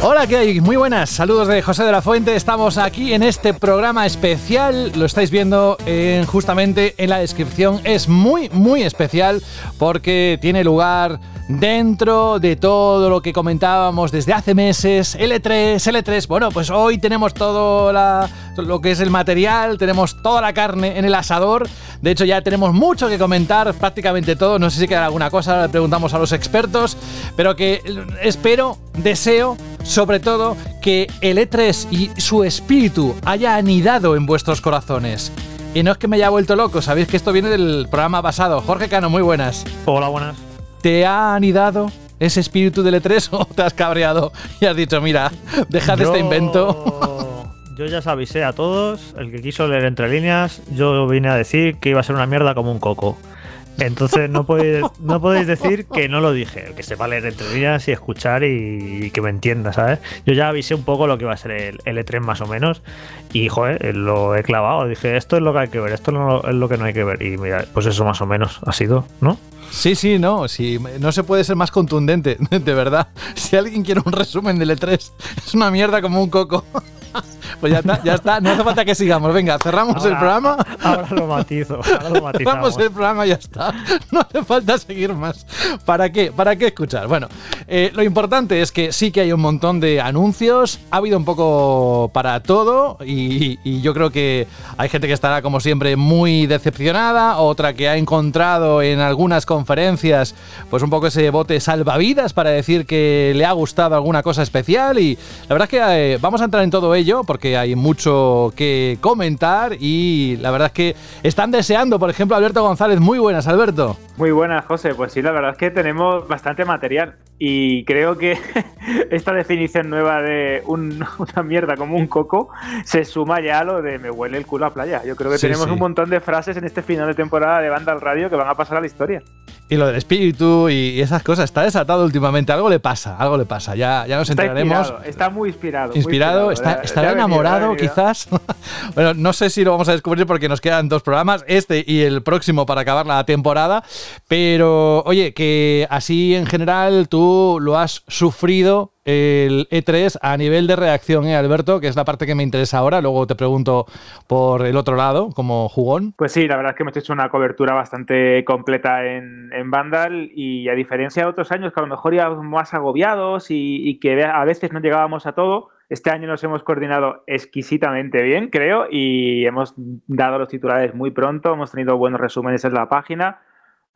Hola, ¿qué hay? Muy buenas. Saludos de José de la Fuente. Estamos aquí en este programa especial. Lo estáis viendo en, justamente en la descripción. Es muy, muy especial porque tiene lugar dentro de todo lo que comentábamos desde hace meses. L3, L3. Bueno, pues hoy tenemos todo lo que es el material, tenemos toda la carne en el asador. De hecho, ya tenemos mucho que comentar, prácticamente todo. No sé si queda alguna cosa, le preguntamos a los expertos. Pero que espero, deseo, sobre todo, que el E3 y su espíritu haya anidado en vuestros corazones. Y no es que me haya vuelto loco, sabéis que esto viene del programa pasado. Jorge Cano, muy buenas. Hola, buenas. ¿Te ha anidado ese espíritu del E3 o te has cabreado y has dicho, mira, dejad este invento? Yo ya os avisé a todos, el que quiso leer entre líneas, yo vine a decir que iba a ser una mierda como un coco. Entonces no podéis, no podéis decir que no lo dije, que sepa leer entre líneas y escuchar y, que me entienda, ¿sabes? Yo ya avisé un poco lo que iba a ser el, E3 más o menos y, joder, lo he clavado. Dije, esto es lo que hay que ver, esto es lo que no hay que ver. Y mira, pues eso más o menos ha sido, ¿no? Sí, sí, no, sí, no se puede ser más contundente, de verdad. Si alguien quiere un resumen del E3, es una mierda como un coco. Pues ya está, ya está, no hace falta que sigamos. Venga, cerramos el programa. Ahora lo matizo, Cerramos el programa y ya está. No hace falta seguir más. ¿Para qué? ¿Para qué escuchar? Bueno, eh, lo importante es que sí que hay un montón de anuncios. Ha habido un poco para todo y, y yo creo que hay gente que estará, como siempre, muy decepcionada. Otra que ha encontrado en algunas conferencias, pues un poco ese bote salvavidas para decir que le ha gustado alguna cosa especial. Y la verdad es que eh, vamos a entrar en todo ello porque que hay mucho que comentar y la verdad es que están deseando, por ejemplo, Alberto González. Muy buenas, Alberto. Muy buenas, José. Pues sí, la verdad es que tenemos bastante material y creo que esta definición nueva de una mierda como un coco se suma ya a lo de me huele el culo a playa. Yo creo que tenemos un montón de frases en este final de temporada de Banda al Radio que van a pasar a la historia. Y lo del espíritu y esas cosas, está desatado últimamente. Algo le pasa, algo le pasa. Ya, ya nos enteraremos. Está muy inspirado. Inspirado, está, estará enamorado quizás. bueno, no sé si lo vamos a descubrir porque nos quedan dos programas, este y el próximo para acabar la temporada. Pero, oye, que así en general tú lo has sufrido el E3 a nivel de reacción, ¿eh, Alberto? Que es la parte que me interesa ahora. Luego te pregunto por el otro lado, como jugón. Pues sí, la verdad es que hemos hecho una cobertura bastante completa en, en Vandal y a diferencia de otros años que a lo mejor íbamos más agobiados y que a veces no llegábamos a todo, este año nos hemos coordinado exquisitamente bien, creo, y hemos dado los titulares muy pronto, hemos tenido buenos resúmenes en la página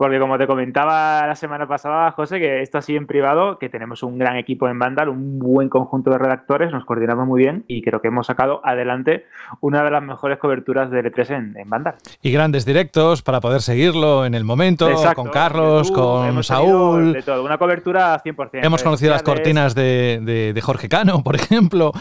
porque como te comentaba la semana pasada, José, que esto así en privado, que tenemos un gran equipo en Vandal, un buen conjunto de redactores, nos coordinamos muy bien y creo que hemos sacado adelante una de las mejores coberturas de L3 en, en Vandal. Y grandes directos para poder seguirlo en el momento, con Carlos, con Saúl. De todo, una cobertura 100%. Hemos conocido las cortinas de, Jorge Cano, por ejemplo.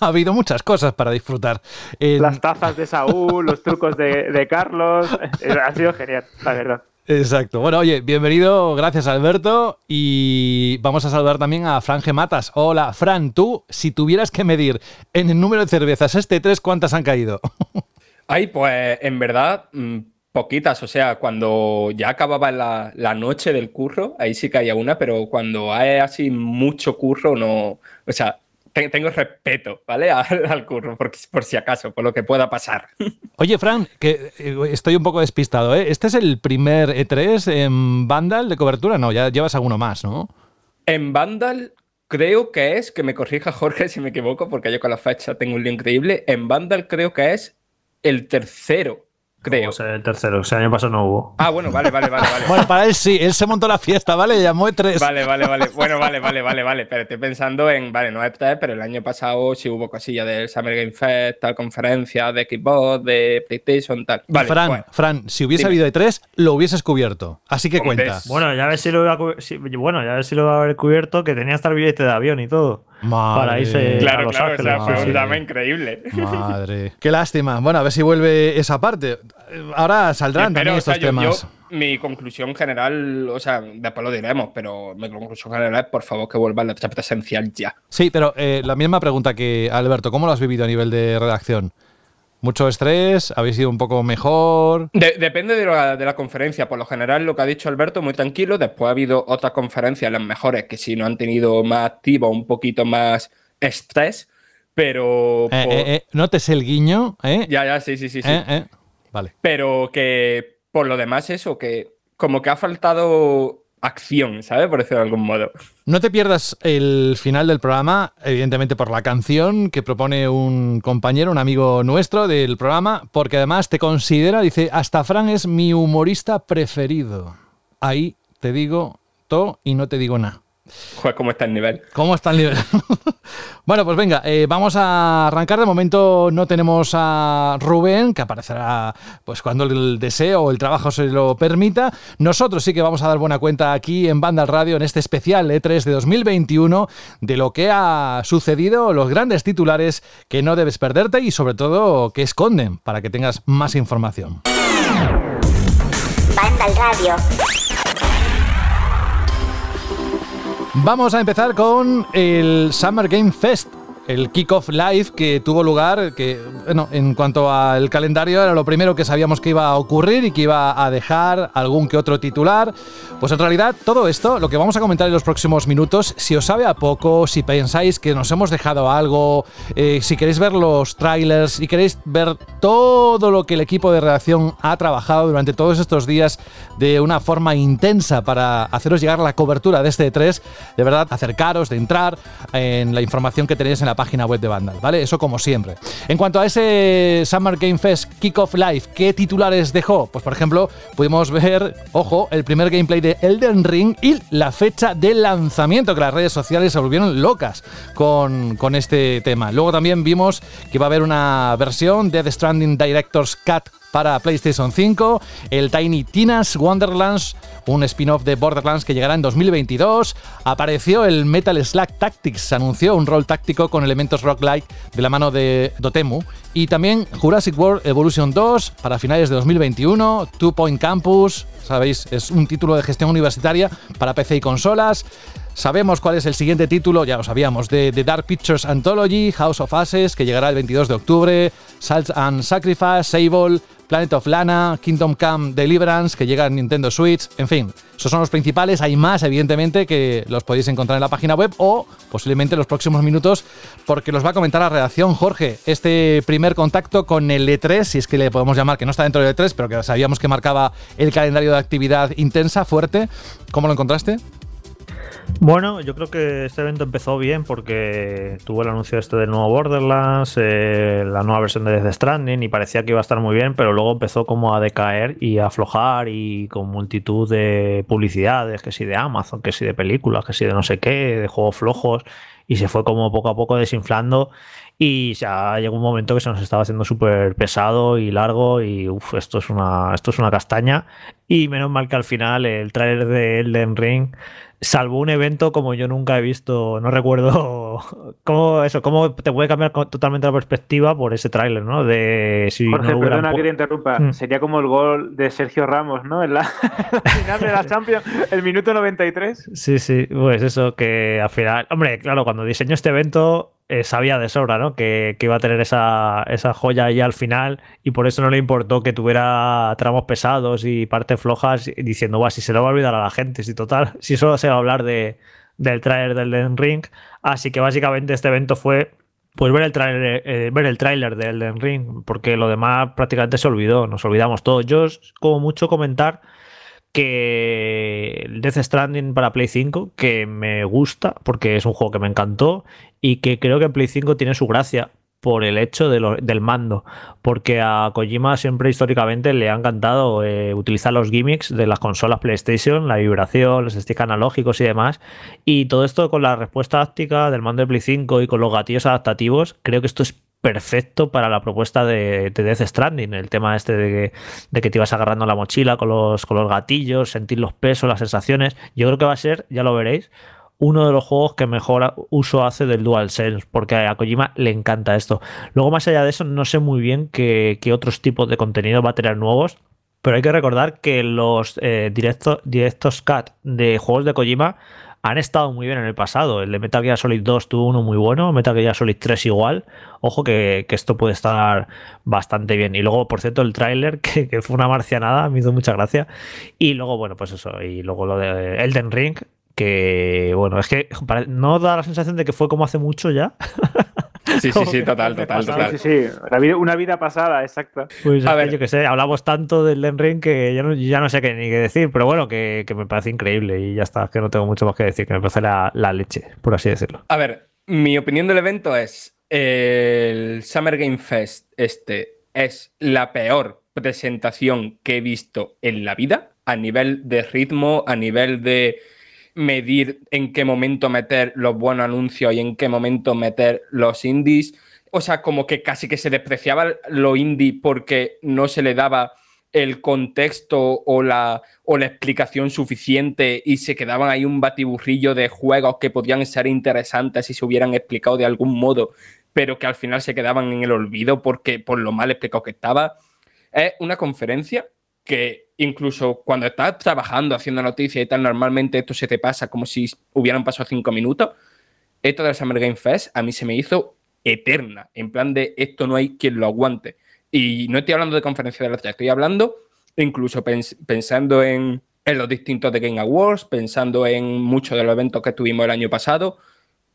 ha habido muchas cosas para disfrutar. Las tazas de Saúl, los trucos de, de Carlos. ha sido genial, la verdad. Exacto. Bueno, oye, bienvenido, gracias Alberto. Y vamos a saludar también a Fran Gematas. Hola, Fran, tú, si tuvieras que medir en el número de cervezas este 3, ¿cuántas han caído? Ay, pues en verdad, mm, poquitas. O sea, cuando ya acababa la, la, noche del curro, ahí sí caía una, pero cuando hay así mucho curro, no. O sea, tengo respeto, ¿vale? Al, curro, por, por, si acaso, por lo que pueda pasar. Oye, Fran, que eh, estoy un poco despistado, ¿eh? ¿Este es el primer E3 en Vandal de cobertura? No, ya llevas alguno más, ¿no? En Vandal creo que es, que me corrija Jorge si me equivoco, porque yo con la fecha tengo un lío increíble. En Vandal creo que es el tercero creo. O sea, el tercero, ese año pasado no hubo. Ah, bueno, vale, vale, vale, vale. bueno, para él sí, él se montó la fiesta, ¿vale? Llamó E3. Vale, vale, vale. Bueno, vale, vale, vale, vale. Pero estoy pensando en, vale, no E3, pero el año pasado sí hubo cosillas del Summer Game Fest, tal conferencia de Xbox, de PlayStation, tal. Vale, Fran, Fran, si hubiese habido E3, lo hubieses cubierto. Así que cuenta. Bueno, ya ves si lo iba a bueno, ya ves si lo iba a haber cubierto, que tenía hasta el billete de avión y todo. Madre. Para irse claro, a Los claro, Ángeles. O sea, fue un drama increíble. Madre. Qué lástima. Bueno, a ver si vuelve esa parte ahora saldrán Pero, también o sea, estos yo- temas. yo- mi conclusión general, o sea, después lo diremos, pero mi conclusión general es por favor que vuelva la chapeta esencial ya. Sí, pero eh, la misma pregunta que Alberto, ¿cómo lo has vivido a nivel de redacción? ¿Mucho estrés? ¿Habéis ido un poco mejor? De- depende de la, de la conferencia. Por lo general, lo que ha dicho Alberto, muy tranquilo. Después ha habido otras conferencias, las mejores, que sí no han tenido más activo, un poquito más estrés. Pero. Eh, por- eh, eh, notes el guiño, ¿eh? Ya, ya, sí, sí, sí. sí. Eh. Vale. Pero que por lo demás, eso, que como que ha faltado acción, ¿sabes? Por decirlo de algún modo. No te pierdas el final del programa, evidentemente por la canción que propone un compañero, un amigo nuestro del programa, porque además te considera, dice, hasta Fran es mi humorista preferido. Ahí te digo todo y no te digo nada. Joder, cómo está el nivel. ¿Cómo está el nivel? bueno, pues venga, eh, vamos a arrancar. De momento no tenemos a Rubén, que aparecerá pues cuando el deseo o el trabajo se lo permita. Nosotros sí que vamos a dar buena cuenta aquí en Banda al Radio, en este especial E3 de 2021, de lo que ha sucedido, los grandes titulares que no debes perderte y sobre todo que esconden para que tengas más información. Banda al radio. Vamos a empezar con el Summer Game Fest, el Kickoff Live que tuvo lugar, que bueno, en cuanto al calendario era lo primero que sabíamos que iba a ocurrir y que iba a dejar algún que otro titular. Pues en realidad todo esto, lo que vamos a comentar en los próximos minutos, si os sabe a poco, si pensáis que nos hemos dejado algo, eh, si queréis ver los trailers y queréis ver todo lo que el equipo de redacción ha trabajado durante todos estos días de una forma intensa para haceros llegar la cobertura de este E3, de verdad, acercaros, de entrar en la información que tenéis en la página web de Vandal, ¿vale? Eso como siempre. En cuanto a ese Summer Game Fest Kickoff Live, ¿qué titulares dejó? Pues por ejemplo, pudimos ver, ojo, el primer gameplay de Elden Ring y la fecha de lanzamiento, que las redes sociales se volvieron locas con, con este tema. Luego también vimos que va a haber una versión de The Stranding Director's Cut para PlayStation 5, el Tiny Tina's Wonderlands, un spin-off de Borderlands que llegará en 2022, apareció el Metal Slug Tactics, anunció un rol táctico con elementos roguelike de la mano de Dotemu, y también Jurassic World Evolution 2 para finales de 2021, Two Point Campus, sabéis, es un título de gestión universitaria para PC y consolas, Sabemos cuál es el siguiente título, ya lo sabíamos, de The Dark Pictures Anthology, House of Ashes, que llegará el 22 de octubre, Salt and Sacrifice, Sable, Planet of Lana, Kingdom Come Deliverance, que llega a Nintendo Switch, en fin, esos son los principales, hay más evidentemente que los podéis encontrar en la página web o posiblemente en los próximos minutos porque los va a comentar la redacción Jorge, este primer contacto con el E3, si es que le podemos llamar, que no está dentro del E3, pero que sabíamos que marcaba el calendario de actividad intensa, fuerte, ¿cómo lo encontraste? Bueno, yo creo que este evento empezó bien porque tuvo el anuncio este del nuevo Borderlands, eh, la nueva versión de Death Stranding y parecía que iba a estar muy bien, pero luego empezó como a decaer y a aflojar y con multitud de publicidades, que si de Amazon, que si de películas, que si de no sé qué, de juegos flojos y se fue como poco a poco desinflando y ya llegó un momento que se nos estaba haciendo súper pesado y largo y uf, esto es una esto es una castaña y menos mal que al final el trailer de Elden Ring salvó un evento como yo nunca he visto, no recuerdo cómo eso, cómo te puede cambiar totalmente la perspectiva por ese tráiler, ¿no? De si Jorge, no perdona que te interrumpa. Mm. Sería como el gol de Sergio Ramos, ¿no? En la final de la Champions, el minuto 93. Sí, sí, pues eso, que al final, hombre, claro, cuando diseñó este evento eh, sabía de sobra, ¿no? Que, que iba a tener esa, esa joya ahí al final y por eso no le importó que tuviera tramos pesados y partes flojas diciendo, va, si se lo va a olvidar a la gente, si total, si solo se va a hablar de, del trailer del Elden Ring. Así que básicamente este evento fue pues ver el tráiler eh, ver el tráiler de Elden Ring, porque lo demás prácticamente se olvidó, nos olvidamos todos. Yo como mucho comentar que Death Stranding para Play 5, que me gusta, porque es un juego que me encantó, y que creo que Play 5 tiene su gracia por el hecho de lo- del mando, porque a Kojima siempre históricamente le ha encantado eh, utilizar los gimmicks de las consolas PlayStation, la vibración, los sticks analógicos y demás, y todo esto con la respuesta áptica del mando de Play 5 y con los gatillos adaptativos, creo que esto es perfecto para la propuesta de, de Death Stranding, el tema este de que, de que te ibas agarrando la mochila con los, con los gatillos, sentir los pesos, las sensaciones. Yo creo que va a ser, ya lo veréis, uno de los juegos que mejor uso hace del DualSense, porque a Kojima le encanta esto. Luego, más allá de eso, no sé muy bien qué, otros tipos de contenido va a tener nuevos, pero hay que recordar que los eh, directos, directos cut de juegos de Kojima han estado muy bien en el pasado. El de Metal Gear Solid 2 tuvo uno muy bueno, Metal Gear Solid 3 igual. Ojo que, esto puede estar bastante bien. Y luego, por cierto, el tráiler, que, fue una marcianada, me hizo mucha gracia. Y luego, bueno, pues eso. Y luego lo de Elden Ring, que bueno, es que no da la sensación de que fue como hace mucho ya. Sí, sí, sí, total, total, total. Sí, sí, una vida pasada, exacto. Pues a ver, yo que sé, hablamos tanto del Elden que ya no, ya no sé qué ni qué decir, pero bueno, que, me parece increíble y ya está, que no tengo mucho más que decir, que me parece la, leche, por así decirlo. A ver, mi opinión del evento es, el Summer Game Fest este es la peor presentación que he visto en la vida, a nivel de ritmo, a nivel de medir en qué momento meter los buenos anuncios y en qué momento meter los indies. O sea, como que casi que se despreciaba lo indie porque no se le daba el contexto o la, o la explicación suficiente y se quedaban ahí un batiburrillo de juegos que podían ser interesantes si se hubieran explicado de algún modo, pero que al final se quedaban en el olvido porque por lo mal explicado que estaba. Es una conferencia que incluso cuando estás trabajando, haciendo noticias y tal, normalmente esto se te pasa como si hubieran pasado cinco minutos. Esto del Summer Game Fest a mí se me hizo eterna, en plan de esto no hay quien lo aguante. Y no estoy hablando de conferencia de la estoy hablando incluso pensando en, los distintos de Game Awards, pensando en muchos de los eventos que tuvimos el año pasado,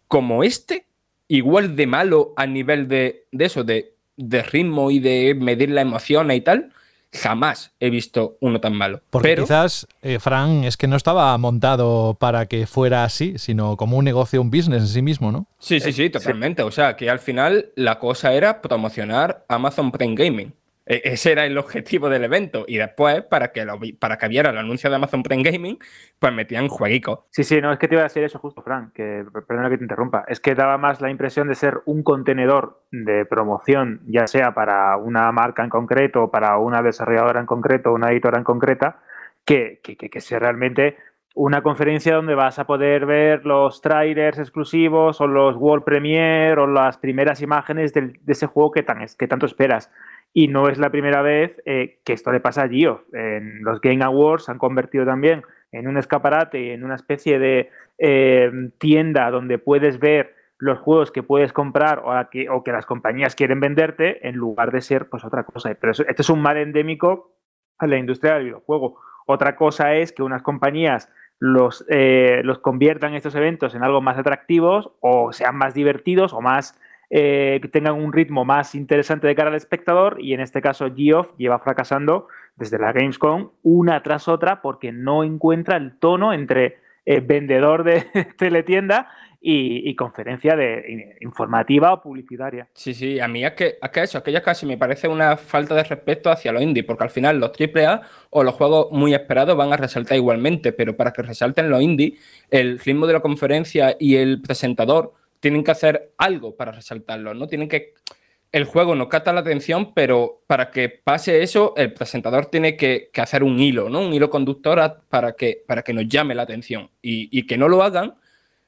como este, igual de malo a nivel de, eso, de, de ritmo y de medir la emoción y tal, jamás he visto uno tan malo. Porque Pero, quizás, eh, Fran, es que no estaba montado para que fuera así, sino como un negocio, un business en sí mismo, ¿no? Sí, sí, sí, totalmente. O sea, que al final la cosa era promocionar Amazon Prime Gaming. E, ese era el objetivo del evento. Y después, para que, lo, para que viera el anuncio de Amazon Prime Gaming, pues metían jueguico. Sí, sí, no, es que te iba a decir eso justo, Frank, que perdona que te interrumpa. Es que daba más la impresión de ser un contenedor de promoción, ya sea para una marca en concreto, para una desarrolladora en concreto, una editora en concreta, que, que, que, que sea realmente una conferencia donde vas a poder ver los trailers exclusivos o los World Premiere o las primeras imágenes de ese juego que, tan, que tanto esperas. Y no es la primera vez eh, que esto le pasa a Gio. En los Game Awards se han convertido también en un escaparate, en una especie de eh, tienda donde puedes ver los juegos que puedes comprar o, que, o que las compañías quieren venderte en lugar de ser pues otra cosa. Pero eso, es un mal endémico a la industria del videojuego. Otra cosa es que unas compañías los, eh, los conviertan estos eventos en algo más atractivos o sean más divertidos o más eh, que tengan un ritmo más interesante de cara al espectador y en este caso Geoff lleva fracasando desde la Gamescom una tras otra porque no encuentra el tono entre eh, vendedor de teletienda y, conferencia de, informativa o publicitaria. Sí, sí, a mí es que, es eso, aquello casi me parece una falta de respeto hacia los indie, porque al final los AAA o los juegos muy esperados van a resaltar igualmente, pero para que resalten los indie, el ritmo de la conferencia y el presentador tienen que hacer algo para resaltarlo, ¿no? Tienen que... El juego no capta la atención, pero para que pase eso, el presentador tiene que, hacer un hilo, ¿no? Un hilo conductor para que, para que nos llame la atención. Y, que no lo hagan,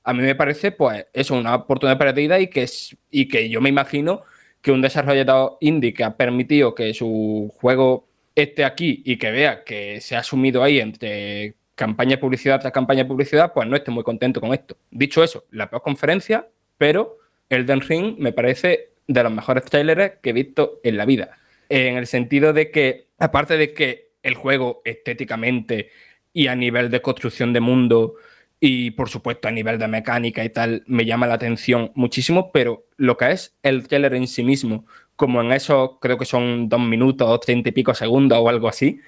a mí me parece, pues, eso, una oportunidad perdida y que, es, y que yo me imagino que un desarrollador indie que ha permitido que su juego esté aquí y que vea que se ha asumido ahí entre campaña de publicidad tras campaña de publicidad, pues no esté muy contento con esto. Dicho eso, la peor conferencia pero Elden Ring me parece de los mejores trailers que he visto en la vida. En el sentido de que, aparte de que el juego estéticamente y a nivel de construcción de mundo y por supuesto a nivel de mecánica y tal me llama la atención muchísimo, pero lo que es el trailer en sí mismo, como en eso creo que son dos minutos, treinta y pico segundos o algo así,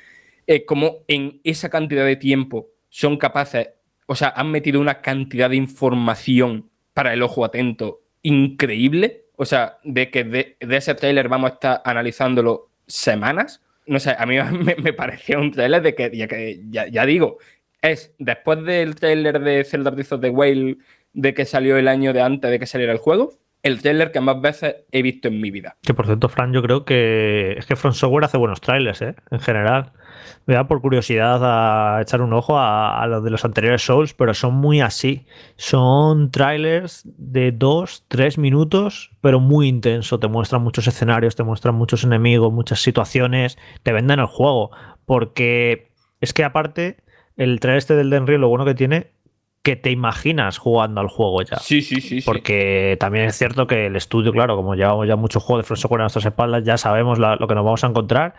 eh, como en esa cantidad de tiempo son capaces, o sea, han metido una cantidad de información para el ojo atento increíble. O sea, de que de, ese tráiler vamos a estar analizándolo semanas. No sé, a mí me, pareció un tráiler de que, ya, que ya, digo, es después del tráiler de Zelda Breath of the Wild de que salió el año de antes de que saliera el juego, el trailer que más veces he visto en mi vida. Que por cierto, Fran, yo creo que es que Front Software hace buenos trailers, ¿eh? En general. Me da por curiosidad a echar un ojo a, los de los anteriores Souls, pero son muy así. Son trailers de dos, tres minutos, pero muy intenso. Te muestran muchos escenarios, te muestran muchos enemigos, muchas situaciones, te venden el juego. Porque es que aparte, el trailer este del Denry, lo bueno que tiene que te imaginas jugando al juego ya. Sí, sí, sí. Porque también es cierto que el estudio, claro, como llevamos ya muchos juegos de Front Software a nuestras espaldas, ya sabemos lo que nos vamos a encontrar.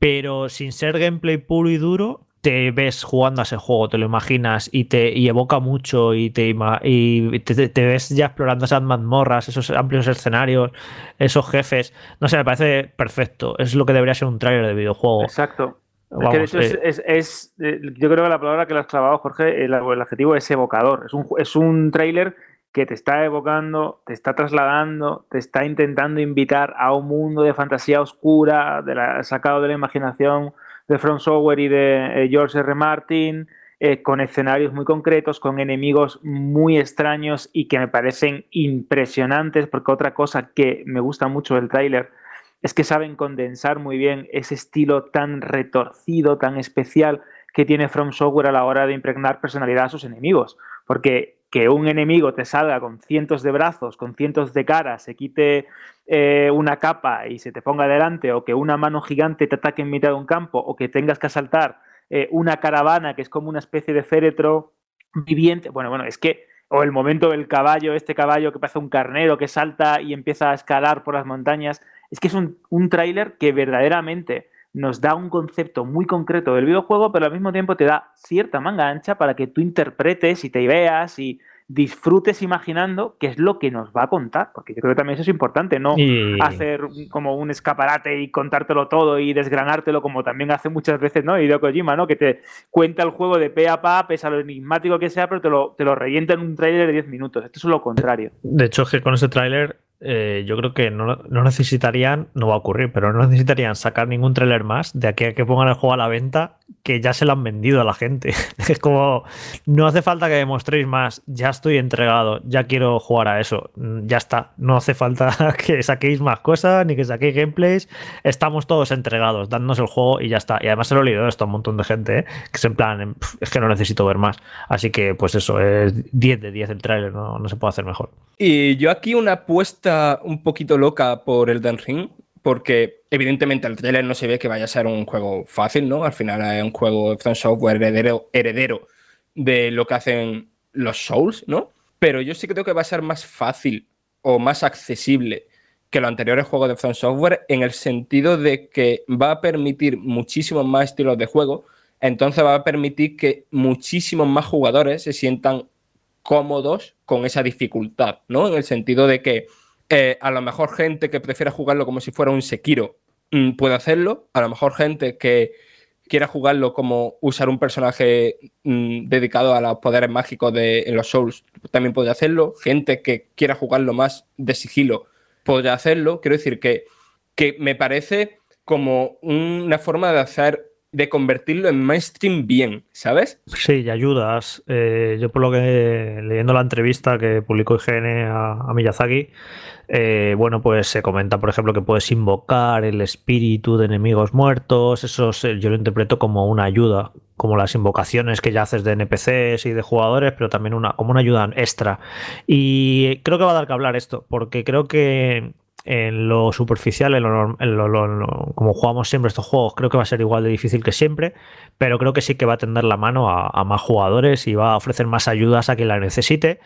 Pero sin ser gameplay puro y duro, te ves jugando a ese juego, te lo imaginas y te evoca mucho y, te, y te, ves ya explorando esas mazmorras, esos amplios escenarios, esos jefes. No sé, me parece perfecto. Es lo que debería ser un trailer de videojuego. Exacto. Eh, es, eh, yo creo que la palabra que lo has clavado, Jorge, el, adjetivo es evocador. Es un, es un tráiler que te está evocando, te está trasladando, te está intentando invitar a un mundo de fantasía oscura, de la, sacado de la imaginación de From Software y de eh, George R. Martin, con escenarios muy concretos, con enemigos muy extraños y que me parecen impresionantes, porque otra cosa que me gusta mucho del tráiler es que saben condensar muy bien ese estilo tan retorcido, tan especial que tiene From Software a la hora de impregnar personalidad a sus enemigos. Porque que un enemigo te salga con cientos de brazos, con cientos de caras, se quite eh, una capa y se te ponga delante, o que una mano gigante te ataque en mitad de un campo, o que tengas que asaltar eh, una caravana que es como una especie de féretro viviente. Bueno, bueno, es que o el momento del caballo, este caballo que parece un carnero que salta y empieza a escalar por las montañas. Es que es un, un tráiler que verdaderamente nos da un concepto muy concreto del videojuego, pero al mismo tiempo te da cierta manga ancha para que tú interpretes y te veas y disfrutes imaginando qué es lo que nos va a contar, porque yo creo que también eso es importante, no hacer como un escaparate y contártelo todo y desgranártelo como también hace muchas veces, ¿no? Hideo Kojima, ¿no? Que te cuenta el juego de pe a pa, pese a lo enigmático que sea, pero te lo, te lo revienta en un tráiler de 10 minutos. Esto es lo contrario. De hecho, que con ese tráiler eh, yo creo que no, necesitarían, no va a ocurrir, pero no necesitarían sacar ningún tráiler más de aquí a que pongan el juego a la venta, que ya se lo han vendido a la gente. es como, no hace falta que demostréis más, ya estoy entregado, ya quiero jugar a eso, mm, ya está, no hace falta que saquéis más cosas ni que saquéis gameplays, estamos todos entregados, dándonos el juego y ya está. Y además se lo he leído esto a un montón de gente, ¿eh? que es en plan, es que no necesito ver más. Así que, pues eso, es 10 de 10 el tráiler, no, no se puede hacer mejor. Y yo aquí una apuesta un poquito loca por el Ring, porque evidentemente el trailer no se ve que vaya a ser un juego fácil, ¿no? Al final es un juego de Software heredero, heredero de lo que hacen los Souls, ¿no? Pero yo sí creo que va a ser más fácil o más accesible que los anteriores juegos de From Software en el sentido de que va a permitir muchísimos más estilos de juego, entonces va a permitir que muchísimos más jugadores se sientan cómodos con esa dificultad, ¿no? En el sentido de que eh, a lo mejor gente que prefiera jugarlo como si fuera un Sekiro mm, puede hacerlo. A lo mejor gente que quiera jugarlo como usar un personaje mm, dedicado a los poderes mágicos de en los Souls también puede hacerlo. Gente que quiera jugarlo más de sigilo podría hacerlo. Quiero decir que, que me parece como una forma de hacer de convertirlo en mainstream bien, ¿sabes? Sí, y ayudas. Eh, yo por lo que leyendo la entrevista que publicó IGN a, Miyazaki, eh, bueno, pues se comenta, por ejemplo, que puedes invocar el espíritu de enemigos muertos. Eso yo lo interpreto como una ayuda, como las invocaciones que ya haces de NPCs y de jugadores, pero también una, como una ayuda extra. Y creo que va a dar que hablar esto, porque creo que en lo superficial, en lo, como jugamos siempre estos juegos, creo que va a ser igual de difícil que siempre, pero creo que sí que va a tender la mano a, más jugadores y va a ofrecer más ayudas a quien la necesite.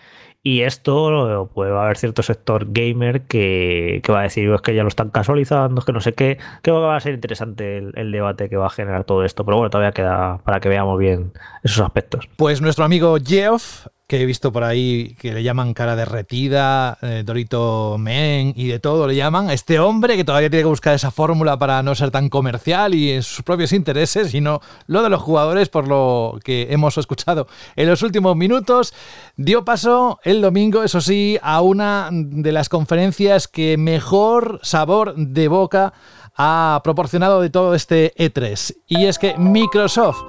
Y esto, pues va a haber cierto sector gamer que, va a decir, es que ya lo están casualizando, es que no sé qué. Creo que va a ser interesante el, el, debate que va a generar todo esto, pero bueno, todavía queda para que veamos bien esos aspectos. Pues nuestro amigo Geoff que he visto por ahí que le llaman cara derretida, eh, Dorito Men y de todo le llaman. Este hombre que todavía tiene que buscar esa fórmula para no ser tan comercial y en sus propios intereses, sino lo de los jugadores, por lo que hemos escuchado en los últimos minutos, dio paso el domingo, eso sí, a una de las conferencias que mejor sabor de boca ha proporcionado de todo este E3. Y es que Microsoft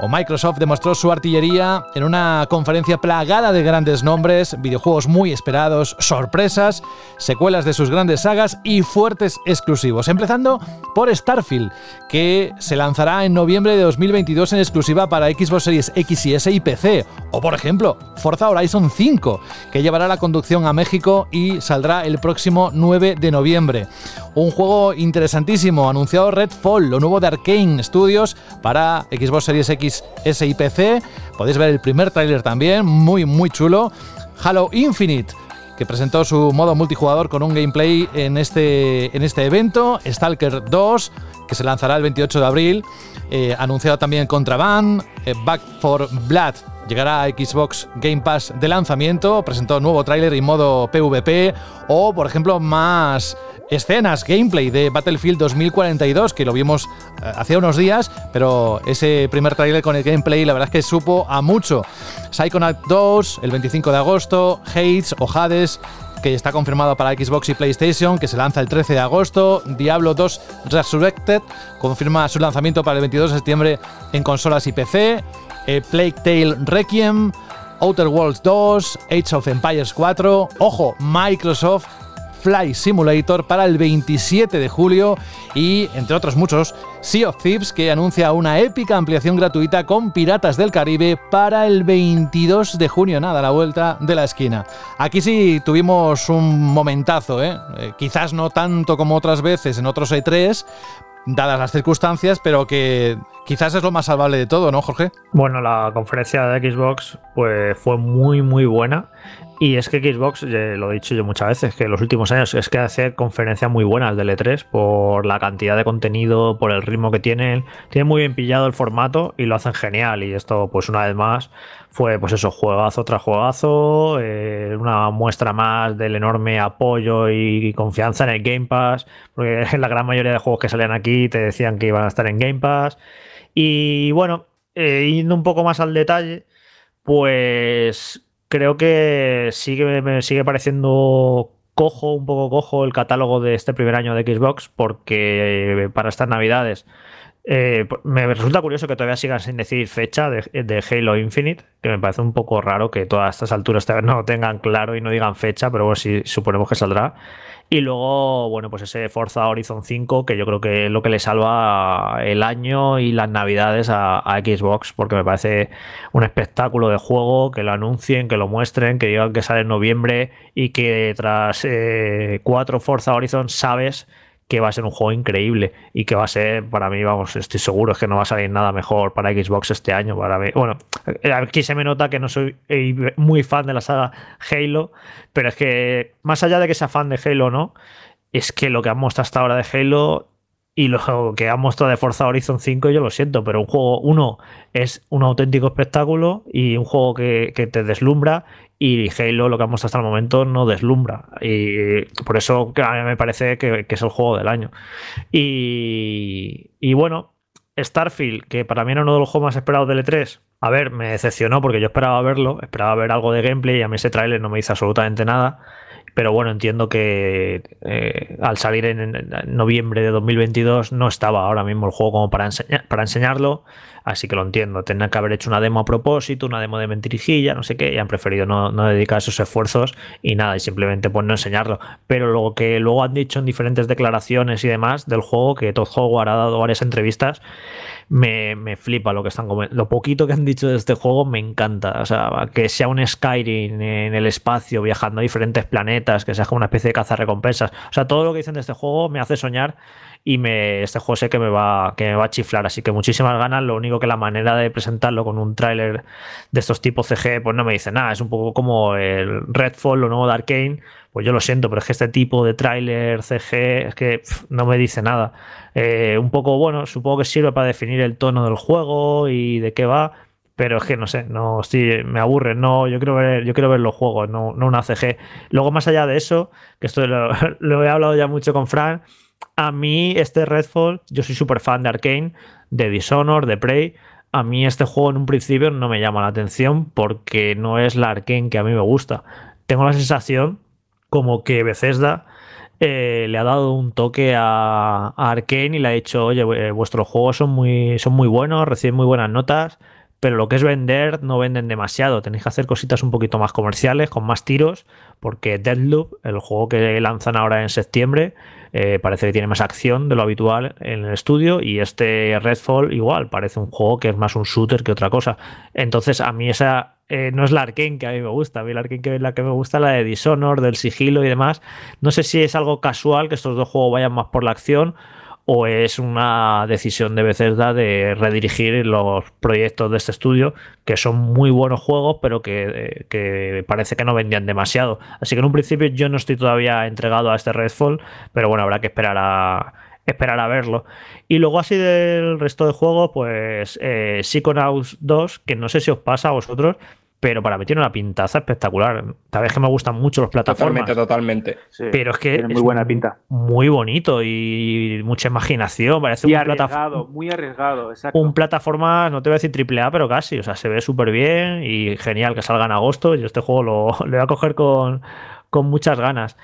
o Microsoft demostró su artillería en una conferencia plagada de grandes nombres, videojuegos muy esperados, sorpresas, secuelas de sus grandes sagas y fuertes exclusivos. Empezando por Starfield, que se lanzará en noviembre de 2022 en exclusiva para Xbox Series X y S y PC. O por ejemplo, Forza Horizon 5, que llevará la conducción a México y saldrá el próximo 9 de noviembre. Un juego interesantísimo, anunciado Redfall, lo nuevo de Arkane Studios para Xbox Series X, S y PC. Podéis ver el primer tráiler también, muy muy chulo. Halo Infinite que presentó su modo multijugador con un gameplay en este, en este evento. Stalker 2, que se lanzará el 28 de abril. Eh, anunciado también Contraband. Eh, Back for Blood llegará a Xbox Game Pass de lanzamiento. Presentó nuevo tráiler y modo PvP. O, por ejemplo, más escenas, gameplay de Battlefield 2042, que lo vimos eh, hace unos días, pero ese primer tráiler con el gameplay la verdad es que supo a mucho. Psychonaut 2, el 25 de agosto, Hades o Hades, que está confirmado para Xbox y PlayStation, que se lanza el 13 de agosto, Diablo 2 Resurrected, confirma su lanzamiento para el 22 de septiembre en consolas y PC, eh, Plague Tale Requiem, Outer Worlds 2, Age of Empires 4, ojo, Microsoft Fly Simulator para el 27 de julio y, entre otros muchos, Sea of Thieves que anuncia una épica ampliación gratuita con Piratas del Caribe para el 22 de junio, nada, a la vuelta de la esquina. Aquí sí tuvimos un momentazo, ¿eh? Eh, quizás no tanto como otras veces en otros E3, dadas las circunstancias, pero que quizás es lo más salvable de todo, ¿no, Jorge? Bueno, la conferencia de Xbox pues, fue muy, muy buena. Y es que Xbox, lo he dicho yo muchas veces, que en los últimos años es que hace conferencias muy buenas del E3 por la cantidad de contenido, por el ritmo que tienen. Tienen muy bien pillado el formato y lo hacen genial. Y esto, pues una vez más, fue pues eso, juegazo tras juegazo, eh, una muestra más del enorme apoyo y confianza en el Game Pass, porque la gran mayoría de juegos que salían aquí te decían que iban a estar en Game Pass. Y bueno, eh, yendo un poco más al detalle, pues creo que sigue, me sigue pareciendo cojo, un poco cojo el catálogo de este primer año de Xbox, porque eh, para estas navidades eh, me resulta curioso que todavía sigan sin decir fecha de, Halo Infinite, que me parece un poco raro que todas estas alturas no tengan claro y no digan fecha, pero bueno, sí suponemos que saldrá. Y luego, bueno, pues ese Forza Horizon 5, que yo creo que es lo que le salva el año y las navidades a, Xbox, porque me parece un espectáculo de juego, que lo anuncien, que lo muestren, que digan que sale en noviembre y que tras eh, cuatro Forza Horizon sabes que va a ser un juego increíble y que va a ser, para mí, vamos, estoy seguro es que no va a salir nada mejor para Xbox este año. Para mí. Bueno, aquí se me nota que no soy muy fan de la saga Halo, pero es que más allá de que sea fan de Halo no, es que lo que han mostrado hasta ahora de Halo y lo que han mostrado de Forza Horizon 5, yo lo siento, pero un juego, uno, es un auténtico espectáculo y un juego que, que te deslumbra y Halo, lo que hemos hasta el momento, no deslumbra. Y por eso me parece que, es el juego del año. Y, bueno, Starfield, que para mí era uno de los juegos más esperados del E3. A ver, me decepcionó porque yo esperaba verlo, esperaba ver algo de gameplay y a mí ese tráiler no me dice absolutamente nada. Pero bueno, entiendo que eh, al salir en, noviembre de 2022 no estaba ahora mismo el juego como para, para enseñarlo, así que lo entiendo. Tendrán que haber hecho una demo a propósito, una demo de mentirijilla, no sé qué, y han preferido no, dedicar esos esfuerzos y nada, y simplemente pues no enseñarlo. Pero lo que luego han dicho en diferentes declaraciones y demás del juego, que Todd Howard ha dado varias entrevistas, me, flipa lo que están. Lo poquito que han dicho de este juego me encanta. O sea, que sea un Skyrim en el espacio, viajando a diferentes planetas, que sea como una especie de caza recompensas. O sea, todo lo que dicen de este juego me hace soñar y me, este juego sé que me, va, que me va a chiflar. Así que muchísimas ganas. Lo único que la manera de presentarlo con un tráiler de estos tipos CG, pues no me dice nada. Es un poco como el Redfall, lo nuevo de Arkane pues yo lo siento, pero es que este tipo de tráiler CG es que no me dice nada. Eh, un poco, bueno, supongo que sirve para definir el tono del juego y de qué va, pero es que no sé, no sí, me aburre, no, yo quiero ver, yo quiero ver los juegos, no, no una CG. Luego, más allá de eso, que esto lo, lo he hablado ya mucho con Fran, a mí este Redfall, yo soy súper fan de Arkane, de Dishonor, de Prey. A mí este juego en un principio no me llama la atención porque no es la Arkane que a mí me gusta. Tengo la sensación como que Bethesda eh, le ha dado un toque a, Arkane y le ha dicho, oye, eh, vuestros juegos son muy, son muy buenos, reciben muy buenas notas, pero lo que es vender no venden demasiado. Tenéis que hacer cositas un poquito más comerciales, con más tiros, porque Deadloop, el juego que lanzan ahora en septiembre, eh, parece que tiene más acción de lo habitual en el estudio y este Redfall igual, parece un juego que es más un shooter que otra cosa. Entonces a mí esa eh, no es la Arkane que a mí me gusta, a mí la Arkane que, la que me gusta la de Dishonor, del sigilo y demás. No sé si es algo casual que estos dos juegos vayan más por la acción o es una decisión de Bethesda de redirigir los proyectos de este estudio, que son muy buenos juegos, pero que, que, parece que no vendían demasiado. Así que en un principio yo no estoy todavía entregado a este Redfall, pero bueno, habrá que esperar a, esperar a verlo. Y luego así del resto de juegos, pues eh, Psychonauts 2, que no sé si os pasa a vosotros, pero para mí tiene una pintaza espectacular. Sabes que me gustan mucho los plataformas. Totalmente, totalmente. pero es que tiene muy buena pinta. Muy bonito y mucha imaginación. Parece y un arriesgado, muy arriesgado, exacto. Un plataforma, no te voy a decir triple A, pero casi. O sea, se ve súper bien y genial que salga en agosto. Yo este juego lo, lo voy a coger con, con muchas ganas.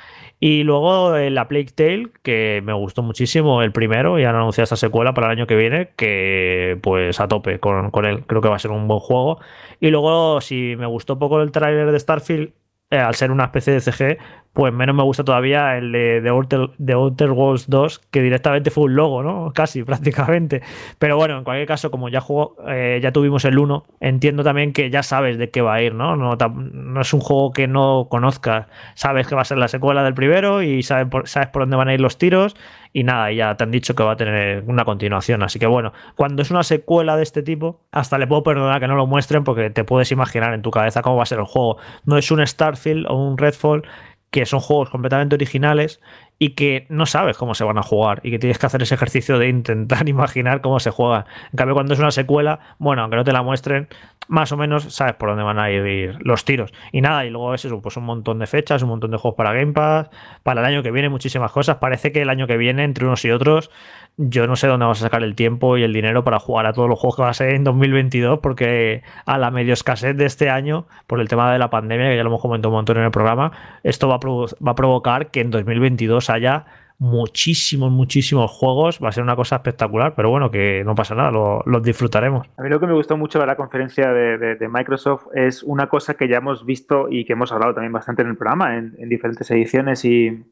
Y luego eh, la Plague Tale, que me gustó muchísimo el primero, y han anunciado esta secuela para el año que viene, que pues a tope con, con él. Creo que va a ser un buen juego. Y luego, si me gustó poco el tráiler de Starfield, eh, al ser una especie de CG, pues menos me gusta todavía el de, de, Outer, de Outer Worlds 2, que directamente fue un logo, ¿no? Casi, prácticamente. Pero bueno, en cualquier caso, como ya jugó, eh, ya tuvimos el 1, entiendo también que ya sabes de qué va a ir, ¿no? No, no es un juego que no conozcas. Sabes que va a ser la secuela del primero y sabes por, sabes por dónde van a ir los tiros. Y nada, ya te han dicho que va a tener una continuación. Así que bueno, cuando es una secuela de este tipo, hasta le puedo perdonar que no lo muestren porque te puedes imaginar en tu cabeza cómo va a ser el juego. No es un Starfield o un Redfall que son juegos completamente originales y que no sabes cómo se van a jugar y que tienes que hacer ese ejercicio de intentar imaginar cómo se juega. En cambio, cuando es una secuela, bueno, aunque no te la muestren, más o menos sabes por dónde van a ir los tiros. Y nada, y luego es eso, pues un montón de fechas, un montón de juegos para Game Pass, para el año que viene muchísimas cosas. Parece que el año que viene, entre unos y otros, yo no sé dónde vamos a sacar el tiempo y el dinero para jugar a todos los juegos que va a ser en 2022, porque a la medio escasez de este año, por el tema de la pandemia, que ya lo hemos comentado un montón en el programa, esto va a, va a provocar que en 2022 haya muchísimos, muchísimos juegos. Va a ser una cosa espectacular, pero bueno, que no pasa nada, los lo disfrutaremos. A mí lo que me gustó mucho de la conferencia de, de, Microsoft es una cosa que ya hemos visto y que hemos hablado también bastante en el programa, en, en diferentes ediciones y,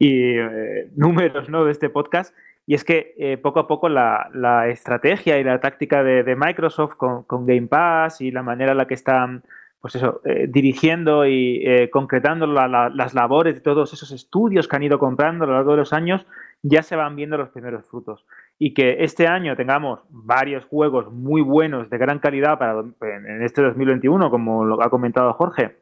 y eh, números ¿no? de este podcast. Y es que eh, poco a poco la, la, estrategia y la táctica de, de Microsoft con, con, Game Pass y la manera en la que están pues eso, eh, dirigiendo y eh, concretando la, la, las labores de todos esos estudios que han ido comprando a lo largo de los años, ya se van viendo los primeros frutos. Y que este año tengamos varios juegos muy buenos, de gran calidad para en este 2021, como lo ha comentado Jorge,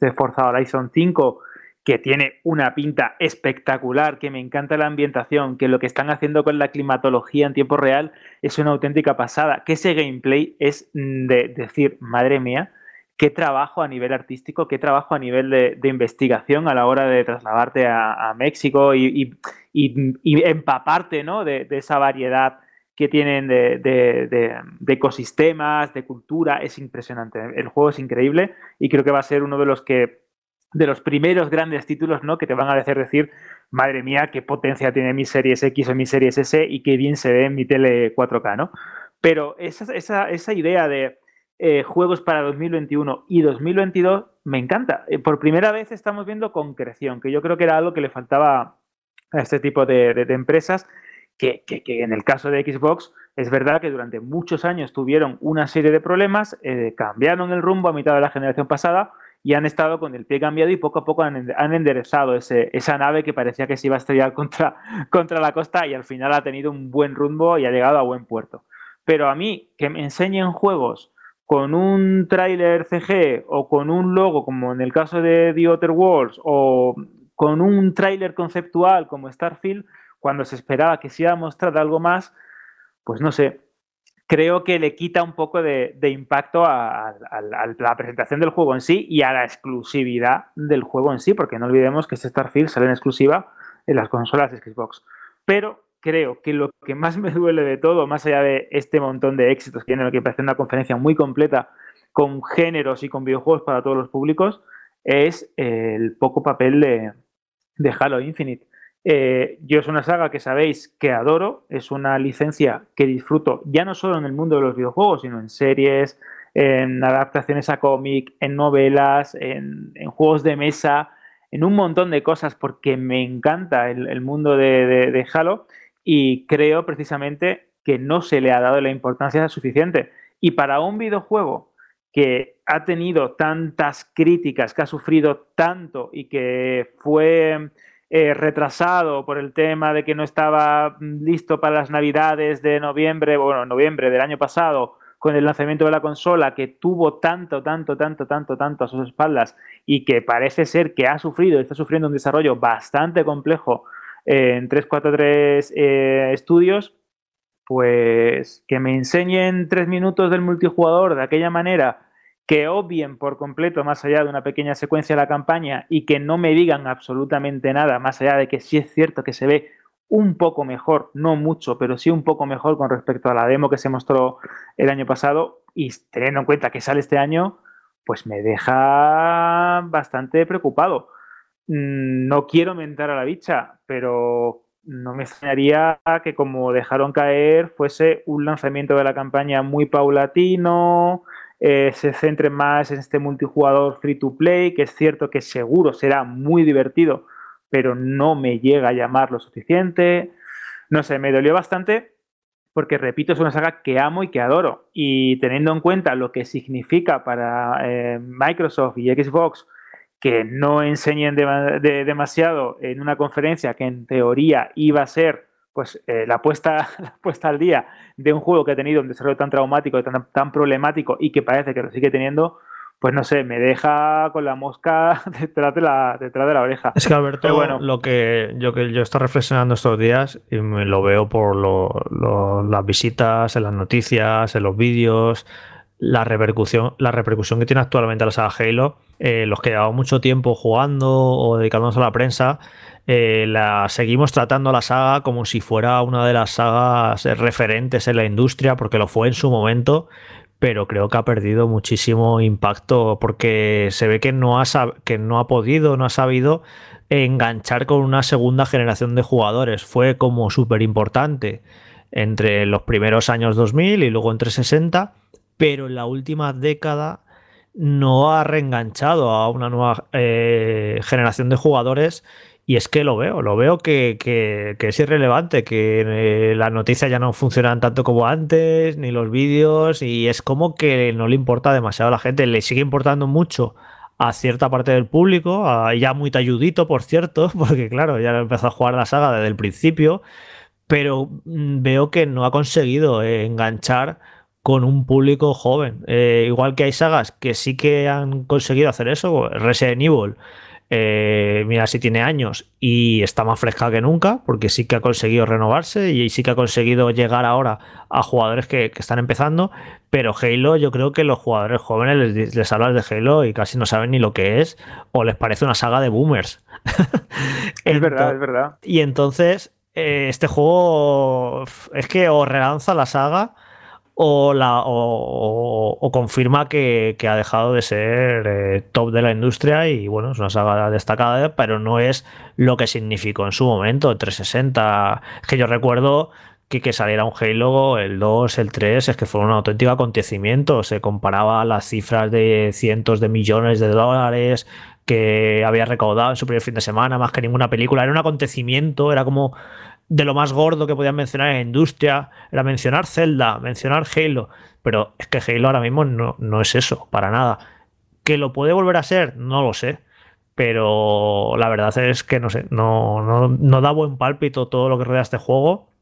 de Forza Horizon 5, que tiene una pinta espectacular, que me encanta la ambientación, que lo que están haciendo con la climatología en tiempo real es una auténtica pasada, que ese gameplay es de decir, madre mía, qué trabajo a nivel artístico, qué trabajo a nivel de, investigación a la hora de trasladarte a, México y, empaparte ¿no? de, esa variedad que tienen de, ecosistemas, de cultura, es impresionante. El juego es increíble y creo que va a ser uno de los que de los primeros grandes títulos ¿no? que te van a hacer decir, madre mía, qué potencia tiene mi Series X o mi Series S y qué bien se ve en mi tele 4K, ¿no? Pero esa idea de eh, juegos para 2021 y 2022 me encanta. Eh, por primera vez estamos viendo concreción, que yo creo que era algo que le faltaba a este tipo de, empresas, que, en el caso de Xbox es verdad que durante muchos años tuvieron una serie de problemas, eh, cambiaron el rumbo a mitad de la generación pasada y han estado con el pie cambiado y poco a poco han, enderezado esa nave que parecía que se iba a estrellar contra, contra la costa y al final ha tenido un buen rumbo y ha llegado a buen puerto. Pero a mí, que me enseñen juegos con un tráiler CG o con un logo, como en el caso de The Outer Worlds, o con un tráiler conceptual como Starfield, cuando se esperaba que se iba a mostrar algo más, pues no sé, creo que le quita un poco de, impacto a, a, a, la presentación del juego en sí y a la exclusividad del juego en sí, porque no olvidemos que este Starfield sale en exclusiva en las consolas de Xbox. Pero creo que lo que más me duele de todo, más allá de este montón de éxitos que tiene, que parece una conferencia muy completa con géneros y con videojuegos para todos los públicos, es el poco papel de, de Halo Infinite. Eh, yo es una saga que sabéis que adoro, es una licencia que disfruto ya no solo en el mundo de los videojuegos, sino en series, en adaptaciones a cómic, en novelas, en, juegos de mesa, en un montón de cosas, porque me encanta el, mundo de, Halo y creo precisamente que no se le ha dado la importancia suficiente. Y para un videojuego que ha tenido tantas críticas, que ha sufrido tanto y que fue eh, retrasado por el tema de que no estaba listo para las navidades de noviembre, bueno, noviembre del año pasado, con el lanzamiento de la consola, que tuvo tanto, tanto, tanto, tanto, tanto a sus espaldas y que parece ser que ha sufrido, está sufriendo un desarrollo bastante complejo en 343 eh, estudios, pues que me enseñen tres minutos del multijugador de aquella manera que obvien por completo más allá de una pequeña secuencia de la campaña y que no me digan absolutamente nada, más allá de que sí es cierto que se ve un poco mejor, no mucho, pero sí un poco mejor con respecto a la demo que se mostró el año pasado y teniendo en cuenta que sale este año, pues me deja bastante preocupado. Mm, no quiero mentar a la bicha, pero no me extrañaría que como dejaron caer fuese un lanzamiento de la campaña muy paulatino, eh, se centre más en este multijugador free to play, que es cierto que seguro será muy divertido, pero no me llega a llamar lo suficiente. No sé, me dolió bastante porque, repito, es una saga que amo y que adoro. Y teniendo en cuenta lo que significa para eh, Microsoft y Xbox que no enseñen demasiado en una conferencia que en teoría iba a ser pues eh, la, puesta, puesta al día de un juego que ha tenido un desarrollo tan traumático, tan, tan problemático y que parece que lo sigue teniendo, pues no sé, me deja con la mosca detrás de la, detrás de la oreja. Es que Alberto, bueno, lo que yo que yo estoy reflexionando estos días y me lo veo por las visitas, en las noticias, en los vídeos, la repercusión, la repercusión que tiene actualmente la saga Halo, eh, los que llevamos mucho tiempo jugando o dedicándonos a la prensa, eh, la seguimos tratando la saga como si fuera una de las sagas referentes en la industria, porque lo fue en su momento, pero creo que ha perdido muchísimo impacto porque se ve que no ha, que no ha podido, no ha sabido enganchar con una segunda generación de jugadores. Fue como súper importante entre los primeros años 2000 y luego entre 60, pero en la última década no ha reenganchado a una nueva eh, generación de jugadores y es que lo veo, lo veo que, es irrelevante, que eh, las noticias ya no funcionan tanto como antes, ni los vídeos, y es como que no le importa demasiado a la gente, le sigue importando mucho a cierta parte del público, ya muy talludito, por cierto, porque claro, ya empezó a jugar la saga desde el principio, pero mm, veo que no ha conseguido eh, enganchar con un público joven. Eh, igual que hay sagas que sí que han conseguido hacer eso, Resident Evil eh, mira si tiene años y está más fresca que nunca, porque sí que ha conseguido renovarse y sí que ha conseguido llegar ahora a jugadores que, están empezando. Pero Halo, yo creo que los jugadores jóvenes les, les, hablas de Halo y casi no saben ni lo que es, o les parece una saga de boomers. es verdad, es verdad. Y entonces, eh, este juego es que o relanza la saga o, la, o, confirma que, ha dejado de ser eh, top de la industria y bueno, es una saga destacada, pero no es lo que significó en su momento, 360. Es que yo recuerdo que, que saliera un Halo, el 2, el 3, es que fue un auténtico acontecimiento. Se comparaba las cifras de cientos de millones de dólares que había recaudado en su primer fin de semana, más que ninguna película. Era un acontecimiento, era como de lo más gordo que podían mencionar en la industria, era mencionar Zelda, mencionar Halo, pero es que Halo ahora mismo no, no es eso, para nada. ¿Que lo puede volver a ser? No lo sé. Pero la verdad es que no sé, no, no, no da buen pálpito todo lo que rodea este juego.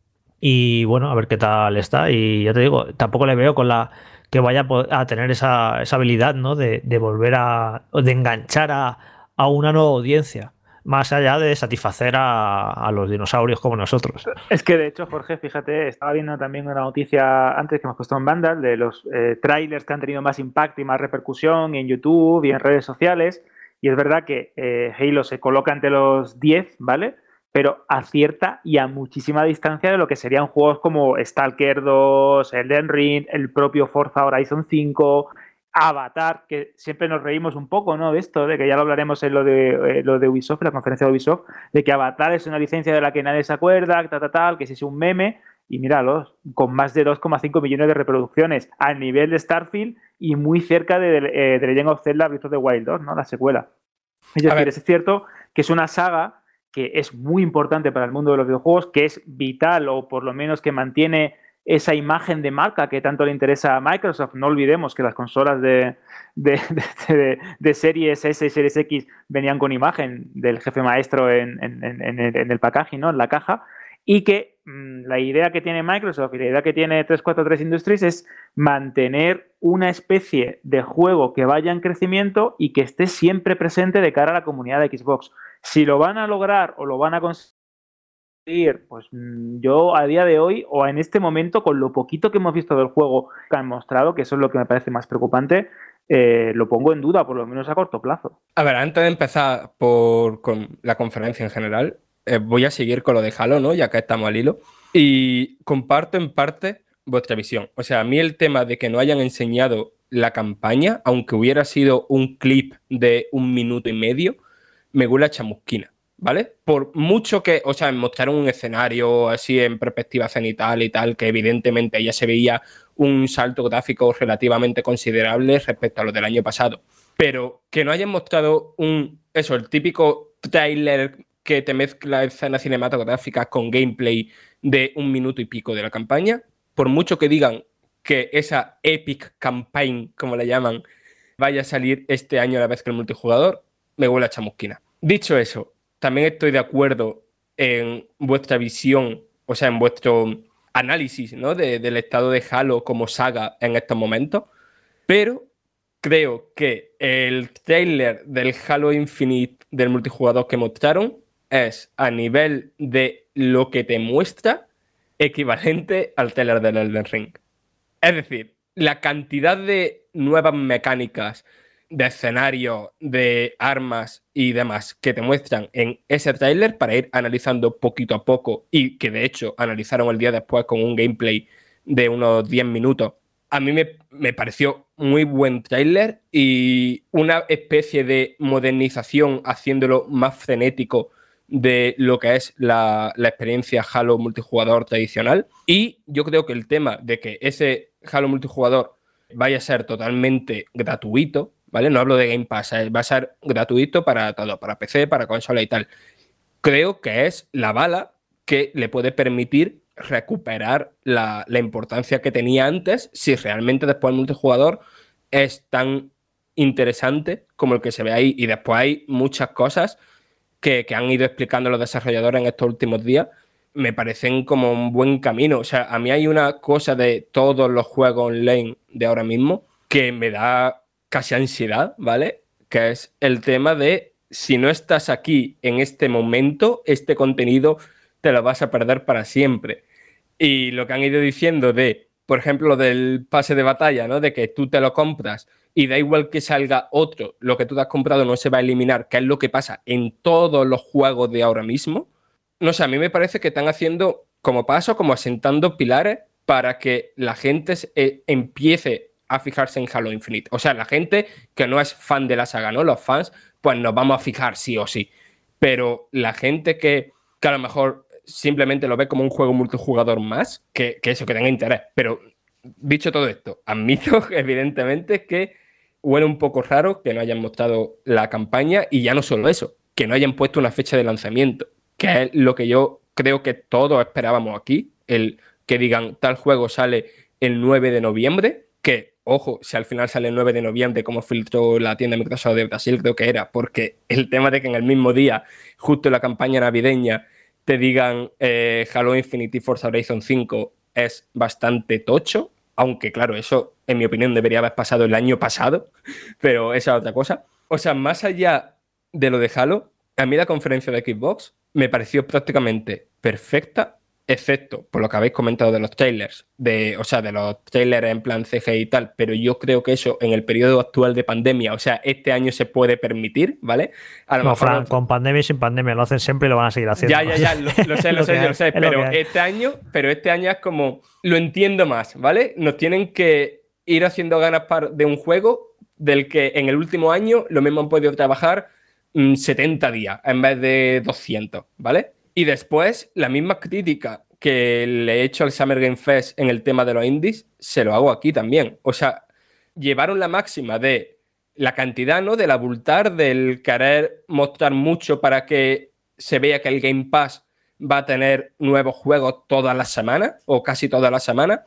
Y bueno, a ver qué tal está. Y ya te digo, tampoco le veo con la que vaya a tener esa, esa habilidad, ¿no? De, de volver a. de enganchar a, a una nueva audiencia más allá de satisfacer a, los dinosaurios como nosotros. Es que de hecho, Jorge, fíjate, estaba viendo también una noticia antes que hemos puesto en Vandal de los eh, trailers que han tenido más impacto y más repercusión en YouTube y en redes sociales. Y es verdad que eh, Halo se coloca entre los 10, ¿vale? Pero a cierta y a muchísima distancia de lo que serían juegos como Stalker 2, Elden Ring, el propio Forza Horizon 5, Avatar, que siempre nos reímos un poco, ¿no? De esto, de que ya lo hablaremos en lo de, eh, lo de Ubisoft, la conferencia de Ubisoft, de que Avatar es una licencia de la que nadie se acuerda, tal, tal, tal, que es un meme, y míralos, con más de 2,5 millones de reproducciones a nivel de Starfield y muy cerca de, eh, de Legend of Zelda Breath of the Wild 2, ¿no? La secuela. Es decir, es cierto que es una saga que es muy importante para el mundo de los videojuegos, que es vital o por lo menos que mantiene esa imagen de marca que tanto le interesa a Microsoft. No olvidemos que las consolas de, de, Series S y Series X venían con imagen del jefe maestro en, el packaging, ¿no? en la caja, y que mm, la idea que tiene Microsoft y la idea que tiene 343 Industries es mantener una especie de juego que vaya en crecimiento y que esté siempre presente de cara a la comunidad de Xbox. Si lo van a lograr o lo van a conseguir pues mm, yo a día de hoy o en este momento, con lo poquito que hemos visto del juego que han mostrado, que eso es lo que me parece más preocupante, eh, lo pongo en duda, por lo menos a corto plazo. A ver, antes de empezar por con la conferencia en general, eh, voy a seguir con lo de Halo, ¿no? Ya que estamos al hilo. Y comparto en parte vuestra visión. O sea, a mí el tema de que no hayan enseñado la campaña, aunque hubiera sido un clip de un minuto y medio, me huele a chamusquina. ¿Vale? Por mucho que, o sea, mostraron un escenario así en perspectiva cenital y tal, que evidentemente ya se veía un salto gráfico relativamente considerable respecto a lo del año pasado. Pero que no hayan mostrado un, eso, el típico trailer que te mezcla escenas cinematográficas con gameplay de un minuto y pico de la campaña, por mucho que digan que esa epic campaign, como la llaman, vaya a salir este año a la vez que el multijugador, me huele a chamusquina. Dicho eso, también estoy de acuerdo en vuestra visión, o sea, en vuestro análisis ¿no? del estado de Halo como saga en estos momentos, pero creo que el trailer del Halo Infinite del multijugador que mostraron es a nivel de lo que te muestra equivalente al trailer del Elden Ring. Es decir, la cantidad de nuevas mecánicas, de escenario, de armas y demás que te muestran en ese tráiler para ir analizando poquito a poco y que de hecho analizaron el día después con un gameplay de unos 10 minutos. A mí me, pareció muy buen tráiler y una especie de modernización haciéndolo más frenético de lo que es la, la experiencia Halo multijugador tradicional. Y yo creo que el tema de que ese Halo multijugador vaya a ser totalmente gratuito, No hablo de Game Pass, eh, va a ser gratuito para todo, para PC, para consola y tal. Creo que es la bala que le puede permitir recuperar la, importancia que tenía antes si realmente después el multijugador es tan interesante como el que se ve ahí. Y después hay muchas cosas que han ido explicando los desarrolladores en estos últimos días me parecen como un buen camino. O sea, a mí hay una cosa de todos los juegos online de ahora mismo que me da casi ansiedad, ¿vale? Que es el tema de si no estás aquí en este momento, este contenido te lo vas a perder para siempre. Y lo que han ido diciendo de, por ejemplo, lo del pase de batalla, ¿no? De que tú te lo compras y da igual que salga otro, lo que tú te has comprado no se va a eliminar, que es lo que pasa en todos los juegos de ahora mismo. No sé, a mí me parece que están haciendo como paso, como asentando pilares para que la gente eh, empiece a fijarse en Halo Infinite. O sea, la gente que no es fan de la saga, ¿no? Los fans, pues nos vamos a fijar sí o sí. Pero la gente que, a lo mejor simplemente lo ve como un juego multijugador más, que, eso, que tenga interés. Pero dicho todo esto, admito evidentemente que huele un poco raro que no hayan mostrado la campaña y ya no solo eso, que no hayan puesto una fecha de lanzamiento, que es lo que yo creo que todos esperábamos aquí, el que digan tal juego sale el 9 de noviembre, que ojo, si al final sale el 9 de noviembre, como filtró la tienda Microsoft de Brasil, creo que era, porque el tema de que en el mismo día, justo en la campaña navideña, te digan eh, Halo Infinite y Forza Horizon 5 es bastante tocho, aunque claro, eso en mi opinión debería haber pasado el año pasado, pero esa es otra cosa. O sea, más allá de lo de Halo, a mí la conferencia de Xbox me pareció prácticamente perfecta excepto por lo que habéis comentado de los trailers, de, o sea, de los trailers en plan CG y tal, pero yo creo que eso en el periodo actual de pandemia, o sea, este año se puede permitir, ¿vale? A lo no, mejor, Fran, con pandemia y sin pandemia lo hacen siempre y lo van a seguir haciendo. Ya, ya, ya, lo, sé, lo, sé, lo sé, pero este año, pero este año es como, lo entiendo más, ¿vale? Nos tienen que ir haciendo ganas de un juego del que en el último año lo mismo han podido trabajar 70 mm, días en vez de 200, ¿vale? Y después, la misma crítica que le he hecho al Summer Game Fest en el tema de los indies, se lo hago aquí también. O sea, llevaron la máxima de la cantidad, ¿no? Del abultar, del querer mostrar mucho para que se vea que el Game Pass va a tener nuevos juegos todas las semanas o casi todas las semanas.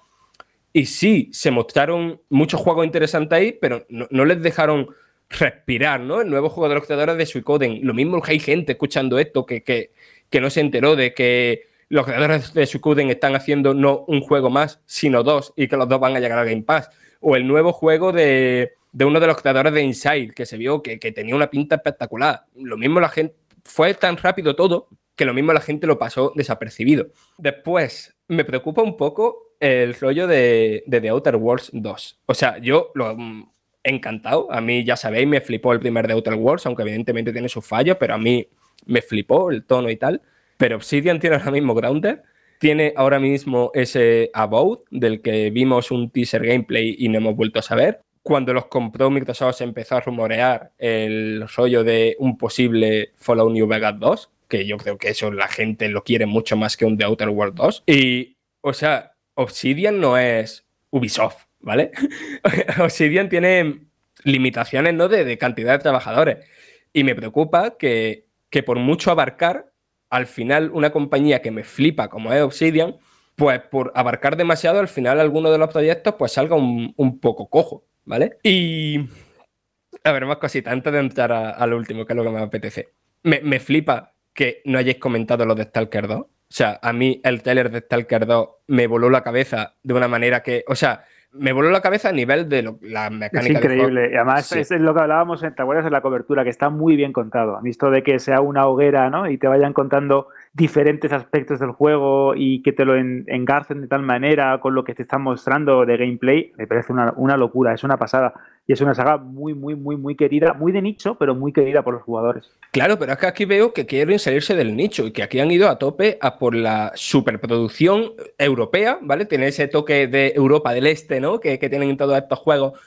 Y sí, se mostraron muchos juegos interesantes ahí, pero no, les dejaron respirar, ¿no? El nuevo juego de los creadores de Suicoden. Lo mismo que hay gente escuchando esto que, que, que no se enteró de que los creadores de Suicoden están haciendo no un juego más, sino dos, y que los dos van a llegar a Game Pass. O el nuevo juego de, de uno de los creadores de Inside, que se vio que, que tenía una pinta espectacular. Lo mismo la gente, fue tan rápido todo que lo mismo la gente lo pasó desapercibido. Después, me preocupa un poco el rollo de, de The Outer Worlds 2. O sea, yo lo mm, encantado. A mí, ya sabéis, me flipó el primer The Outer Worlds, aunque evidentemente tiene sus fallos, pero a mí me flipó el tono y tal. Pero Obsidian tiene ahora mismo Grounded. Tiene ahora mismo ese About, del que vimos un teaser gameplay y no hemos vuelto a saber. Cuando los compró Microsoft se empezó a rumorear el rollo de un posible Fallout New Vegas 2, que yo creo que eso la gente lo quiere mucho más que un The Outer Worlds 2. Y, o sea, Obsidian no es Ubisoft, ¿vale? Obsidian tiene limitaciones, ¿no? De, cantidad de trabajadores. Y me preocupa que, que por mucho abarcar, al final una compañía que me flipa como es Obsidian, pues por abarcar demasiado, al final alguno de los proyectos pues salga un, poco cojo, ¿vale? Y... A ver, más cositas, antes de entrar a, lo último, que es lo que me apetece. Me, me flipa que no hayáis comentado lo de Stalker 2. O sea, a mí el trailer de Stalker 2 me voló la cabeza de una manera que, o sea, me voló la cabeza a nivel de la mecánica. Es increíble. Y además es lo que hablábamos, ¿te acuerdas de la cobertura? Que está muy bien contado. A visto de que sea una hoguera, ¿no? Y te vayan contando diferentes aspectos del juego y que te lo engarcen de tal manera con lo que te están mostrando de gameplay, me parece una, una locura, es una pasada. Y es una saga muy, muy, muy, muy querida, muy de nicho, pero muy querida por los jugadores. Claro, pero es que aquí veo que quieren salirse del nicho y que aquí han ido a tope a por la superproducción europea, ¿vale? Tiene ese toque de Europa del Este, ¿no? Que, que tienen todos estos juegos,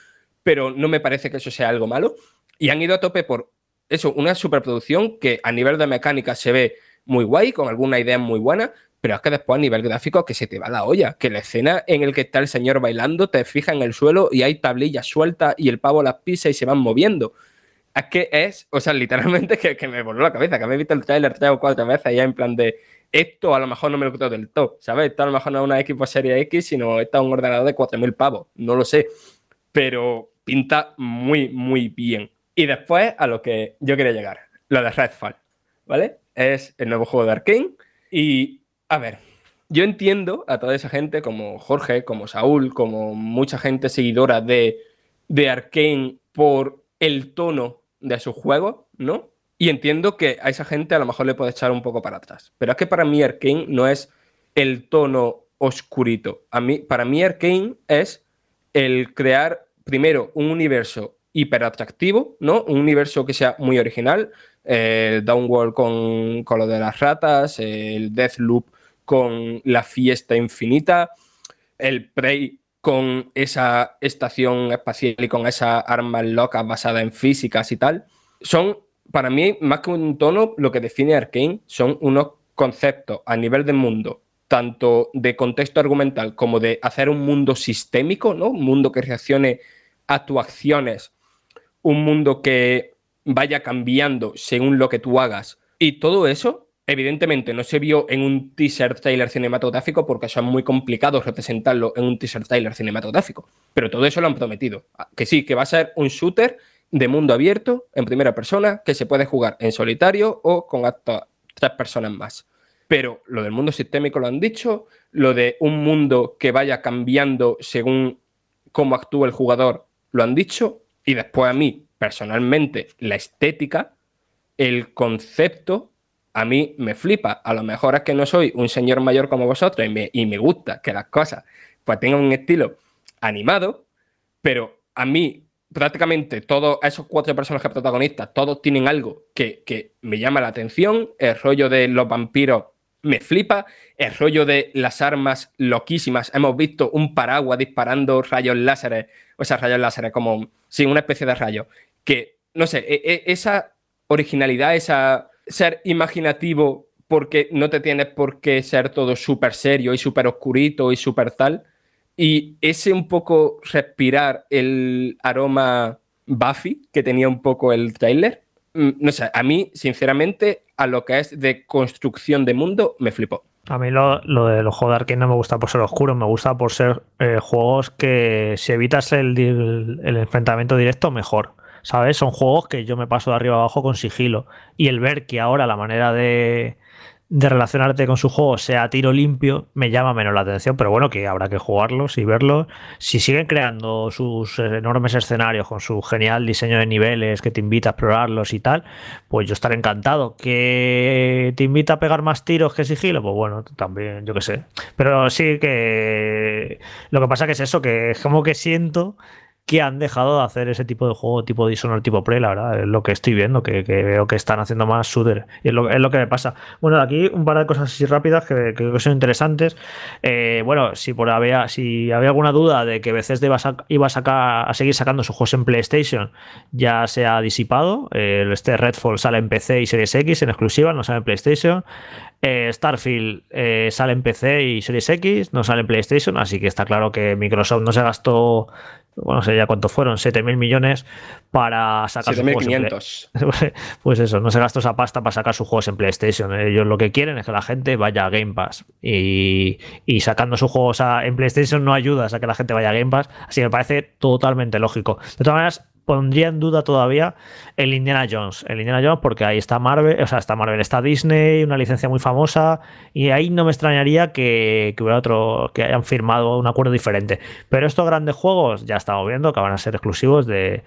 pero no me parece que eso sea algo malo. Y han ido a tope por eso, una superproducción que a nivel de mecánica se ve muy guay, con alguna idea muy buena, pero es que después a nivel gráfico que se te va la olla, que la escena en el que está el señor bailando te fija en el suelo y hay tablillas sueltas y el pavo las pisa y se van moviendo. Es que es, o sea, literalmente que, me voló la cabeza, que me he visto el trailer tres o cuatro veces ya en plan de esto a lo mejor no me lo creo del todo, ¿sabes? Esto a lo mejor no es una equipo serie X, sino está un ordenador de 4.000 pavos, no lo sé, pero pinta muy, muy bien. Y después a lo que yo quería llegar, lo de Redfall, ¿vale? Es el nuevo juego de Arkane y a ver, yo entiendo a toda esa gente, como Jorge, como Saúl, como mucha gente seguidora de, de Arkane por el tono de su juego, ¿no? Y entiendo que a esa gente a lo mejor le puede echar un poco para atrás. Pero es que para mí Arkane no es el tono oscurito. A mí, para mí Arkane es el crear primero un universo hiper atractivo, ¿no? Un universo que sea muy original. El Downworld con, con lo de las ratas, el Deathloop con la fiesta infinita, el Prey con esa estación espacial y con esas armas locas basadas en físicas y tal, son para mí más que un tono, lo que define Arkane son unos conceptos a nivel de mundo, tanto de contexto argumental como de hacer un mundo sistémico, ¿no? Un mundo que reaccione a tus acciones, un mundo que vaya cambiando según lo que tú hagas. Y todo eso Evidentemente no se vio en un teaser trailer cinematográfico porque eso es muy complicado representarlo en un teaser trailer cinematográfico. Pero todo eso lo han prometido. Ah, que sí, que va a ser un shooter de mundo abierto, en primera persona, que se puede jugar en solitario o con hasta tres personas más. Pero lo del mundo sistémico lo han dicho, lo de un mundo que vaya cambiando según cómo actúa el jugador lo han dicho, y después a mí, personalmente, la estética, el concepto a mí me flipa. A lo mejor es que no soy un señor mayor como vosotros y me, gusta que las cosas pues tengan un estilo animado, pero a mí prácticamente todos esos cuatro personajes protagonistas, todos tienen algo que, que, me llama la atención. El rollo de los vampiros me flipa. El rollo de las armas loquísimas. Hemos visto un paraguas disparando rayos láseres, o sea, rayos láseres como Sí, una especie de rayo. Que, no sé, e, e, esa originalidad, esa ser imaginativo porque no te tienes por qué ser todo súper serio y súper oscurito y súper tal. Y ese un poco respirar el aroma Buffy que tenía un poco el trailer, mm, no sé, a mí, sinceramente, a lo que es de construcción de mundo, me flipó. A mí lo, de los juegos de no me gusta por ser oscuro, me gusta por ser eh, juegos que si evitas el, el, enfrentamiento directo, mejor. ¿Sabes? Son juegos que yo me paso de arriba abajo con sigilo. Y el ver que ahora la manera de, relacionarte con su juego sea tiro limpio, me llama menos la atención, pero bueno, que habrá que jugarlos y verlos. Si siguen creando sus enormes escenarios con su genial diseño de niveles que te invita a explorarlos y tal, pues yo estaré encantado. ¿Que te invita a pegar más tiros que sigilo? Pues bueno, también, yo qué sé. Pero sí que lo que pasa que es eso, que es como que siento que han dejado de hacer ese tipo de juego tipo Dishonored, tipo Prey, la verdad, es lo que estoy viendo, que, veo que están haciendo más shooter, y es lo, que me pasa. Bueno, aquí un par de cosas así rápidas que, creo que son interesantes. Eh, bueno, si por había, si había alguna duda de que Bethesda iba a, iba a, sacar, a seguir sacando sus juegos en PlayStation, ya se ha disipado. este Redfall sale en PC y Series X en exclusiva, no sale en PlayStation. Eh, Starfield eh, sale en PC y Series X, no sale en PlayStation, así que está claro que Microsoft no se gastó bueno, no sé ya cuánto fueron, 7.000 millones para sacar sus juegos Pues eso, no se gastó esa pasta para sacar sus juegos en PlayStation. Ellos lo que quieren es que la gente vaya a Game Pass. Y, sacando sus juegos en PlayStation no ayuda a que la gente vaya a Game Pass. Así que me parece totalmente lógico. De todas maneras, pondría en duda todavía el Indiana Jones. El Indiana Jones, porque ahí está Marvel, o sea, está Marvel, está Disney, una licencia muy famosa, y ahí no me extrañaría que, hubiera otro, que hayan firmado un acuerdo diferente. Pero estos grandes juegos ya estamos viendo que van a ser exclusivos de,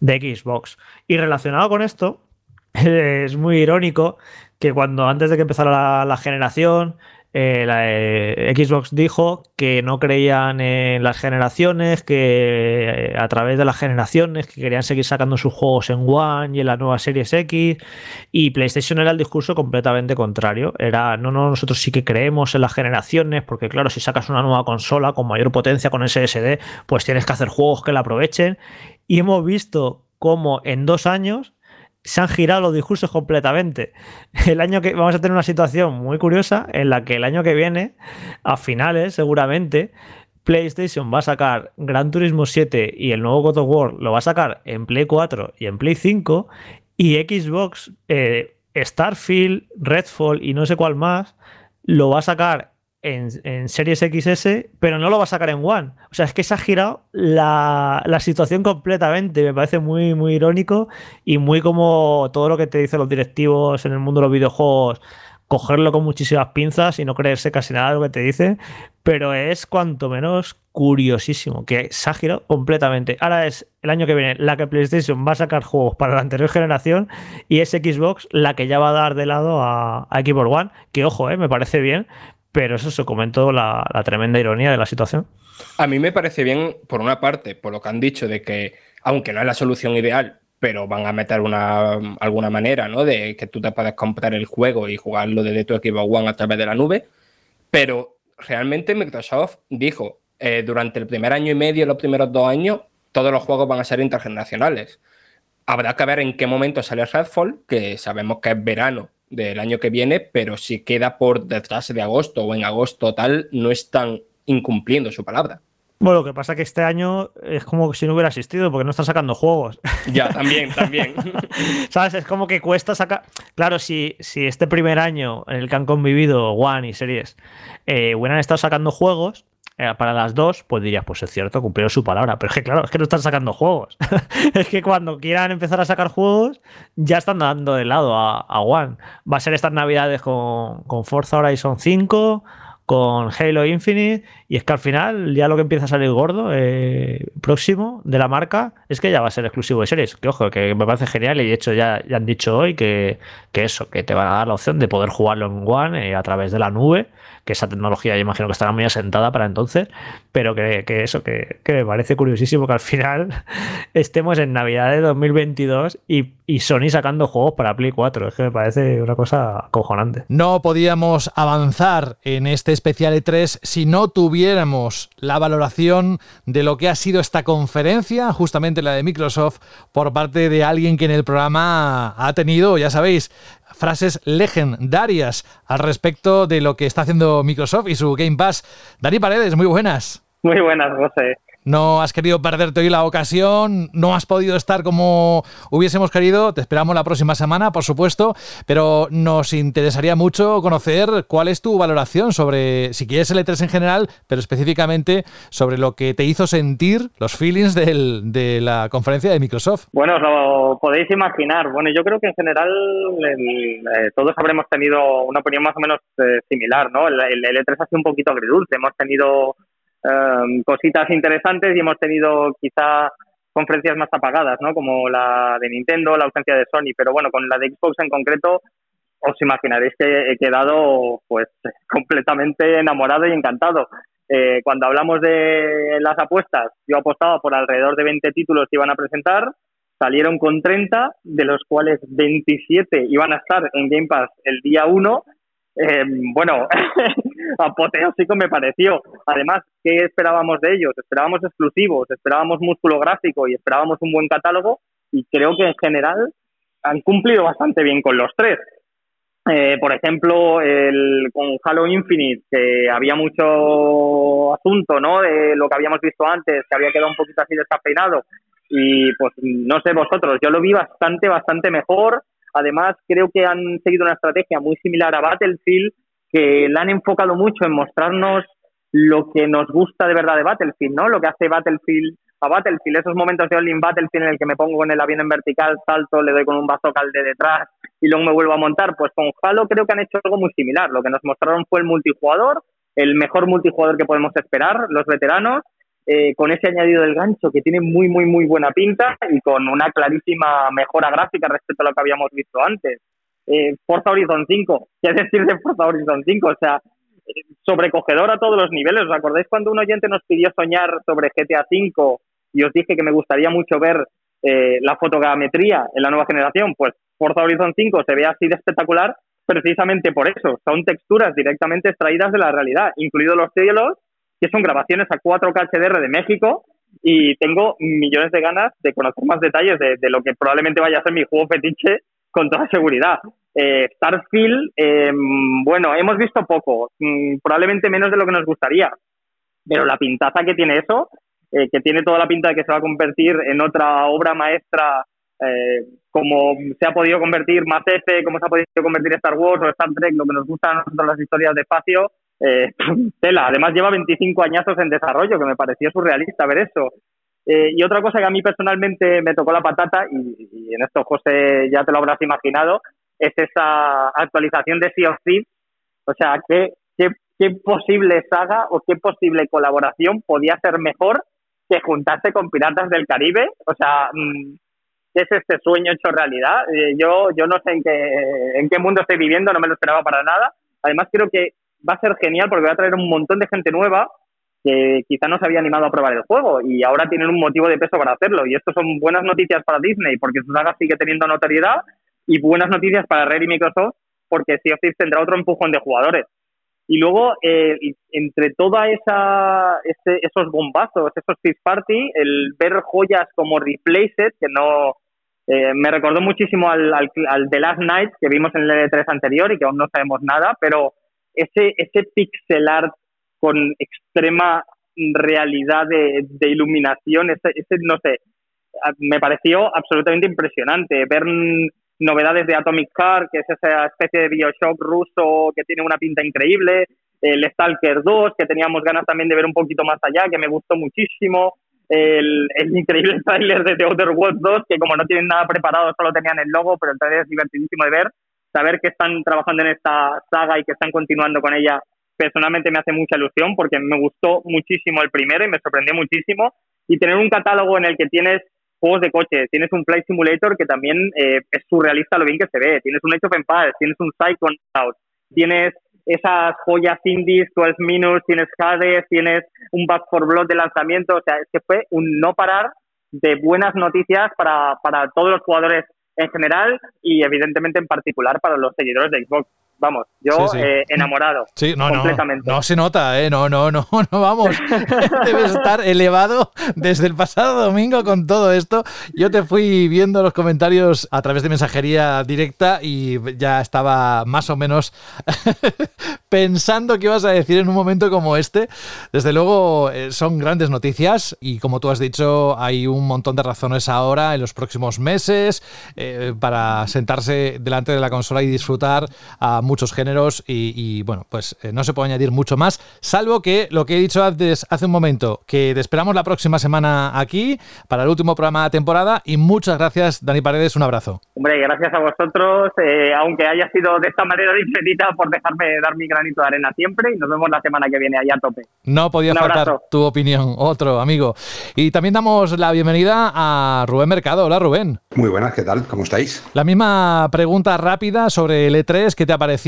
Xbox. Y relacionado con esto, es muy irónico que cuando antes de que empezara la generación, eh, la, eh, Xbox dijo que no creían en las generaciones, que eh, a través de las generaciones, que querían seguir sacando sus juegos en One y en la nueva Series X, y PlayStation era el discurso completamente contrario. Era, no, no, nosotros sí que creemos en las generaciones, porque claro, si sacas una nueva consola con mayor potencia, con SSD, pues tienes que hacer juegos que la aprovechen. Y hemos visto cómo en dos años se han girado los discursos completamente. El año que vamos a tener una situación muy curiosa en la que el año que viene, a finales seguramente, PlayStation va a sacar Gran Turismo 7 y el nuevo God of War lo va a sacar en Play 4 y en Play 5 y Xbox, eh, Starfield, Redfall y no sé cuál más lo va a sacar en, Series XS, pero no lo va a sacar en One. O sea, es que se ha girado la, situación completamente. Me parece muy, muy irónico y muy como todo lo que te dicen los directivos en el mundo de los videojuegos, cogerlo con muchísimas pinzas y no creerse casi nada de lo que te dicen, pero es cuanto menos curiosísimo, que se ha girado completamente. Ahora es el año que viene la que PlayStation va a sacar juegos para la anterior generación y es Xbox la que ya va a dar de lado a, a Xbox One, que ojo, eh, me parece bien, pero eso se comentó la, tremenda ironía de la situación. A mí me parece bien, por una parte, por lo que han dicho de que, aunque no es la solución ideal, pero van a meter una, alguna manera, ¿no? De que tú te puedas comprar el juego y jugarlo desde tu equipo One a través de la nube. Pero realmente Microsoft dijo, eh, durante el primer año y medio, los primeros dos años, todos los juegos van a ser intergeneracionales. Habrá que ver en qué momento sale Redfall, que sabemos que es verano del año que viene, pero si queda por detrás de agosto o en agosto tal, no están incumpliendo su palabra. Bueno, lo que pasa es que este año es como si no hubiera existido porque no están sacando juegos. Ya, también, también. ¿Sabes? Es como que cuesta sacar. Claro, si, si este primer año en el que han convivido One y series eh, hubieran estado sacando juegos, eh, para las dos, pues dirías, pues es cierto, cumplió su palabra. Pero es que, claro, es que no están sacando juegos. es que cuando quieran empezar a sacar juegos, ya están dando de lado a, One. Va a ser estas navidades con, con Forza Horizon 5, con Halo Infinite. Y es que al final, ya lo que empieza a salir gordo eh, próximo de la marca es que ya va a ser exclusivo de series. Que ojo, que me parece genial. Y de hecho, ya, ya han dicho hoy que, que, eso, que te van a dar la opción de poder jugarlo en One eh, a través de la nube que esa tecnología yo imagino que estará muy asentada para entonces, pero que, eso, que, me parece curiosísimo que al final estemos en Navidad de 2022 y, y Sony sacando juegos para Play 4. Es que me parece una cosa acojonante. No podíamos avanzar en este especial E3 si no tuviéramos la valoración de lo que ha sido esta conferencia, justamente la de Microsoft, por parte de alguien que en el programa ha tenido, ya sabéis, frases legendarias al respecto de lo que está haciendo Microsoft y su Game Pass. Dani Paredes, muy buenas. Muy buenas, José no has querido perderte hoy la ocasión, no has podido estar como hubiésemos querido, te esperamos la próxima semana, por supuesto, pero nos interesaría mucho conocer cuál es tu valoración sobre, si quieres el E3 en general, pero específicamente sobre lo que te hizo sentir los feelings de la conferencia de Microsoft. Bueno, os lo podéis imaginar. Bueno, yo creo que en general eh, todos habremos tenido una opinión más o menos eh, similar, ¿no? El, el, el E3 ha sido un poquito agridulce, hemos tenido Em, cositas interesantes y hemos tenido quizá conferencias más apagadas, ¿no? Como la de Nintendo, la ausencia de Sony, pero bueno, con la de Xbox en concreto, os imaginaréis que he quedado pues completamente enamorado y encantado. Eh, cuando hablamos de las apuestas, yo apostaba por alrededor de 20 títulos que iban a presentar, salieron con 30, de los cuales 27 iban a estar en Game Pass el día 1 eh, bueno, apoteósico me pareció. Además, ¿qué esperábamos de ellos? Esperábamos exclusivos, esperábamos músculo gráfico y esperábamos un buen catálogo y creo que en general han cumplido bastante bien con los tres. Eh, por ejemplo, el, con Halo Infinite, que había mucho asunto, ¿no? De lo que habíamos visto antes, que había quedado un poquito así descafeinado. Y pues no sé vosotros, yo lo vi bastante, bastante mejor. Además, creo que han seguido una estrategia muy similar a Battlefield, que la han enfocado mucho en mostrarnos lo que nos gusta de verdad de Battlefield, ¿no? Lo que hace Battlefield a Battlefield, esos momentos de All-in Battlefield en el que me pongo con el avión en vertical, salto, le doy con un cal de detrás y luego me vuelvo a montar, pues con Halo creo que han hecho algo muy similar. Lo que nos mostraron fue el multijugador, el mejor multijugador que podemos esperar, los veteranos, eh, con ese añadido del gancho que tiene muy, muy, muy buena pinta y con una clarísima mejora gráfica respecto a lo que habíamos visto antes. Eh, Forza Horizon 5, ¿qué decir de Forza Horizon 5? O sea, eh, sobrecogedor a todos los niveles. ¿Os cuando un oyente nos pidió soñar sobre GTA 5 y os dije que me gustaría mucho ver eh, la fotogrametría en la nueva generación? Pues Forza Horizon 5 se ve así de espectacular precisamente por eso. Son texturas directamente extraídas de la realidad, incluidos los cielos que son grabaciones a 4K HDR de México y tengo millones de ganas de conocer más detalles de, lo que probablemente vaya a ser mi juego fetiche con toda seguridad. Eh, Starfield, em, bueno, hemos visto poco, mm, probablemente menos de lo que nos gustaría, pero la pintaza que tiene eso, eh, que tiene toda la pinta de que se va a convertir en otra obra maestra, eh, como se ha podido convertir Mass como se ha podido convertir Star Wars o Star Trek, lo que nos gustan a nosotros las historias de espacio, eh, tela, además lleva 25 añazos en desarrollo, que me pareció surrealista ver eso. Eh, y otra cosa que a mí personalmente me tocó la patata, y, en esto José ya te lo habrás imaginado, es esa actualización de Sea of Thieves. O sea, ¿qué, qué, qué posible saga o qué posible colaboración podía ser mejor que juntarse con Piratas del Caribe? O sea, mm, ¿qué es este sueño hecho realidad? Eh, yo, yo no sé en qué, en qué mundo estoy viviendo, no me lo esperaba para nada. Además, creo que va a ser genial porque va a traer un montón de gente nueva que quizá no se había animado a probar el juego y ahora tienen un motivo de peso para hacerlo. Y esto son buenas noticias para Disney porque su saga sigue teniendo notoriedad y buenas noticias para Rare y Microsoft porque Sea of Thieves tendrá otro empujón de jugadores. Y luego, eh, entre toda esa esos bombazos, esos Fifth Party, el ver joyas como Replaced, que no eh, me recordó muchísimo al, al, al, The Last Night que vimos en el E3 anterior y que aún no sabemos nada, pero ese, ese pixel art con extrema realidad de, iluminación, ese, no sé, me pareció absolutamente impresionante. Ver novedades de Atomic Heart, que es esa especie de Bioshock ruso que tiene una pinta increíble, el Stalker 2, que teníamos ganas también de ver un poquito más allá, que me gustó muchísimo, el, el increíble trailer de The Outer Worlds 2, que como no tienen nada preparado, solo tenían el logo, pero el trailer es divertidísimo de ver saber que están trabajando en esta saga y que están continuando con ella, personalmente me hace mucha ilusión porque me gustó muchísimo el primero y me sorprendió muchísimo. Y tener un catálogo en el que tienes juegos de coche, tienes un Flight Simulator que también eh, es surrealista lo bien que se ve, tienes un Age of Empires, tienes un Psychonaut, tienes esas joyas indies, 12 Minutes, tienes Hades, tienes un Back for Blood de lanzamiento, o sea, es que fue un no parar de buenas noticias para, para todos los jugadores en general y evidentemente en particular para los seguidores de Xbox vamos, yo eh, enamorado. Sí, no, completamente. No, no se nota, ¿eh? No, no, no, no, vamos. Debes estar elevado desde el pasado domingo con todo esto. Yo te fui viendo los comentarios a través de mensajería directa y ya estaba más o menos pensando qué ibas a decir en un momento como este. Desde luego, eh, son grandes noticias y como tú has dicho, hay un montón de razones ahora, en los próximos meses, eh, para sentarse delante de la consola y disfrutar a muchos géneros y, bueno, pues eh, no se puede añadir mucho más, salvo que lo que he dicho antes, hace un momento, que te esperamos la próxima semana aquí para el último programa de temporada y muchas gracias, Dani Paredes, un abrazo. Hombre, gracias a vosotros, eh, aunque haya sido de esta manera diferida, por dejarme dar mi granito de arena siempre y nos vemos la semana que viene allá a tope. No podía faltar tu opinión, otro amigo. Y también damos la bienvenida a Rubén Mercado. Hola Rubén. Muy buenas, ¿qué tal? ¿Cómo estáis? La misma pregunta rápida sobre el E3, ¿qué te ha parecido?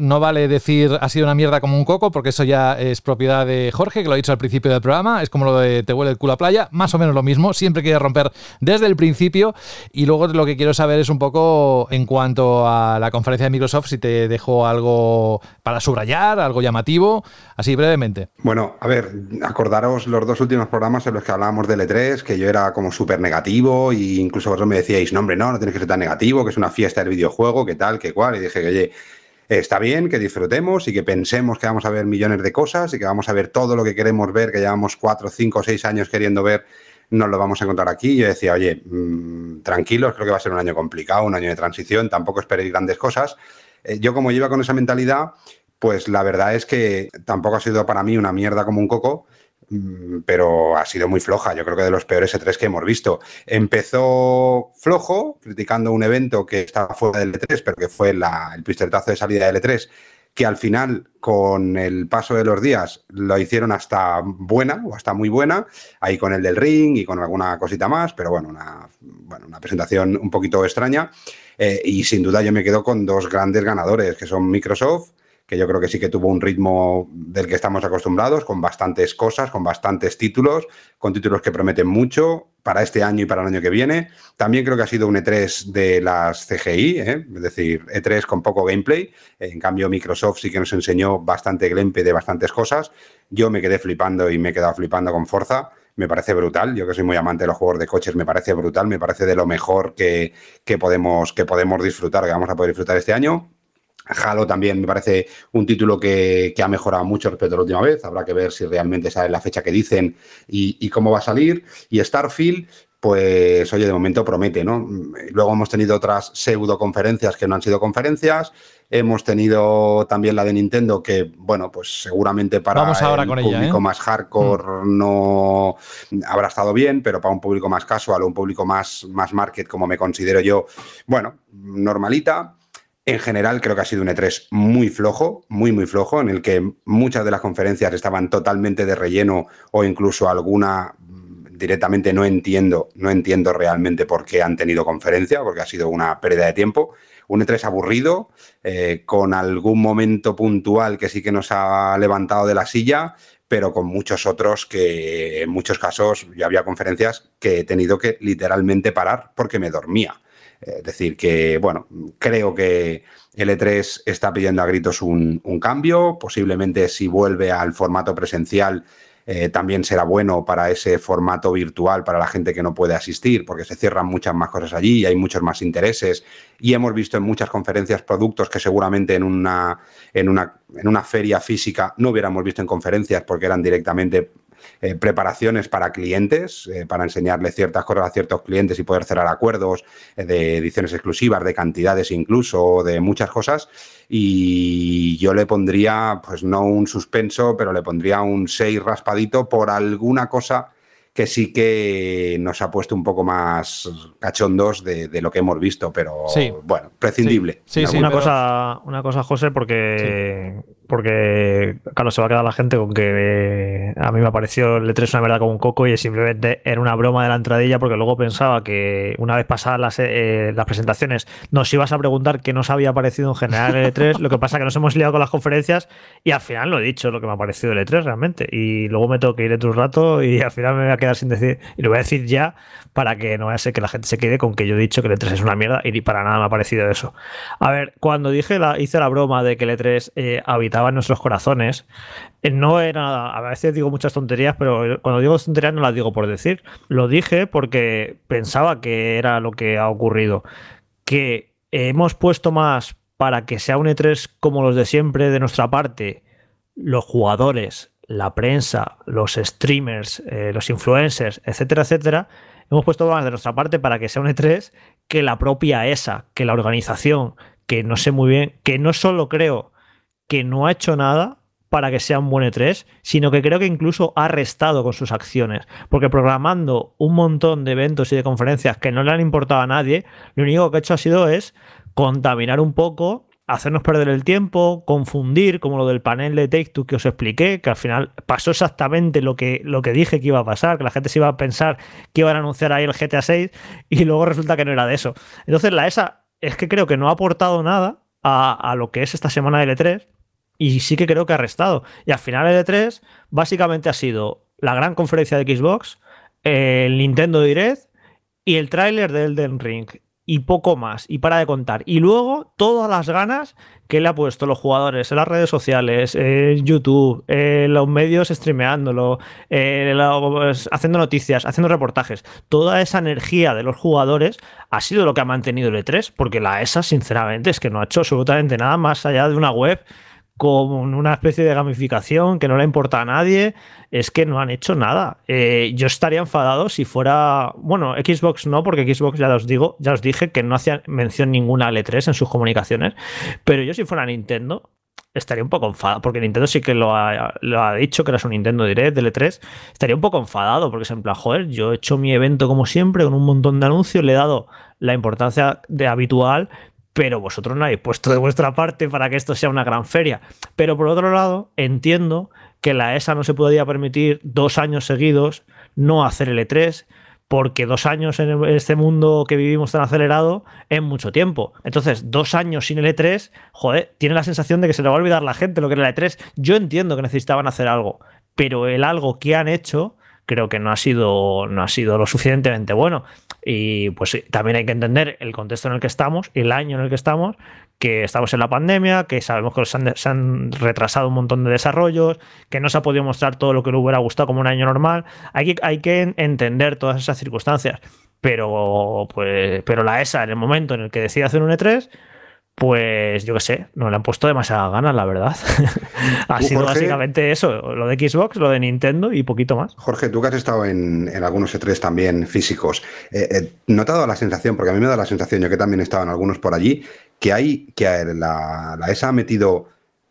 No vale decir ha sido una mierda como un coco, porque eso ya es propiedad de Jorge, que lo ha dicho al principio del programa. Es como lo de te huele el culo a playa, más o menos lo mismo. Siempre quiere romper desde el principio. Y luego lo que quiero saber es un poco en cuanto a la conferencia de Microsoft, si te dejó algo para subrayar, algo llamativo, así brevemente. Bueno, a ver, acordaros los dos últimos programas en los que hablábamos del E3, que yo era como súper negativo, e incluso vosotros me decíais, no, hombre, no, no tienes que ser tan negativo, que es una fiesta del videojuego, que tal, que cual. Y dije que, oye, está bien que disfrutemos y que pensemos que vamos a ver millones de cosas y que vamos a ver todo lo que queremos ver, que llevamos cuatro, cinco, seis años queriendo ver, nos lo vamos a encontrar aquí. Yo decía, oye, mmm, tranquilos, creo que va a ser un año complicado, un año de transición, tampoco esperéis grandes cosas. Eh, yo como iba con esa mentalidad, pues la verdad es que tampoco ha sido para mí una mierda como un coco, Mm, pero ha sido muy floja. Yo creo que de los peores E3 que hemos visto. Empezó flojo, criticando un evento que estaba fuera del E3, pero que fue el pistoletazo de salida del E3, que al final, con el paso de los días, lo hicieron hasta buena o hasta muy buena, ahí con el del ring y con alguna cosita más, pero bueno, una, bueno, una presentación un poquito extraña. Eh, y sin duda yo me quedo con dos grandes ganadores, que son Microsoft que yo creo que sí que tuvo un ritmo del que estamos acostumbrados, con bastantes cosas, con bastantes títulos, con títulos que prometen mucho para este año y para el año que viene. También creo que ha sido un E3 de las CGI, ¿eh? es decir, E3 con poco gameplay. En cambio, Microsoft sí que nos enseñó bastante gameplay de bastantes cosas. Yo me quedé flipando y me he quedado flipando con Forza me parece brutal. Yo que soy muy amante de los juegos de coches, me parece brutal, me parece de lo mejor que, que, podemos, que podemos disfrutar, que vamos a poder disfrutar este año. Halo también me parece un título que, ha mejorado mucho respecto a la última vez. Habrá que ver si realmente sabe la fecha que dicen y, cómo va a salir. Y Starfield, pues oye, de momento promete, ¿no? Luego hemos tenido otras pseudo conferencias que no han sido conferencias. Hemos tenido también la de Nintendo, que, bueno, pues seguramente para el público ¿eh? más hardcore mm. no habrá estado bien, pero para un público más casual o un público más, más market, como me considero yo, bueno, normalita. En general, creo que ha sido un E3 muy flojo, muy, muy flojo, en el que muchas de las conferencias estaban totalmente de relleno o incluso alguna mm, directamente no entiendo, no entiendo realmente por qué han tenido conferencia, porque ha sido una pérdida de tiempo. Un E3 aburrido, eh, con algún momento puntual que sí que nos ha levantado de la silla, pero con muchos otros que en muchos casos yo había conferencias que he tenido que literalmente parar porque me dormía. Es decir, que, bueno, creo que el E3 está pidiendo a gritos un, cambio. Posiblemente si vuelve al formato presencial eh, también será bueno para ese formato virtual para la gente que no puede asistir, porque se cierran muchas más cosas allí y hay muchos más intereses. Y hemos visto en muchas conferencias productos que seguramente en una, en una, en una feria física no hubiéramos visto en conferencias porque eran directamente eh, preparaciones para clientes, eh, para enseñarle ciertas cosas a ciertos clientes y poder cerrar acuerdos eh, de ediciones exclusivas, de cantidades incluso, de muchas cosas. Y yo le pondría, pues no un suspenso, pero le pondría un 6 raspadito por alguna cosa que sí que nos ha puesto un poco más cachondos de, lo que hemos visto, pero bueno, prescindible. Sí, sí, una, cosa, una cosa, José, porque porque claro, se va a quedar la gente con que eh, a mí me pareció el E3 una verdad como un coco y simplemente era una broma de la entradilla porque luego pensaba que una vez pasadas las, eh, las presentaciones nos ibas a preguntar qué nos había parecido en general el E3, lo que pasa que nos hemos liado con las conferencias y al final lo he dicho, lo que me ha parecido el E3 realmente. Y luego me tengo que ir otro rato y al final me voy a quedar sin decir y lo voy a decir ya para que no vaya a ser que la gente se quede con que yo he dicho que el E3 es una mierda y para nada me ha parecido eso. A ver, cuando dije hice la broma de que el E3 eh, habitaba en nuestros corazones, eh, no era, a veces digo muchas tonterías, pero cuando digo tonterías no las digo por decir, lo dije porque pensaba que era lo que ha ocurrido, que hemos puesto más para que sea un E3 como los de siempre de nuestra parte, los jugadores, la prensa, los streamers, eh, los influencers, etcétera, etcétera, hemos puesto más de nuestra parte para que sea un E3 que la propia ESA, que la organización, que no sé muy bien, que no solo creo que no ha hecho nada para que sea un buen E3, sino que creo que incluso ha restado con sus acciones, porque programando un montón de eventos y de conferencias que no le han importado a nadie, lo único que ha hecho ha sido es contaminar un poco hacernos perder el tiempo, confundir, como lo del panel de Take Two que os expliqué, que al final pasó exactamente lo que, lo que dije que iba a pasar, que la gente se iba a pensar que iban a anunciar ahí el GTA 6 y luego resulta que no era de eso. Entonces la ESA es que creo que no ha aportado nada a, lo que es esta semana de L3 y sí que creo que ha restado. Y al final el E3 básicamente ha sido la gran conferencia de Xbox, el Nintendo Direct y el tráiler de Elden Ring y poco más, y para de contar. Y luego todas las ganas que le ha puesto los jugadores en las redes sociales, en YouTube, en los medios streameándolo, haciendo noticias, haciendo reportajes. Toda esa energía de los jugadores ha sido lo que ha mantenido el E3, porque la ESA, sinceramente, es que no ha hecho absolutamente nada más allá de una web con una especie de gamificación que no le importa a nadie, es que no han hecho nada. Eh, yo estaría enfadado si fuera, bueno, Xbox no, porque Xbox ya os digo, ya os dije que no hacía mención ninguna L3 en sus comunicaciones, pero yo si fuera Nintendo estaría un poco enfadado, porque Nintendo sí que lo ha, lo ha dicho, que era su Nintendo Direct de L3, estaría un poco enfadado, porque es en plan, joder, yo he hecho mi evento como siempre, con un montón de anuncios, le he dado la importancia de habitual, pero vosotros no habéis puesto de vuestra parte para que esto sea una gran feria. Pero por otro lado, entiendo que la ESA no se podía permitir dos años seguidos no hacer el E3, porque dos años en este mundo que vivimos tan acelerado es mucho tiempo. Entonces, dos años sin el E3, joder, tiene la sensación de que se le va a olvidar la gente lo que era el E3. Yo entiendo que necesitaban hacer algo, pero el algo que han hecho creo que no ha sido, no ha sido lo suficientemente bueno. Y pues también hay que entender el contexto en el que estamos, el año en el que estamos, que estamos en la pandemia, que sabemos que se han, retrasado un montón de desarrollos, que no se ha podido mostrar todo lo que le hubiera gustado como un año normal. Hay que, hay que entender todas esas circunstancias. Pero, pues, pero la ESA, en el momento en el que decide hacer un E3, pues yo qué sé, no le han puesto demasiadas ganas, la verdad. ha sido básicamente eso, lo de Xbox, lo de Nintendo y poquito más. Jorge, tú que has estado en, algunos E3 también físicos, eh, eh, ¿no te ha dado la sensación, porque a mí me da la sensación, yo que también he estado en algunos por allí, que hay, que la, ESA ha metido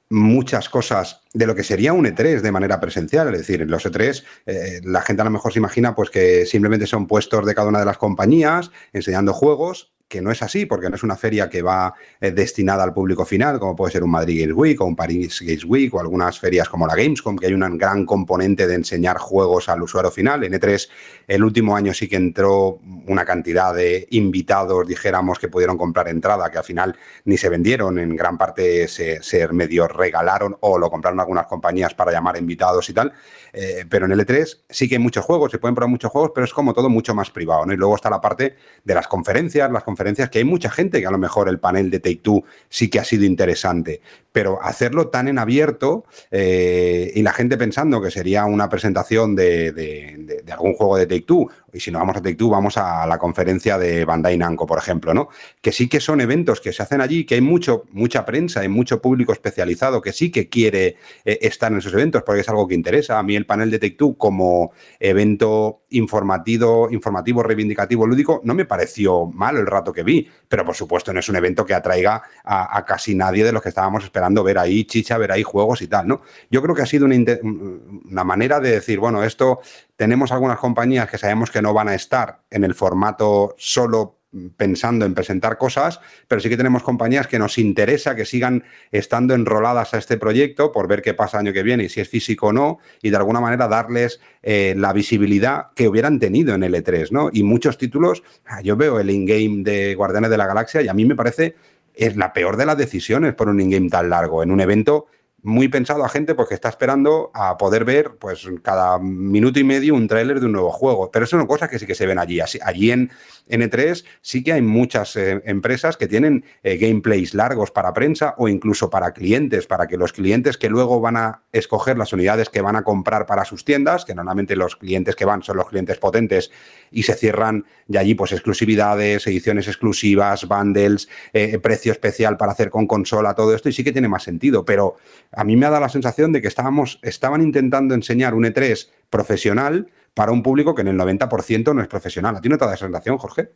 muchas cosas de lo que sería un E3 de manera presencial. Es decir, en los E3 eh, la gente a lo mejor se imagina pues que simplemente son puestos de cada una de las compañías enseñando juegos que no es así, porque no es una feria que va eh, destinada al público final, como puede ser un Madrid Games Week o un Paris Games Week o algunas ferias como la Gamescom, que hay un gran componente de enseñar juegos al usuario final. En E3 el último año sí que entró una cantidad de invitados, dijéramos, que pudieron comprar entrada, que al final ni se vendieron, en gran parte se, se medio regalaron o lo compraron algunas compañías para llamar invitados y tal. Eh, pero en el E3 sí que hay muchos juegos, se pueden probar muchos juegos, pero es como todo mucho más privado. Y luego está la parte de las conferencias, las conferencias que hay mucha gente que a lo mejor el panel de Take Two sí que ha sido interesante, pero hacerlo tan en abierto eh, y la gente pensando que sería una presentación de, algún juego de Take Two, y si no vamos a Take Two, vamos a la conferencia de Bandai Namco, por ejemplo, ¿no? Que sí que son eventos que se hacen allí, que hay mucho, mucha prensa, hay mucho público especializado que sí que quiere eh, estar en esos eventos porque es algo que interesa. A mí el panel de Take Two como evento informativo, informativo, reivindicativo, lúdico, no me pareció mal el rato que vi, pero por supuesto no es un evento que atraiga a, a casi nadie de los que estábamos esperando ver ahí chicha, ver ahí juegos y tal, ¿no? Yo creo que ha sido una, una manera de decir, bueno, esto tenemos algunas compañías que sabemos que no van a estar en el formato solo pensando en presentar cosas, pero sí que tenemos compañías que nos interesa que sigan estando enroladas a este proyecto por ver qué pasa año que viene y si es físico o no, y de alguna manera darles eh, la visibilidad que hubieran tenido en el E3, ¿no? Y muchos títulos, ah, yo veo el in-game de Guardianes de la Galaxia y a mí me parece es la peor de las decisiones por un in-game tan largo, en un evento muy pensado a gente porque está esperando a poder ver pues cada minuto y medio un tráiler de un nuevo juego. Pero eso son cosas que sí que se ven allí. allí en N3 sí que hay muchas eh, empresas que tienen eh, gameplays largos para prensa o incluso para clientes, para que los clientes que luego van a escoger las unidades que van a comprar para sus tiendas, que normalmente los clientes que van son los clientes potentes y se cierran de allí pues exclusividades, ediciones exclusivas, bundles, eh, precio especial para hacer con consola, todo esto y sí que tiene más sentido. Pero a mí me ha dado la sensación de que estábamos, estaban intentando enseñar un E3 profesional para un público que en el 90% no es profesional. ¿A ti no te da esa sensación, Jorge?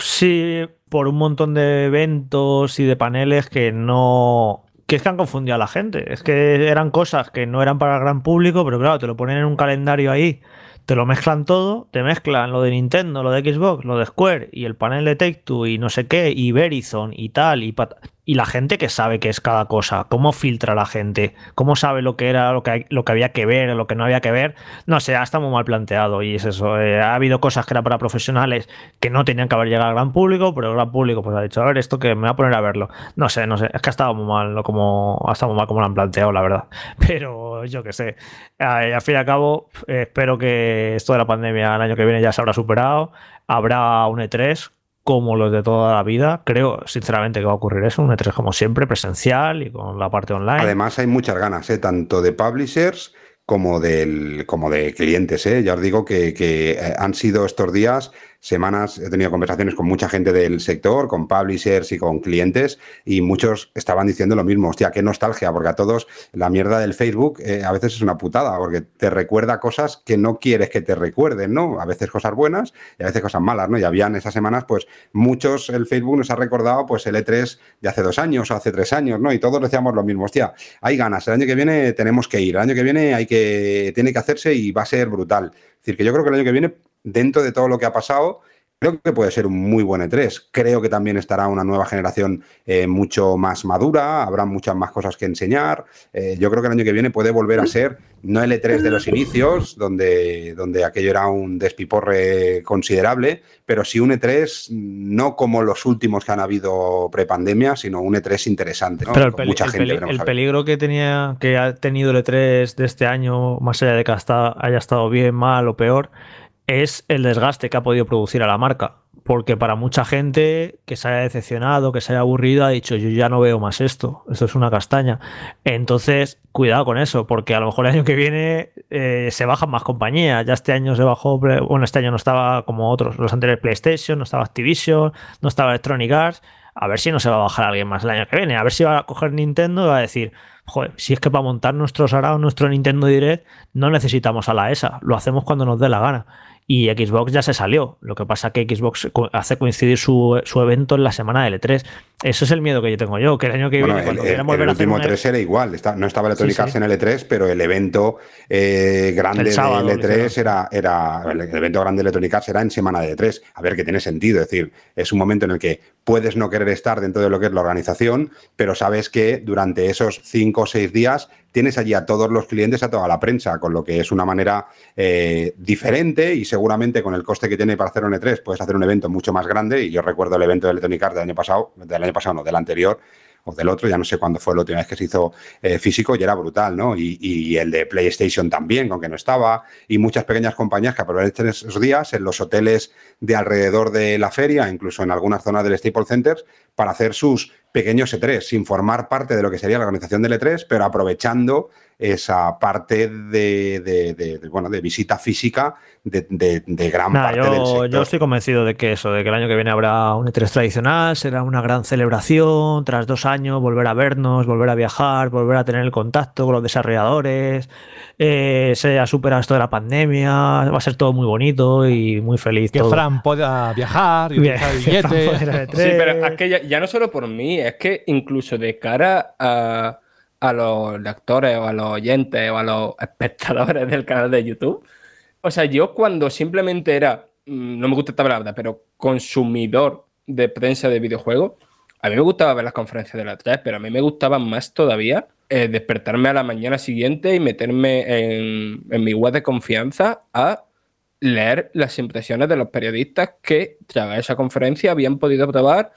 Sí, por un montón de eventos y de paneles que no. que es que han confundido a la gente. Es que eran cosas que no eran para el gran público, pero claro, te lo ponen en un calendario ahí te lo mezclan todo, te mezclan lo de Nintendo, lo de Xbox, lo de Square y el panel de Take Two y no sé qué, y Verizon y tal, y, y la gente que sabe qué es cada cosa, cómo filtra la gente, cómo sabe lo que era, lo que, lo que había que ver, lo que no había que ver, no sé, está muy mal planteado y es eso. Eh, ha habido cosas que eran para profesionales que no tenían que haber llegado al gran público, pero el gran público pues ha dicho, a ver, esto que me voy a poner a verlo. No sé, no sé, es que ha estado muy mal, como, ha estado muy mal como lo han planteado, la verdad. Pero yo qué sé, al fin y al cabo, espero que esto de la pandemia el año que viene ya se habrá superado, habrá un E3 como los de toda la vida. Creo, sinceramente, que va a ocurrir eso, un E3 como siempre, presencial y con la parte online. Además, hay muchas ganas, ¿eh? tanto de publishers como, del, como de clientes. ¿eh? Ya os digo que, que eh, han sido estos días semanas he tenido conversaciones con mucha gente del sector, con publishers y con clientes, y muchos estaban diciendo lo mismo. Hostia, qué nostalgia, porque a todos la mierda del Facebook eh, a veces es una putada, porque te recuerda cosas que no quieres que te recuerden, ¿no? A veces cosas buenas y a veces cosas malas, ¿no? Y habían esas semanas, pues muchos, el Facebook nos ha recordado, pues el E3 de hace dos años o hace tres años, ¿no? Y todos decíamos lo mismo. Hostia, hay ganas, el año que viene tenemos que ir, el año que viene hay que, tiene que hacerse y va a ser brutal. Es decir, que yo creo que el año que viene dentro de todo lo que ha pasado, creo que puede ser un muy buen E3. Creo que también estará una nueva generación eh, mucho más madura, habrá muchas más cosas que enseñar. Eh, yo creo que el año que viene puede volver a ser no el E3 de los inicios, donde, donde aquello era un despiporre considerable, pero sí un E3 no como los últimos que han habido prepandemia, sino un E3 interesante. Pero el, mucha gente, el peligro que, tenía, que ha tenido el E3 de este año, más allá de que haya estado bien, mal o peor, es el desgaste que ha podido producir a la marca. Porque para mucha gente que se haya decepcionado, que se haya aburrido, ha dicho yo ya no veo más esto, esto es una castaña. Entonces, cuidado con eso, porque a lo mejor el año que viene eh, se bajan más compañías. Ya este año se bajó, bueno, este año no estaba como otros, los anteriores PlayStation, no estaba Activision, no estaba Electronic Arts. A ver si no se va a bajar alguien más el año que viene, a ver si va a coger Nintendo y va a decir, joder, si es que para montar nuestro Sarao, nuestro Nintendo Direct, no necesitamos a la ESA, lo hacemos cuando nos dé la gana y Xbox ya se salió. Lo que pasa es que Xbox hace coincidir su, evento en la semana del E3. Eso es el miedo que yo tengo yo, que el año que viene, cuando el, el, último 3 e era igual, no estaba Electronic Arts en el E3, pero el evento eh, grande del E3 era, era, el evento grande de Electronic Arts era en semana de E3. A ver, que tiene sentido, es decir, es un momento en el que puedes no querer estar dentro de lo que es la organización, pero sabes que durante esos 5 o 6 días tienes allí a todos los clientes, a toda la prensa, con lo que es una manera eh, diferente y seguramente con el coste que tiene para hacer un E3 puedes hacer un evento mucho más grande. Y yo recuerdo el evento de Electronic Arts del año pasado, del año pasado, no, del anterior, o del otro, ya no sé cuándo fue la última vez que se hizo eh, físico y era brutal, ¿no? Y, el de PlayStation también, con que no estaba, y muchas pequeñas compañías que aprovechan esos días en los hoteles de alrededor de la feria, incluso en algunas zonas del Staples Centers, para hacer sus pequeños E3, sin formar parte de lo que sería la organización del E3, pero aprovechando esa parte de, bueno, de visita física de, gran parte yo, del sector. Yo estoy convencido de que eso, de que el año que viene habrá un E3 tradicional, será una gran celebración, tras dos años volver a vernos, volver a viajar, volver a tener el contacto con los desarrolladores, eh, se ha superado esto de la pandemia, va a ser todo muy bonito y muy feliz. Que Fran pueda viajar y viajar billetes. Sí, pero es que ya no solo por mí, es que incluso de cara a a los lectores o a los oyentes o a los espectadores del canal de YouTube. O sea, yo cuando simplemente era, mm, no me gusta esta palabra, pero consumidor de prensa de videojuegos, a mí me gustaba ver las conferencias de la 3, pero a mí me gustaba más todavía eh, despertarme a la mañana siguiente y meterme en, en mi web de confianza a leer las impresiones de los periodistas que tras esa conferencia habían podido probar,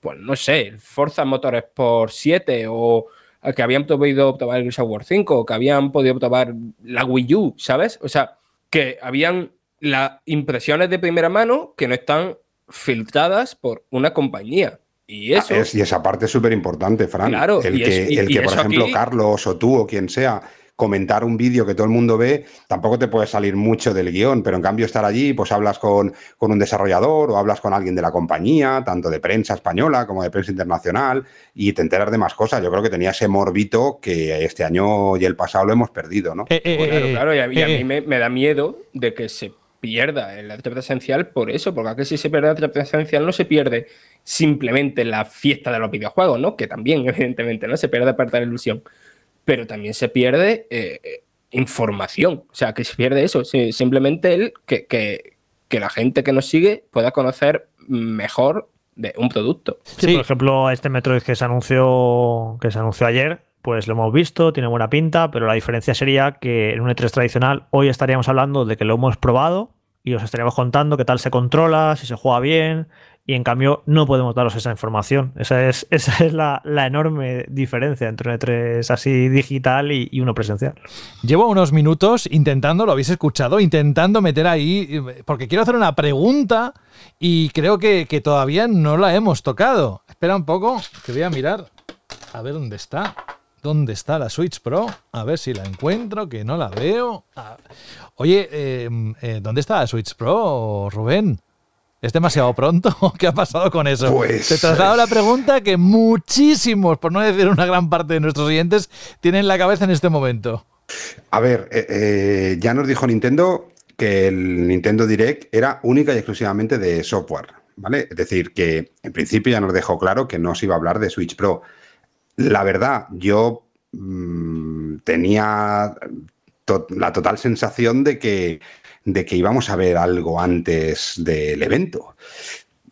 pues no sé, Forza Motorsport 7 o que habían podido probar el Software 5 o que habían podido probar la Wii U, ¿sabes? O sea, que habían las impresiones de primera mano que no están filtradas por una compañía. Y Ah, eso. es- y esa parte es súper importante, Fran. Claro, el que, es- y- el que por ejemplo, aquí- Carlos o tú o quien sea, comentar un vídeo que todo el mundo ve, tampoco te puede salir mucho del guion, pero en cambio estar allí, pues hablas con, con un desarrollador o hablas con alguien de la compañía, tanto de prensa española como de prensa internacional, y te enteras de más cosas. Yo creo que tenía ese morbito que este año y el pasado lo hemos perdido, ¿no? Eh, eh, Claro, eh, claro, y a, y a eh, mí me, me da miedo de que se pierda el arte presencial por eso, porque aquí si se pierde el arte presencial no se pierde simplemente la fiesta de los videojuegos, ¿no? Que también, evidentemente, no se pierde parte de la ilusión, pero también se pierde eh, información, o sea, que se pierde eso, simplemente el que, que- que la gente que nos sigue pueda conocer mejor de un producto. Sí, Sí. por ejemplo, este Metroid que se anunció que se anunció ayer, pues lo hemos visto, tiene buena pinta, pero la diferencia sería que en un E3 tradicional hoy estaríamos hablando de que lo hemos probado y os estaríamos contando qué tal se controla, si se juega bien, y en cambio no podemos daros esa información. Esa es, esa es la, la enorme diferencia entre un E3 así digital y, y uno presencial. Llevo unos minutos intentando, lo habéis escuchado, intentando meter ahí, porque quiero hacer una pregunta y creo que, que todavía no la hemos tocado. Espera un poco, que voy a mirar. A ver dónde está. ¿Dónde está la Switch Pro? A ver si la encuentro, que no la veo. Ah, Oye, eh, eh, ¿dónde está la Switch Pro, Rubén? ¿Es demasiado pronto? ¿Qué ha pasado con eso? Pues- Te traslado la pregunta que muchísimos, por no decir una gran parte de nuestros oyentes, tienen en la cabeza en este momento. A ver, eh, eh, ya nos dijo Nintendo que el Nintendo Direct era única y exclusivamente de software, ¿vale? Es decir, que en principio ya nos dejó claro que no se iba a hablar de Switch Pro. La verdad, yo mm, tenía to- la total sensación de que, de que íbamos a ver algo antes del evento.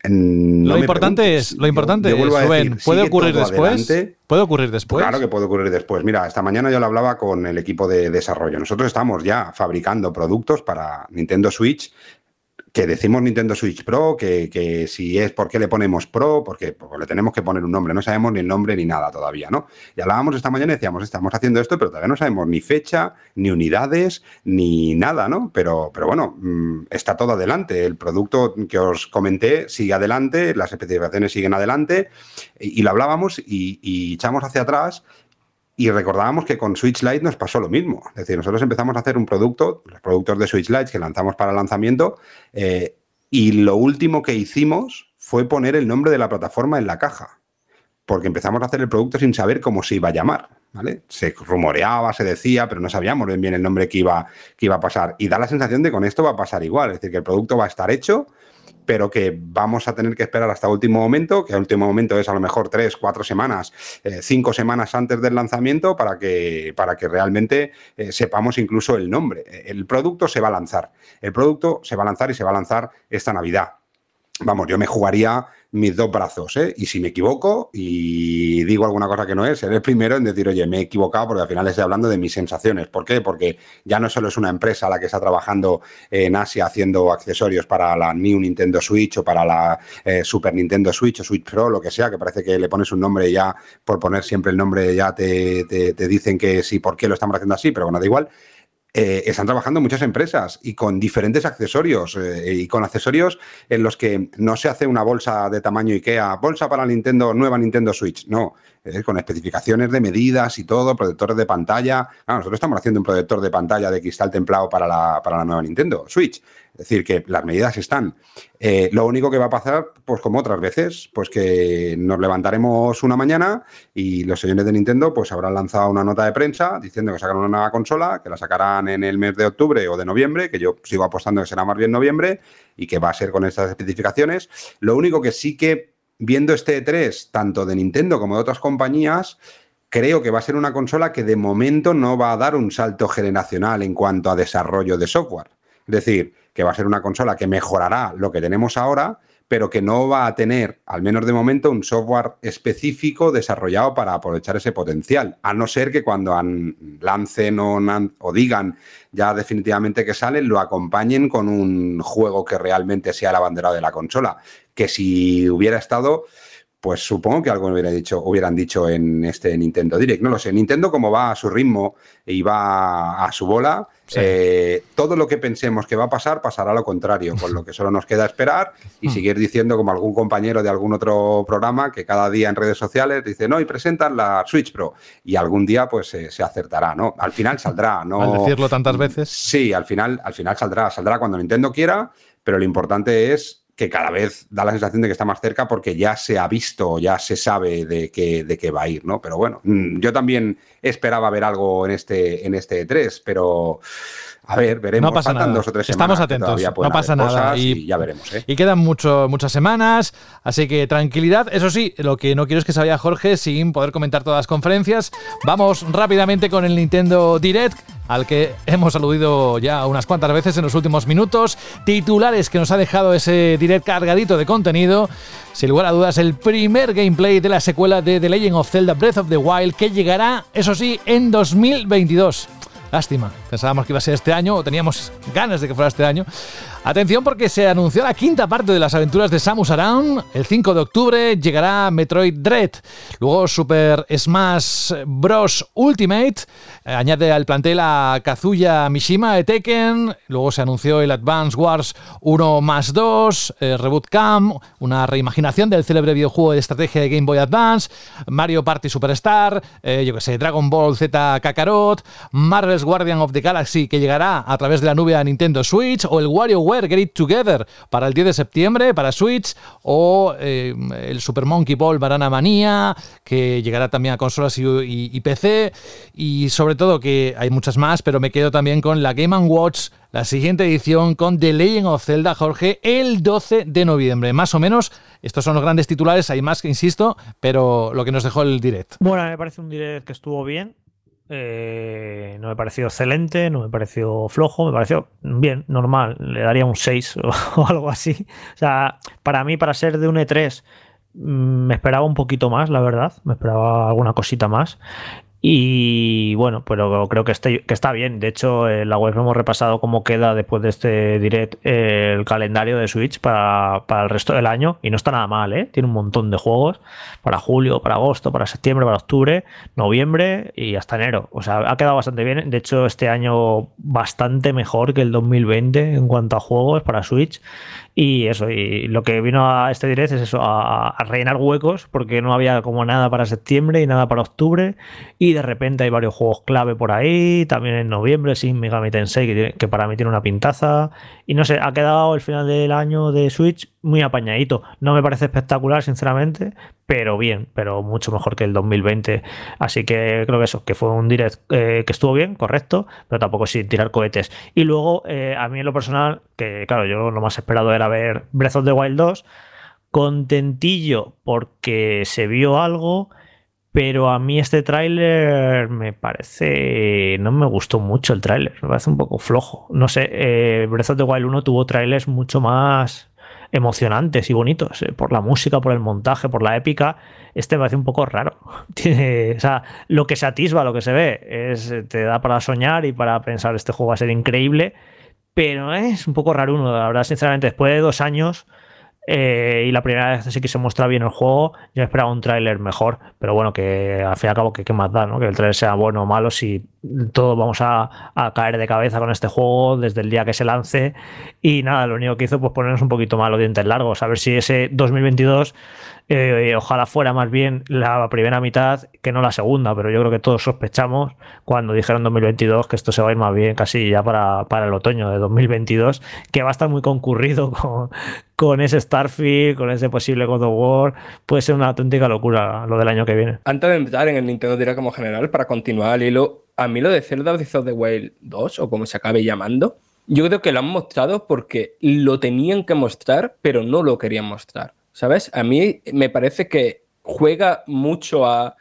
No lo importante es, lo importante Yo- yo es, ¿puede ocurrir después? adelante. ¿Puede ocurrir después? Claro que puede ocurrir después. Mira, esta mañana yo lo hablaba con el equipo de desarrollo. Nosotros estamos ya fabricando productos para Nintendo Switch, que decimos Nintendo Switch Pro, que, que si es por qué le ponemos Pro, porque, le tenemos que poner un nombre. No sabemos ni el nombre ni nada todavía, ¿no? Y hablábamos esta mañana y decíamos, estamos haciendo esto, pero todavía no sabemos ni fecha, ni unidades, ni nada, ¿no? Pero, pero bueno, mm, está todo adelante. El producto que os comenté sigue adelante, las especificaciones siguen adelante, y, lo hablábamos y echamos hacia atrás y recordábamos que con Switch Lite nos pasó lo mismo. Es decir, nosotros empezamos a hacer un producto, los productos de Switch Lite que lanzamos para lanzamiento, eh, y lo último que hicimos fue poner el nombre de la plataforma en la caja. Porque empezamos a hacer el producto sin saber cómo se iba a llamar. ¿vale? Se rumoreaba, se decía, pero no sabíamos bien, el nombre que iba, que iba a pasar. Y da la sensación de que con esto va a pasar igual. Es decir, que el producto va a estar hecho, pero que vamos a tener que esperar hasta último momento, que el último momento es a lo mejor tres, cuatro semanas, eh, cinco semanas antes del lanzamiento para que, para que realmente eh, sepamos incluso el nombre. El producto se va a lanzar. El producto se va a lanzar y se va a lanzar esta Navidad. Vamos, yo me jugaría mis dos brazos, ¿eh? Y si me equivoco y digo alguna cosa que no es, seré el primero en decir, oye, me he equivocado porque al final estoy hablando de mis sensaciones. ¿Por qué? Porque ya no solo es una empresa la que está trabajando en Asia haciendo accesorios para la New Nintendo Switch o para la eh, Super Nintendo Switch o Switch Pro, lo que sea, que parece que le pones un nombre ya, por poner siempre el nombre, ya te, te, te dicen que sí, por qué lo estamos haciendo así, pero bueno, da igual. Eh, están trabajando muchas empresas y con diferentes accesorios eh, y con accesorios en los que no se hace una bolsa de tamaño IKEA, bolsa para Nintendo, nueva Nintendo Switch, no, con especificaciones de medidas y todo, protectores de pantalla. Claro, nosotros estamos haciendo un protector de pantalla de cristal templado para la, para la nueva Nintendo Switch. Es decir, que las medidas están. Eh, lo único que va a pasar, pues como otras veces, pues que nos levantaremos una mañana y los señores de Nintendo pues habrán lanzado una nota de prensa diciendo que sacaron una nueva consola, que la sacarán en el mes de octubre o de noviembre, que yo sigo apostando que será más bien noviembre y que va a ser con estas especificaciones. Lo único que sí que viendo este E3, tanto de Nintendo como de otras compañías, creo que va a ser una consola que de momento no va a dar un salto generacional en cuanto a desarrollo de software. Es decir, que va a ser una consola que mejorará lo que tenemos ahora, pero que no va a tener, al menos de momento, un software específico desarrollado para aprovechar ese potencial, a no ser que cuando lancen o, digan ya definitivamente que sale, lo acompañen con un juego que realmente sea la bandera de la consola, que si hubiera estado pues supongo que algo hubiera dicho, hubieran dicho en este Nintendo Direct. No lo sé. Nintendo, como va a su ritmo y va a su bola, eh, todo lo que pensemos que va a pasar pasará lo contrario, con lo que solo nos queda esperar y hmm. seguir diciendo, como algún compañero de algún otro programa, que cada día en redes sociales dice, no, y presentan la Switch Pro. Y algún día, pues se acertará, ¿no? Al final saldrá, ¿no? Al decirlo tantas veces. Sí, al final, al final saldrá. Saldrá cuando Nintendo quiera, pero lo importante es que cada vez da la sensación de que está más cerca porque ya se ha visto, ya se sabe de qué, de qué va a ir, ¿no? Pero bueno, mm, yo también esperaba ver algo en este, en este E3, pero a ver, veremos. No pasa nada. dos o tres Estamos atentos. No pasa nada. Y, ya veremos. ¿eh? Y quedan mucho, muchas semanas, así que tranquilidad. Eso sí, lo que no quiero es que se vaya Jorge sin poder comentar todas las conferencias. Vamos rápidamente con el Nintendo Direct, al que hemos aludido ya unas cuantas veces en los últimos minutos. Titulares que nos ha dejado ese Direct cargadito de contenido. Sin lugar a dudas, el primer gameplay de la secuela de The Legend of Zelda Breath of the Wild, que llegará, eso sí, en 2022. Lástima, pensábamos que iba a ser este año, o teníamos ganas de que fuera este año. Atención porque se anunció la quinta parte de las aventuras de Samus Aran. El 5 de octubre llegará Metroid Dread. Luego Super Smash Bros. Ultimate. Eh, añade al plantel a Kazuya Mishima de Tekken. Luego se anunció el Advance Wars 1 más 2. Eh, Reboot Cam. Una reimaginación del célebre videojuego de estrategia de Game Boy Advance. Mario Party Superstar. Eh, yo que sé, Dragon Ball Z Kakarot. Marvel's Guardian of the Galaxy que llegará a través de la nube a Nintendo Switch o el WarioWare Get It Together para el 10 de septiembre para Switch o eh, el Super Monkey Ball Banana Manía que llegará también a consolas y, PC y sobre todo que hay muchas más pero me quedo también con la Game Watch la siguiente edición con The Legend of Zelda, Jorge, el 12 de noviembre. Más o menos, estos son los grandes titulares, hay más que insisto, pero lo que nos dejó el direct. Bueno, me parece un direct que estuvo bien. Eh, no me pareció excelente, no me pareció flojo, me pareció bien, normal. Le daría un 6 o, algo así. O sea, para mí, para ser de un E3, mm, me esperaba un poquito más, la verdad. Me esperaba alguna cosita más. Y bueno, pero creo que, este, que está bien. De hecho, en la web hemos repasado cómo queda después de este direct el calendario de Switch para, para, el resto del año. Y no está nada mal, ¿eh? Tiene un montón de juegos para julio, para agosto, para septiembre, para octubre, noviembre y hasta enero. O sea, ha quedado bastante bien. De hecho, este año bastante mejor que el 2020 en cuanto a juegos para Switch. Y eso, y lo que vino a este direct es eso, a, rellenar huecos, porque no había como nada para septiembre y nada para octubre. Y de repente hay varios juegos clave por ahí, también en noviembre, sin Megami Tensei, que, que para mí tiene una pintaza. Y no sé, ha quedado el final del año de Switch muy apañadito. No me parece espectacular, sinceramente, pero bien, pero mucho mejor que el 2020. Así que creo que eso, que fue un direct eh, que estuvo bien, correcto, pero tampoco sin tirar cohetes. Y luego, eh, a mí en lo personal, que claro, yo lo más esperado era ver Breath of the Wild 2, contentillo porque se vio algo. Pero a mí este tráiler me parece... No me gustó mucho el tráiler, me parece un poco flojo. No sé, eh, Breath of the Wild 1 tuvo trailers mucho más emocionantes y bonitos, eh, por la música, por el montaje, por la épica. Este me parece un poco raro. Tiene, o sea, lo que se atisba, lo que se ve, es, te da para soñar y para pensar este juego va a ser increíble, pero es un poco raro uno, la verdad, sinceramente, después de dos años eh, y la primera vez sí que se muestra bien el juego, yo esperaba un tráiler mejor, pero bueno, que al fin y al cabo, que qué más da, ¿no? Que el tráiler sea bueno o malo, si todos vamos a, caer de cabeza con este juego desde el día que se lance. Y nada, lo único que hizo pues ponernos un poquito más los dientes largos, a ver si ese 2022 eh, ojalá fuera más bien la primera mitad que no la segunda, pero yo creo que todos sospechamos cuando dijeron 2022 que esto se va a ir más bien casi ya para, para el otoño de 2022, que va a estar muy concurrido con, con ese Starfield, con ese posible God of War, puede ser una auténtica locura lo del año que viene. Antes de empezar en el Nintendo Direct como general, para continuar al hilo, a mí lo de Zelda of the Wild 2, o como se acabe llamando, yo creo que lo han mostrado porque lo tenían que mostrar, pero no lo querían mostrar. ¿Sabes? A mí me parece que juega mucho a.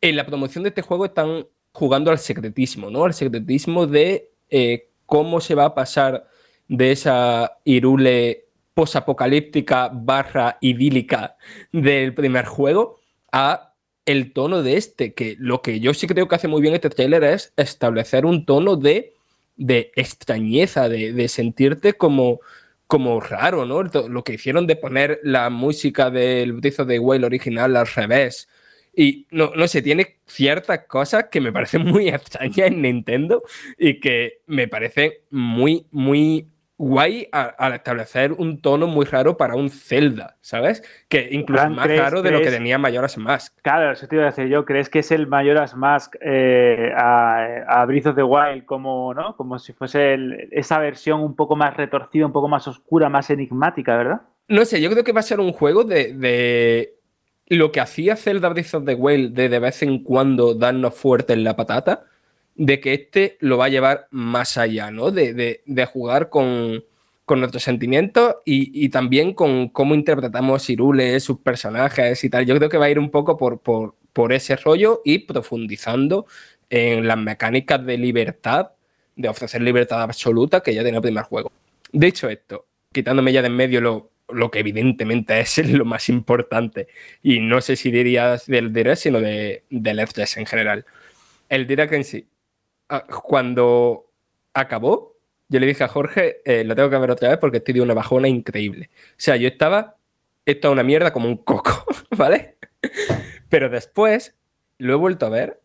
En la promoción de este juego están jugando al secretismo, ¿no? Al secretismo de eh, cómo se va a pasar de esa Irule posapocalíptica barra idílica del primer juego a el tono de este, que lo que yo sí creo que hace muy bien este trailer es establecer un tono de, de extrañeza, de, de sentirte como, como raro, ¿no? Lo que hicieron de poner la música del Breath de Wild original al revés. Y no, no sé, tiene ciertas cosas que me parecen muy extrañas en Nintendo y que me parecen muy, muy guay al establecer un tono muy raro para un Zelda, ¿sabes? Que incluso más raro de lo que tenía Majora's Mask. Claro, eso te iba a decir yo. ¿Crees que es el Majora's Mask eh, a, a Breath of the Wild como, ¿no? como si fuese esa versión un poco más retorcida, un poco más oscura, más enigmática, ¿verdad? No sé, yo creo que va a ser un juego de, de lo que hacía Zelda Breath of the Wild de de vez en cuando darnos fuerte en la patata de que este lo va a llevar más allá, ¿no? De, jugar con, nuestros sentimientos y, también con cómo interpretamos Irule, sus personajes y tal. Yo creo que va a ir un poco por, por, ese rollo y profundizando en las mecánicas de libertad, de ofrecer libertad absoluta que ya tiene el primer juego. Dicho esto, quitándome ya de en medio lo, lo que evidentemente es lo más importante, y no sé si dirías del Direct, sino de, del F3 en general. El Direct en sí, cuando acabó, yo le dije a Jorge, eh, lo tengo que ver otra vez porque estoy de una bajona increíble. O sea, yo estaba, esto una mierda como un coco, ¿vale? Pero después lo he vuelto a ver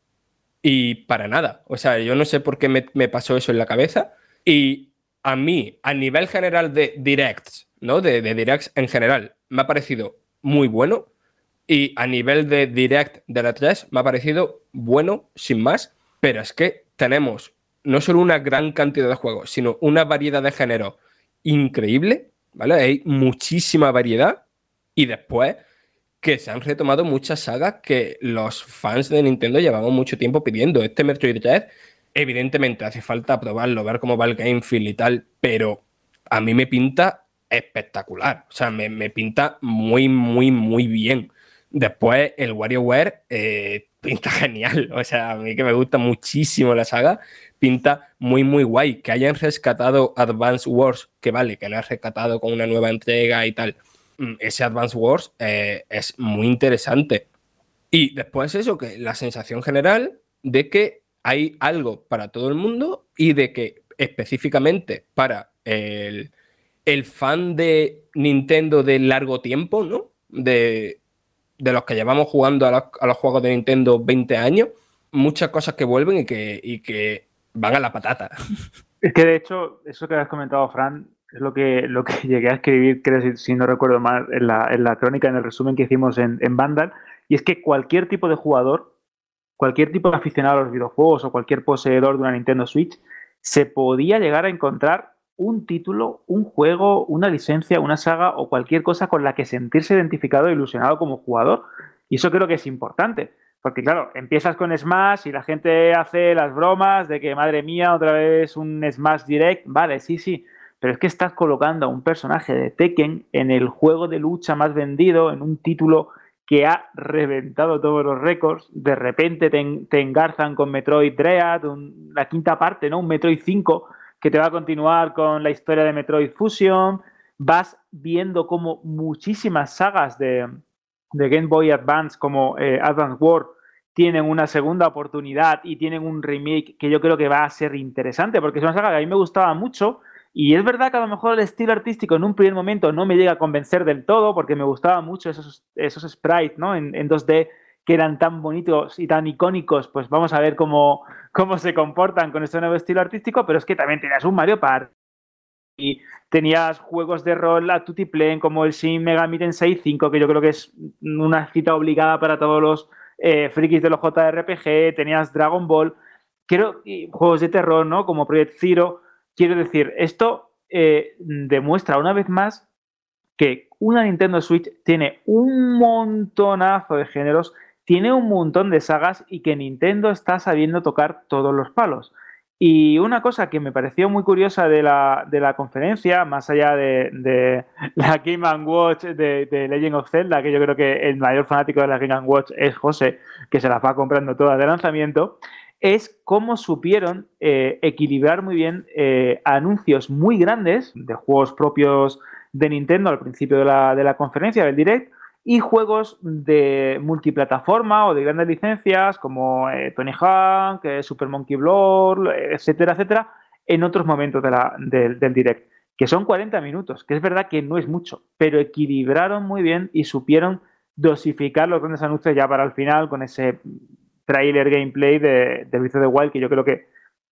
y para nada. O sea, yo no sé por qué me, pasó eso en la cabeza. Y a mí, a nivel general de directs, ¿no? De, de directs en general, me ha parecido muy bueno. Y a nivel de direct de la 3, me ha parecido bueno, sin más. Pero es que tenemos no solo una gran cantidad de juegos, sino una variedad de género increíble, ¿vale? Hay muchísima variedad y después que se han retomado muchas sagas que los fans de Nintendo llevamos mucho tiempo pidiendo. Este Metroid Dread, evidentemente hace falta probarlo, ver cómo va el game feel y tal, pero a mí me pinta espectacular. O sea, me, pinta muy, muy, muy bien. Después el WarioWare eh, pinta genial. O sea, a mí que me gusta muchísimo la saga, pinta muy, muy guay. Que hayan rescatado Advance Wars, que vale, que lo han rescatado con una nueva entrega y tal. Mm, ese Advance Wars eh, es muy interesante. Y después eso, que la sensación general de que hay algo para todo el mundo y de que específicamente para el, el fan de Nintendo de largo tiempo, ¿no? De, de los que llevamos jugando a los, juegos de Nintendo 20 años, muchas cosas que vuelven y que, que van a la patata. Es que de hecho, eso que has comentado, Fran, es lo que, lo que llegué a escribir, creo, si, no recuerdo mal, en la, crónica, en el resumen que hicimos en, en Vandal, y es que cualquier tipo de jugador, cualquier tipo de aficionado a los videojuegos o cualquier poseedor de una Nintendo Switch, se podía llegar a encontrar un título, un juego, una licencia, una saga o cualquier cosa con la que sentirse identificado e ilusionado como jugador. Y eso creo que es importante. Porque claro, empiezas con Smash y la gente hace las bromas de que, madre mía, otra vez un Smash Direct. Vale, sí, sí. Pero es que estás colocando a un personaje de Tekken en el juego de lucha más vendido, en un título que ha reventado todos los récords. De repente te, engarzan con Metroid Dread, la quinta parte, ¿no? Un Metroid 5 que te va a continuar con la historia de Metroid Fusion. Vas viendo como muchísimas sagas de, Game Boy Advance, como eh, Advance War, tienen una segunda oportunidad y tienen un remake que yo creo que va a ser interesante, porque es una saga que a mí me gustaba mucho. Y es verdad que a lo mejor el estilo artístico en un primer momento no me llega a convencer del todo, porque me gustaban mucho esos, esos sprites ¿no? en 2D que eran tan bonitos y tan icónicos, pues vamos a ver cómo, cómo se comportan con este nuevo estilo artístico, pero es que también tenías un Mario Party y tenías juegos de rol a Plane como el Shin Megami Tensei 5, que yo creo que es una cita obligada para todos los eh, frikis de los JRPG, tenías Dragon Ball, quiero y juegos de terror, ¿no? Como Project Zero. Quiero decir, esto eh, demuestra una vez más que una Nintendo Switch tiene un montonazo de géneros tiene un montón de sagas y que Nintendo está sabiendo tocar todos los palos. Y una cosa que me pareció muy curiosa de la, conferencia, más allá de, la Game Watch de, Legend of Zelda, que yo creo que el mayor fanático de la Game Watch es José, que se las va comprando todas de lanzamiento, es cómo supieron eh, equilibrar muy bien eh, anuncios muy grandes de juegos propios de Nintendo al principio de la, de la conferencia, del direct, y juegos de multiplataforma o de grandes licencias como eh, Tony Hawk, eh, Super Monkey Ball, etcétera, etcétera, en otros momentos del direct, que son 40 minutos, que es verdad que no es mucho, pero equilibraron muy bien y supieron dosificar los grandes anuncios ya para el final con ese trailer gameplay de, de Breath of the Wild que yo creo que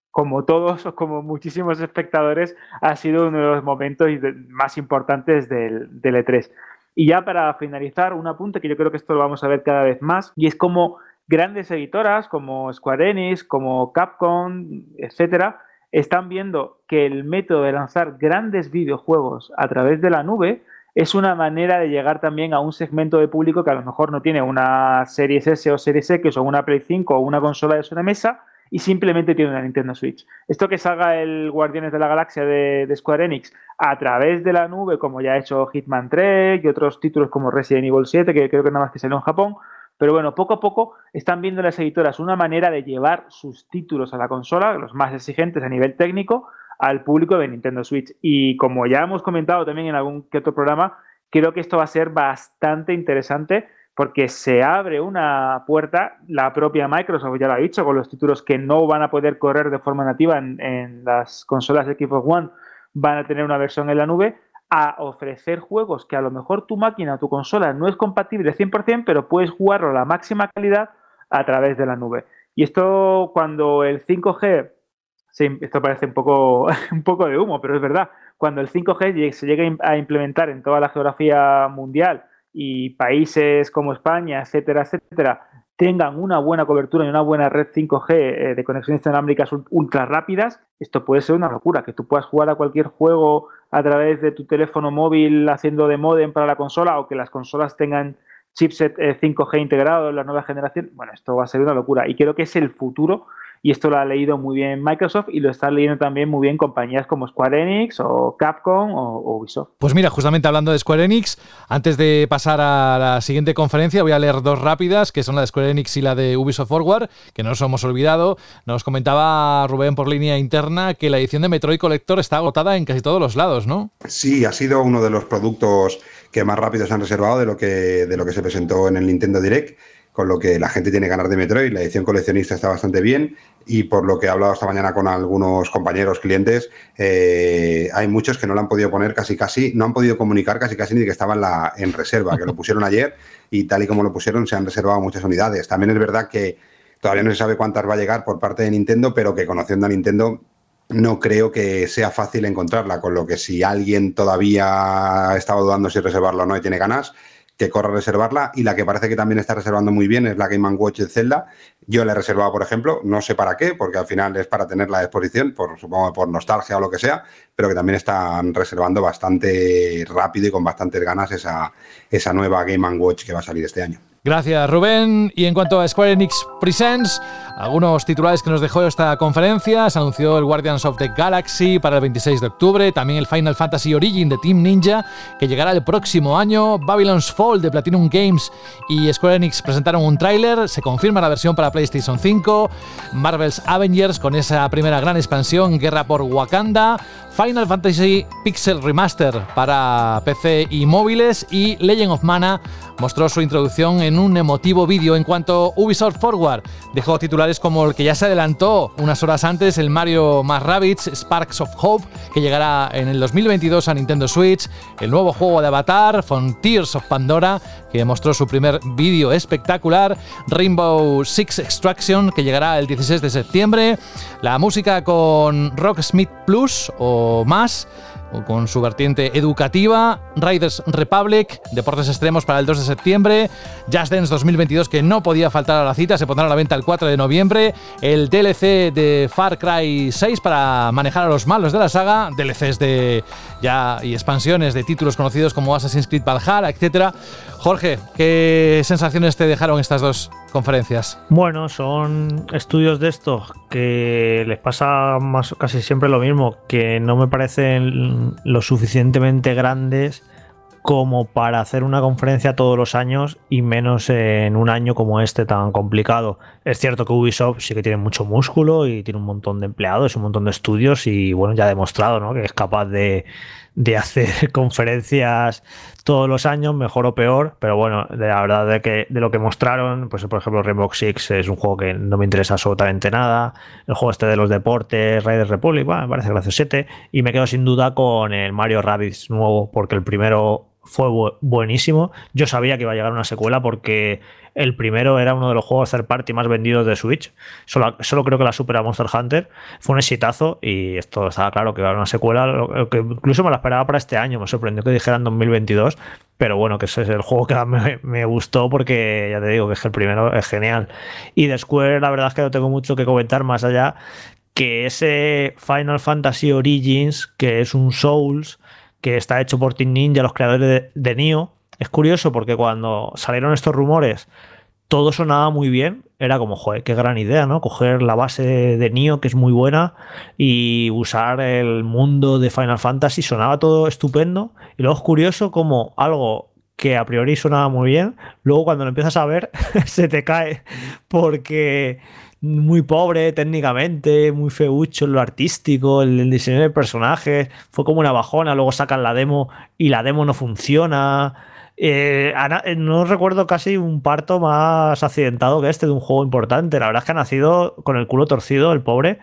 como todos o como muchísimos espectadores ha sido uno de los momentos más importantes del, del E3. Y ya para finalizar, un apunte que yo creo que esto lo vamos a ver cada vez más, y es como grandes editoras como Square Enix, como Capcom, etcétera, están viendo que el método de lanzar grandes videojuegos a través de la nube es una manera de llegar también a un segmento de público que a lo mejor no tiene una Series S o Series X o una Play 5 o una consola de sobremesa y simplemente tiene una Nintendo Switch. Esto que salga el Guardianes de la Galaxia de, Square Enix a través de la nube, como ya ha hecho Hitman 3 y otros títulos como Resident Evil 7, que creo que nada más que salió en Japón, pero bueno, poco a poco están viendo las editoras una manera de llevar sus títulos a la consola, los más exigentes a nivel técnico, al público de Nintendo Switch. Y como ya hemos comentado también en algún que otro programa, creo que esto va a ser bastante interesante porque se abre una puerta, la propia Microsoft ya lo ha dicho, con los títulos que no van a poder correr de forma nativa en, las consolas de Xbox One, van a tener una versión en la nube, a ofrecer juegos que a lo mejor tu máquina tu consola no es compatible 100%, pero puedes jugarlo a la máxima calidad a través de la nube. Y esto cuando el 5G, esto parece un poco, un poco de humo, pero es verdad, cuando el 5G se llegue a implementar en toda la geografía mundial y países como España, etcétera, etcétera, tengan una buena cobertura y una buena red 5G eh, de conexiones inalámbricas ultra rápidas, esto puede ser una locura, que tú puedas jugar a cualquier juego a través de tu teléfono móvil haciendo de modem para la consola o que las consolas tengan chipset 5G eh, integrado en la nueva generación, bueno, esto va a ser una locura y creo que es el futuro y esto lo ha leído muy bien Microsoft y lo están leyendo también muy bien compañías como Square Enix o Capcom o, Ubisoft. Pues mira, justamente hablando de Square Enix, antes de pasar a la siguiente conferencia voy a leer dos rápidas, que son la de Square Enix y la de Ubisoft Forward, que no nos hemos olvidado. Nos comentaba Rubén por línea interna que la edición de Metroid Collector está agotada en casi todos los lados, ¿no? Sí, ha sido uno de los productos que más rápido se han reservado de lo que, de lo que se presentó en el Nintendo Direct con lo que la gente tiene ganas de Metroid, la edición coleccionista está bastante bien y por lo que he hablado esta mañana con algunos compañeros, clientes, eh, hay muchos que no lo han podido poner casi casi, no han podido comunicar casi casi ni que estaban la, en reserva, que lo pusieron ayer y tal y como lo pusieron se han reservado muchas unidades. También es verdad que todavía no se sabe cuántas va a llegar por parte de Nintendo, pero que conociendo a Nintendo no creo que sea fácil encontrarla, con lo que si alguien todavía ha estado dudando si reservarla o no y tiene ganas, que corra a reservarla y la que parece que también está reservando muy bien es la Game Watch de Zelda. Yo la he reservado, por ejemplo, no sé para qué, porque al final es para tener la exposición, por, supongo por nostalgia o lo que sea, pero que también están reservando bastante rápido y con bastantes ganas esa, esa nueva Game Watch que va a salir este año. Gracias, Rubén. Y en cuanto a Square Enix Presents, algunos titulares que nos dejó esta conferencia. Se anunció el Guardians of the Galaxy para el 26 de octubre, también el Final Fantasy Origin de Team Ninja, que llegará el próximo año. Babylon's Fall de Platinum Games y Square Enix presentaron un tráiler. Se confirma la versión para PlayStation 5. Marvel's Avengers con esa primera gran expansión, Guerra por Wakanda. Final Fantasy Pixel Remaster para PC y móviles. Y Legend of Mana mostró su introducción en un emotivo vídeo. En cuanto Ubisoft Forward, dejó titulares como el que ya se adelantó unas horas antes, el Mario más Rabbids Sparks of Hope, que llegará en el 2022 a Nintendo Switch, el nuevo juego de Avatar, Frontiers of Pandora, que mostró su primer vídeo espectacular, Rainbow Six Extraction, que llegará el 16 de septiembre, la música con Rocksmith Plus o más, con su vertiente educativa, Riders Republic, Deportes Extremos para el 2 de septiembre, Just Dance 2022 que no podía faltar a la cita, se pondrá a la venta el 4 de noviembre, el DLC de Far Cry 6 para manejar a los malos de la saga, DLCs de ya y expansiones de títulos conocidos como Assassin's Creed Valhalla, etc. Jorge, ¿qué sensaciones te dejaron estas dos conferencias? Bueno, son estudios de estos que les pasa más, casi siempre lo mismo, que no me parecen lo suficientemente grandes como para hacer una conferencia todos los años y menos en un año como este tan complicado. Es cierto que Ubisoft sí que tiene mucho músculo y tiene un montón de empleados, un montón de estudios y bueno, ya ha demostrado ¿no? que es capaz de, de hacer conferencias todos los años, mejor o peor, pero bueno, de la verdad de que de lo que mostraron, pues por ejemplo Rainbow Six es un juego que no me interesa absolutamente nada, el juego este de los deportes, Raiders Republic, bueno, me parece gracias 7, y me quedo sin duda con el Mario Rabbids nuevo, porque el primero fue buenísimo. Yo sabía que iba a llegar una secuela porque el primero era uno de los juegos third party más vendidos de Switch. Solo, solo creo que la supera Monster Hunter. Fue un exitazo y esto estaba claro que iba a haber una secuela. que incluso me la esperaba para este año. Me sorprendió que dijeran 2022. Pero bueno, que ese es el juego que me, gustó porque ya te digo que es el primero es genial. Y de Square, la verdad es que no tengo mucho que comentar más allá que ese Final Fantasy Origins, que es un Souls que está hecho por Team Ninja, los creadores de, de Nioh. Es curioso porque cuando salieron estos rumores, todo sonaba muy bien. Era como, joder, qué gran idea, ¿no? Coger la base de Nioh, que es muy buena, y usar el mundo de Final Fantasy. Sonaba todo estupendo. Y luego es curioso como algo que a priori sonaba muy bien, luego cuando lo empiezas a ver, se te cae. Porque muy pobre técnicamente, muy feucho en lo artístico, el, diseño de personajes, fue como una bajona, luego sacan la demo y la demo no funciona. Eh, eh, no recuerdo casi un parto más accidentado que este de un juego importante. La verdad es que ha nacido con el culo torcido el pobre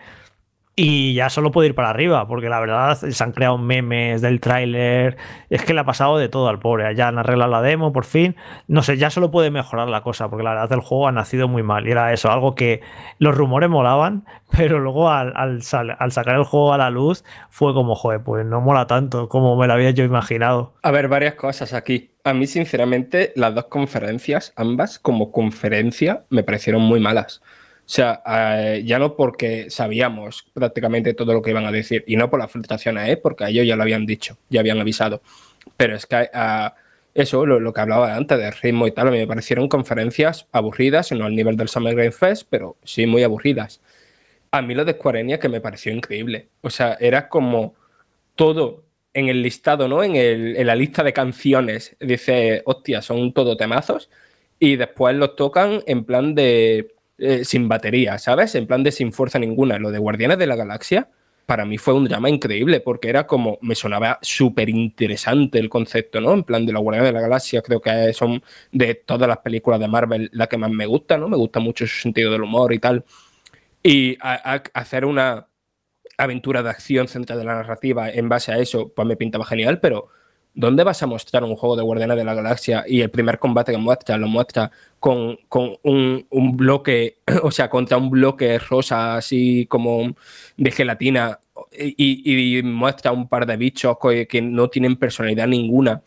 y ya solo puede ir para arriba, porque la verdad se han creado memes del tráiler, es que le ha pasado de todo al pobre, ya han arreglado la demo por fin, no sé, ya solo puede mejorar la cosa, porque la verdad el juego ha nacido muy mal, y era eso, algo que los rumores molaban, pero luego al, sacar el juego a la luz fue como, joder, pues no mola tanto como me lo había yo imaginado. A ver, varias cosas aquí. A mí, sinceramente, las dos conferencias, ambas como conferencia, me parecieron muy malas. O sea, eh, ya no porque sabíamos prácticamente todo lo que iban a decir y no por las filtraciones, ¿eh? porque a ellos ya lo habían dicho, ya habían avisado. Pero es que uh, eso, lo, que hablaba antes de ritmo y tal, a mí me parecieron conferencias aburridas, no al nivel del Summer Game Fest, pero sí muy aburridas. A mí lo de Square que me pareció increíble. O sea, era como todo en el listado, ¿no? En, el, la lista de canciones. Dice, hostia, son todo temazos. Y después los tocan en plan de eh, sin batería, ¿sabes? En plan de sin fuerza ninguna. Lo de Guardianes de la Galaxia, para mí fue un drama increíble, porque era como, me sonaba súper interesante el concepto, ¿no? En plan de la Guardianes de la Galaxia, creo que son de todas las películas de Marvel la que más me gusta, ¿no? Me gusta mucho su sentido del humor y tal. Y hacer una aventura de acción centrada en la narrativa en base a eso, pues me pintaba genial, pero ¿dónde vas a mostrar un juego de Guardianes de la Galaxia y el primer combate que muestra lo muestra con, un, bloque, o sea, contra un bloque rosa así como de gelatina y, muestra un par de bichos que, no tienen personalidad ninguna?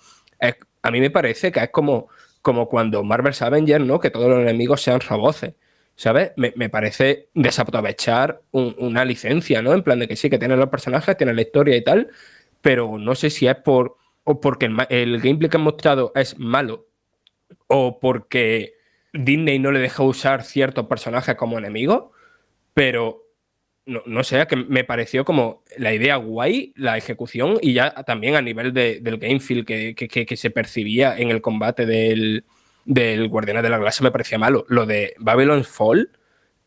a mí me parece que es como, como cuando Marvel's Avengers, ¿no? Que todos los enemigos sean roboces. ¿Sabes? Me, parece desaprovechar una licencia, ¿no? En plan de que sí, que tiene los personajes, tiene la historia y tal, pero no sé si es por o porque el, gameplay que han mostrado es malo, o porque Disney no le deja usar ciertos personajes como enemigos, pero no, sé, que me pareció como la idea guay, la ejecución y ya también a nivel del game feel que, que, se percibía en el combate del, del Guardián de la Galaxia me parecía malo. Lo de Babylon's Fall,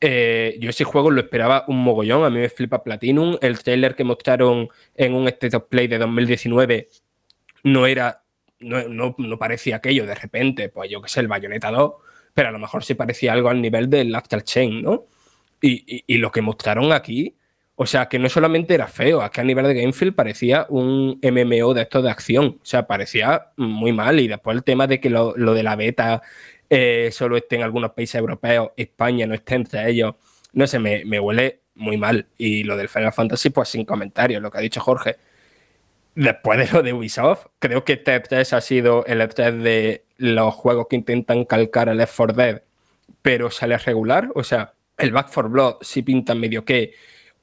eh, yo ese juego lo esperaba un mogollón, a mí me flipa Platinum, el trailer que mostraron en un State of Play de 2019 no era, no, no, parecía aquello de repente, pues yo que sé, el Bayonetta 2, pero a lo mejor sí parecía algo al nivel del Astral Chain, ¿no? Y, lo que mostraron aquí, o sea, que no solamente era feo, es que a nivel de Gamefield parecía un MMO de esto de acción, o sea, parecía muy mal. Y después el tema de que lo, de la beta eh, solo esté en algunos países europeos, España no esté entre ellos, no sé, me, me huele muy mal. Y lo del Final Fantasy, pues sin comentarios, lo que ha dicho Jorge después de lo de Ubisoft, creo que este 3 ha sido el E3 de los juegos que intentan calcar el Left 4 Dead, pero sale regular. O sea, el Back 4 Blood sí pinta medio que.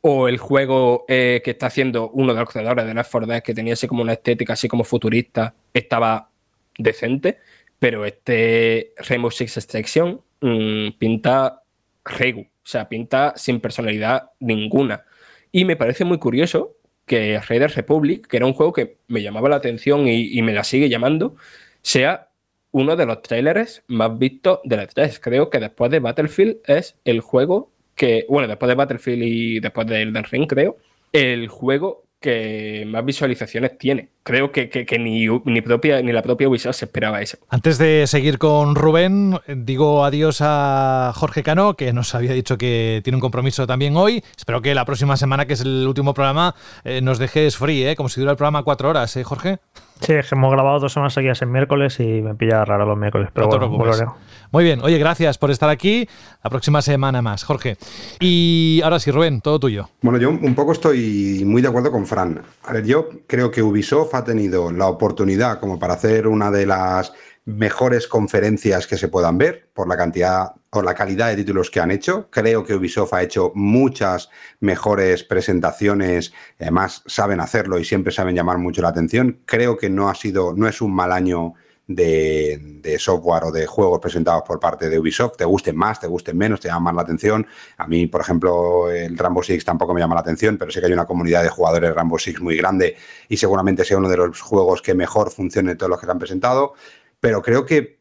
O el juego eh, que está haciendo uno de los creadores de Left 4 Dead, que tenía así como una estética así como futurista, estaba decente. Pero este Rainbow Six Extraction mm, pinta regu, o sea, pinta sin personalidad ninguna. Y me parece muy curioso que Raiders Republic, que era un juego que me llamaba la atención y, me la sigue llamando, sea uno de los trailers más vistos de la 3. Creo que después de Battlefield es el juego que, bueno, después de Battlefield y después de Elden Ring, creo, el juego que más visualizaciones tiene. Creo que, ni, ni, propia, ni la propia Ubisoft se esperaba eso. Antes de seguir con Rubén, digo adiós a Jorge Cano, que nos había dicho que tiene un compromiso también hoy. Espero que la próxima semana, que es el último programa, eh, nos dejes free, ¿eh? como si dura el programa cuatro horas, ¿eh, Jorge? Sí, hemos grabado dos semanas seguidas en miércoles y me pilla raro los miércoles, pero bueno, Muy bien, oye, gracias por estar aquí. La próxima semana más, Jorge. Y ahora sí, Rubén, todo tuyo. Bueno, yo un poco estoy muy de acuerdo con Fran. A ver, yo creo que Ubisoft ha tenido la oportunidad como para hacer una de las mejores conferencias que se puedan ver por la cantidad o la calidad de títulos que han hecho. Creo que Ubisoft ha hecho muchas mejores presentaciones, además saben hacerlo y siempre saben llamar mucho la atención. Creo que no ha sido, no es un mal año de, software o de juegos presentados por parte de Ubisoft, te gusten más, te gusten menos, te llaman más la atención. A mí, por ejemplo, el Rambo Six tampoco me llama la atención, pero sé que hay una comunidad de jugadores de Rambo Six muy grande y seguramente sea uno de los juegos que mejor funcione de todos los que se han presentado. Pero creo que,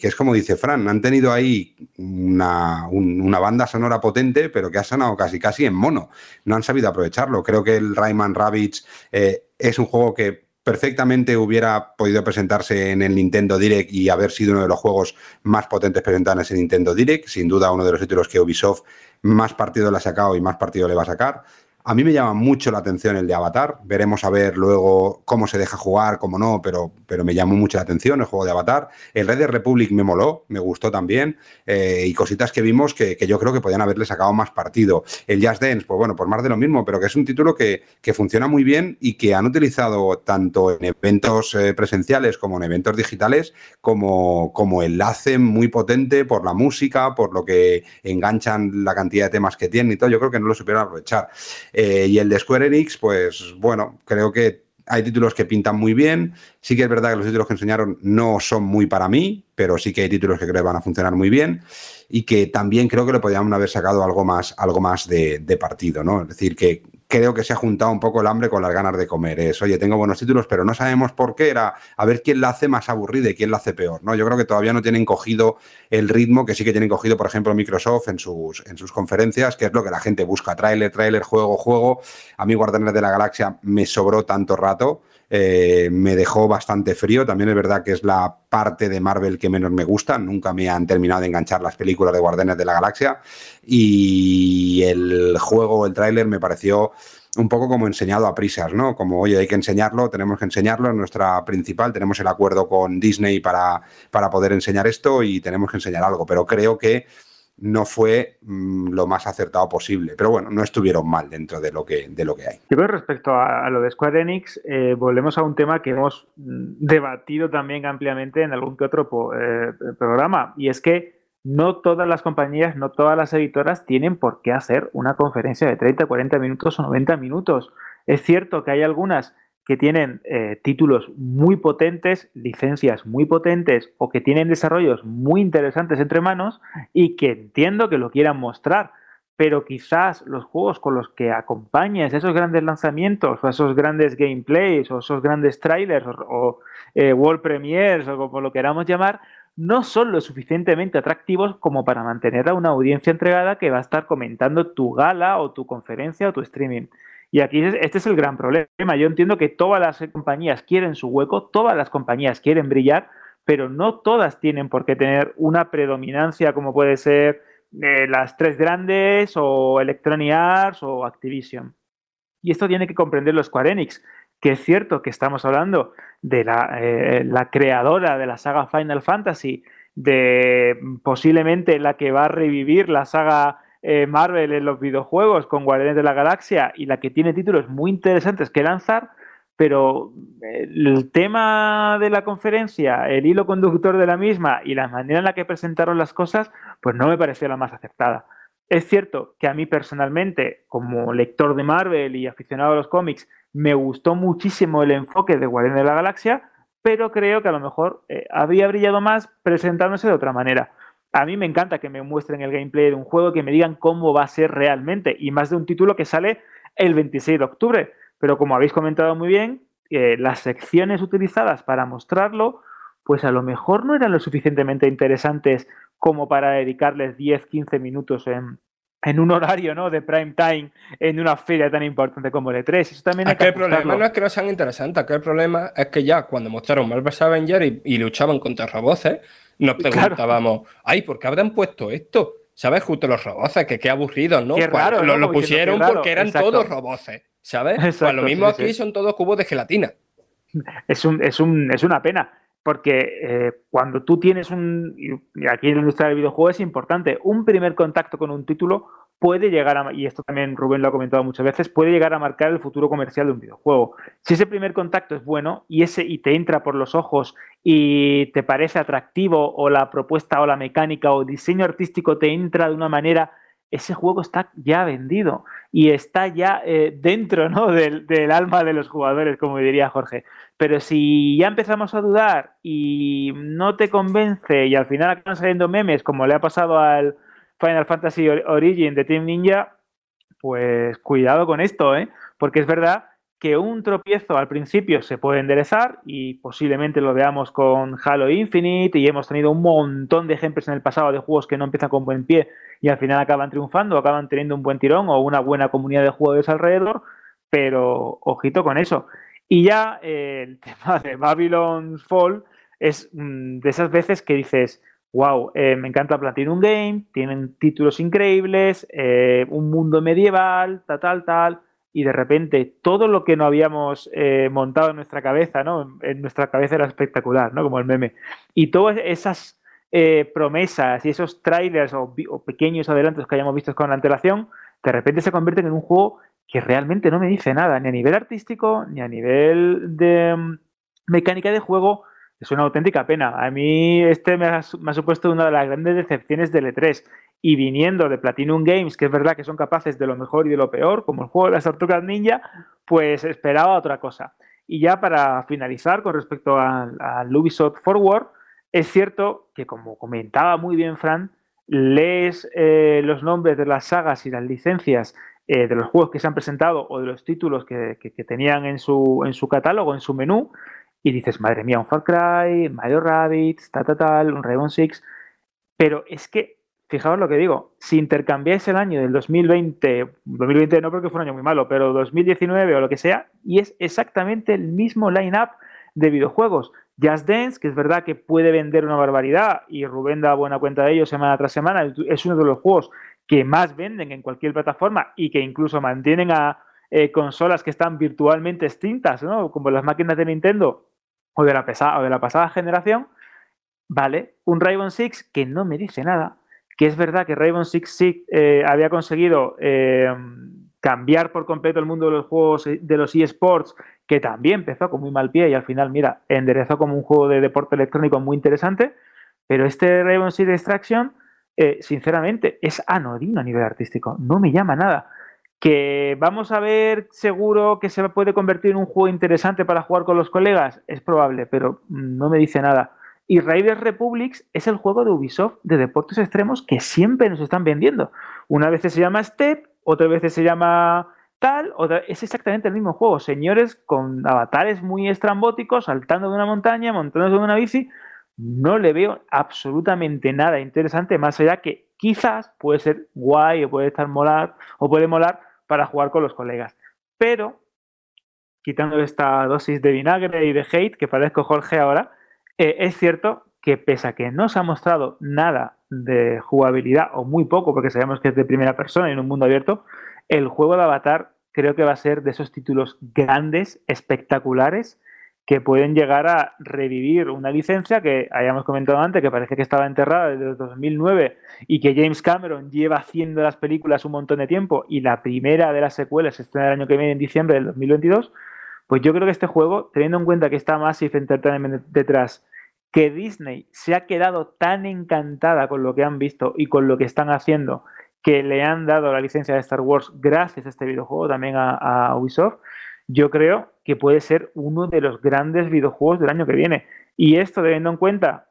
es como dice Fran, han tenido ahí una, banda sonora potente, pero que ha sonado casi casi en mono. No han sabido aprovecharlo. Creo que el Rayman Rabbids eh, es un juego que perfectamente hubiera podido presentarse en el Nintendo Direct y haber sido uno de los juegos más potentes presentados en ese Nintendo Direct. Sin duda, uno de los títulos que Ubisoft más partido le ha sacado y más partido le va a sacar. A mí me llama mucho la atención el de Avatar. Veremos a ver luego cómo se deja jugar, cómo no, pero, pero me llamó mucho la atención el juego de Avatar. El Red de Republic me moló, me gustó también. Eh, y cositas que vimos que, yo creo que podían haberle sacado más partido. El Just Dance, pues bueno, pues más de lo mismo, pero que es un título que, funciona muy bien y que han utilizado tanto en eventos eh, presenciales como en eventos digitales como, como enlace muy potente por la música, por lo que enganchan la cantidad de temas que tienen y todo. Yo creo que no lo supieron aprovechar. Eh, y el de Square Enix, pues bueno, creo que hay títulos que pintan muy bien. Sí que es verdad que los títulos que enseñaron no son muy para mí, pero sí que hay títulos que creo que van a funcionar muy bien y que también creo que le podrían haber sacado algo más, algo más de, de partido, ¿no? Es decir, que creo que se ha juntado un poco el hambre con las ganas de comer. Es, oye, tengo buenos títulos, pero no sabemos por qué. Era a ver quién la hace más aburrida y quién la hace peor. ¿no? Yo creo que todavía no tienen cogido el ritmo que sí que tienen cogido, por ejemplo, Microsoft en sus, en sus conferencias, que es lo que la gente busca. Trailer, trailer, juego, juego. A mí Guardianes de la Galaxia me sobró tanto rato. Eh, me dejó bastante frío. También es verdad que es la parte de Marvel que menos me gusta. Nunca me han terminado de enganchar las películas de Guardianes de la Galaxia. Y el juego, el tráiler, me pareció un poco como enseñado a prisas, ¿no? Como, oye, hay que enseñarlo, tenemos que enseñarlo, es nuestra principal, tenemos el acuerdo con Disney para, para poder enseñar esto y tenemos que enseñar algo, pero creo que no fue mm, lo más acertado posible. Pero bueno, no estuvieron mal dentro de lo que, de lo que hay. Yo creo respecto a, lo de Square Enix, eh, volvemos a un tema que hemos mm, debatido también ampliamente en algún que otro eh, programa, y es que no todas las compañías, no todas las editoras tienen por qué hacer una conferencia de 30, 40 minutos o 90 minutos. Es cierto que hay algunas que tienen eh, títulos muy potentes, licencias muy potentes o que tienen desarrollos muy interesantes entre manos y que entiendo que lo quieran mostrar, pero quizás los juegos con los que acompañes esos grandes lanzamientos o esos grandes gameplays o esos grandes trailers o, eh, world premiers o como lo queramos llamar, no son lo suficientemente atractivos como para mantener a una audiencia entregada que va a estar comentando tu gala o tu conferencia o tu streaming. Y aquí este es el gran problema. Yo entiendo que todas las compañías quieren su hueco, todas las compañías quieren brillar, pero no todas tienen por qué tener una predominancia como puede ser eh, las tres grandes o Electronic Arts o Activision. Y esto tiene que comprenderlo Square Enix, que es cierto que estamos hablando de la, eh, la creadora de la saga Final Fantasy, de posiblemente la que va a revivir la saga eh, Marvel en los videojuegos con Guardianes de la Galaxia y la que tiene títulos muy interesantes que lanzar, pero eh, el tema de la conferencia, el hilo conductor de la misma y la manera en la que presentaron las cosas, pues no me pareció la más aceptada. Es cierto que a mí personalmente, como lector de Marvel y aficionado a los cómics, me gustó muchísimo el enfoque de Guardianes de la Galaxia, pero creo que a lo mejor eh, habría brillado más presentándose de otra manera a mí me encanta que me muestren el gameplay de un juego, que me digan cómo va a ser realmente, y más de un título que sale el 26 de octubre. pero como habéis comentado muy bien, eh, las secciones utilizadas para mostrarlo, pues a lo mejor no eran lo suficientemente interesantes como para dedicarles 10, 15 minutos en, en un horario ¿no? de prime time en una feria tan importante como el E3. Eso también hay que el problema no es que no sean interesantes, que el problema es que ya cuando mostraron Marvel's Avengers y, y luchaban contra robots, nos preguntábamos, ay, ¿por qué habrán puesto esto? ¿Sabes? Justo los robots, que qué aburridos, ¿no? Qué raro, lo, pusieron raro, porque eran exacto. todos robots, ¿sabes? pues Exacto, lo mismo sí, aquí sí. son todos cubos de gelatina. Es, un, es, un, es una pena, porque eh, cuando tú tienes un, aquí en la industria del videojuego es importante, un primer contacto con un título puede llegar a, y esto también Rubén lo ha comentado muchas veces, puede llegar a marcar el futuro comercial de un videojuego. Si ese primer contacto es bueno y, ese, y te entra por los ojos y te parece atractivo o la propuesta o la mecánica o diseño artístico te entra de una manera, ese juego está ya vendido y está ya eh, dentro ¿no? del, del alma de los jugadores, como diría Jorge. Pero si ya empezamos a dudar y no te convence y al final acaban saliendo memes, como le ha pasado al Final Fantasy Or- Origin de Team Ninja, pues cuidado con esto, ¿eh? Porque es verdad que un tropiezo al principio se puede enderezar y posiblemente lo veamos con Halo Infinite y hemos tenido un montón de ejemplos en el pasado de juegos que no empiezan con buen pie y al final acaban triunfando, acaban teniendo un buen tirón o una buena comunidad de jugadores alrededor, pero ojito con eso. Y ya eh, el tema de Babylon Fall es mm, de esas veces que dices, wow, eh, me encanta Platinum Game, tienen títulos increíbles, eh, un mundo medieval, tal, tal, tal, y de repente todo lo que no habíamos eh, montado en nuestra cabeza, ¿no? En nuestra cabeza era espectacular, ¿no? Como el meme. Y todas esas eh, promesas y esos trailers o, pequeños adelantos que hayamos visto con antelación, de repente se convierten en un juego que realmente no me dice nada, ni a nivel artístico, ni a nivel de mm, mecánica de juego. Es una auténtica pena. A mí este me ha, me ha supuesto una de las grandes decepciones del E3. Y viniendo de Platinum Games, que es verdad que son capaces de lo mejor y de lo peor, como el juego de las tortugas ninja, pues esperaba otra cosa. Y ya para finalizar, con respecto al, Ubisoft Forward, es cierto que, como comentaba muy bien Fran, lees eh, los nombres de las sagas y las licencias eh, de los juegos que se han presentado o de los títulos que, que- tenían en su, en su catálogo, en su menú, y dices, madre mía, un Far Cry, Mario Rabbids, tal, tal, tal, un Rainbow Six. Pero es que, fijaos lo que digo, si intercambiáis el año del 2020, 2020 no porque fue un año muy malo, pero 2019 o lo que sea, y es exactamente el mismo line-up de videojuegos. Just Dance, que es verdad que puede vender una barbaridad, y Rubén da buena cuenta de ello semana tras semana, es uno de los juegos que más venden en cualquier plataforma y que incluso mantienen a eh, consolas que están virtualmente extintas, ¿no? como las máquinas de Nintendo o de la, pasada generación, vale, un Rainbow Six que no me dice nada, que es verdad que Rainbow Six Siege eh, había conseguido eh, cambiar por completo el mundo de los juegos de los eSports, que también empezó con muy mal pie y al final, mira, enderezó como un juego de deporte electrónico muy interesante, pero este Rainbow Six Extraction, eh, sinceramente, es anodino a nivel artístico, no me llama nada. Que vamos a ver seguro que se puede convertir en un juego interesante para jugar con los colegas, es probable, pero no me dice nada. Y Raiders Republics es el juego de Ubisoft de deportes extremos que siempre nos están vendiendo. Una vez se llama Step, otra vez se llama tal, es exactamente el mismo juego. Señores con avatares muy estrambóticos, saltando de una montaña, montándose de una bici. No le veo absolutamente nada interesante, más allá que quizás puede ser guay o puede estar molar o puede molar para jugar con los colegas. Pero, quitando esta dosis de vinagre y de hate que parezco Jorge ahora, eh, es cierto que pese a que no se ha mostrado nada de jugabilidad, o muy poco, porque sabemos que es de primera persona y en un mundo abierto, el juego de Avatar creo que va a ser de esos títulos grandes, espectaculares, que pueden llegar a revivir una licencia que hayamos comentado antes, que parece que estaba enterrada desde 2009 y que James Cameron lleva haciendo las películas un montón de tiempo y la primera de las secuelas se estrena el año que viene en diciembre del 2022, pues yo creo que este juego, teniendo en cuenta que está Massive Entertainment detrás, que Disney se ha quedado tan encantada con lo que han visto y con lo que están haciendo, que le han dado la licencia de Star Wars gracias a este videojuego también a, Ubisoft, yo creo que puede ser uno de los grandes videojuegos del año que viene. Y esto teniendo en cuenta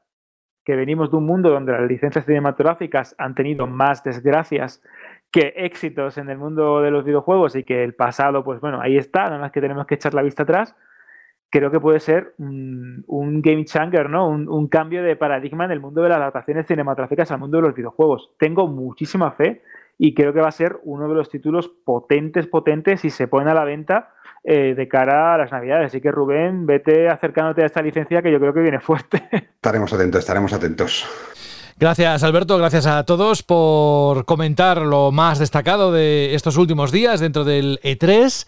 que venimos de un mundo donde las licencias cinematográficas han tenido más desgracias que éxitos en el mundo de los videojuegos y que el pasado, pues bueno, ahí está, nada más que tenemos que echar la vista atrás, creo que puede ser un, game changer, ¿no? Un, un, cambio de paradigma en el mundo de las adaptaciones cinematográficas al mundo de los videojuegos. Tengo muchísima fe y creo que va a ser uno de los títulos potentes, potentes y se ponen a la venta eh, de cara a las navidades. Así que Rubén, vete acercándote a esta licencia que yo creo que viene fuerte. Estaremos atentos, estaremos atentos. Gracias Alberto, gracias a todos por comentar lo más destacado de estos últimos días dentro del E3.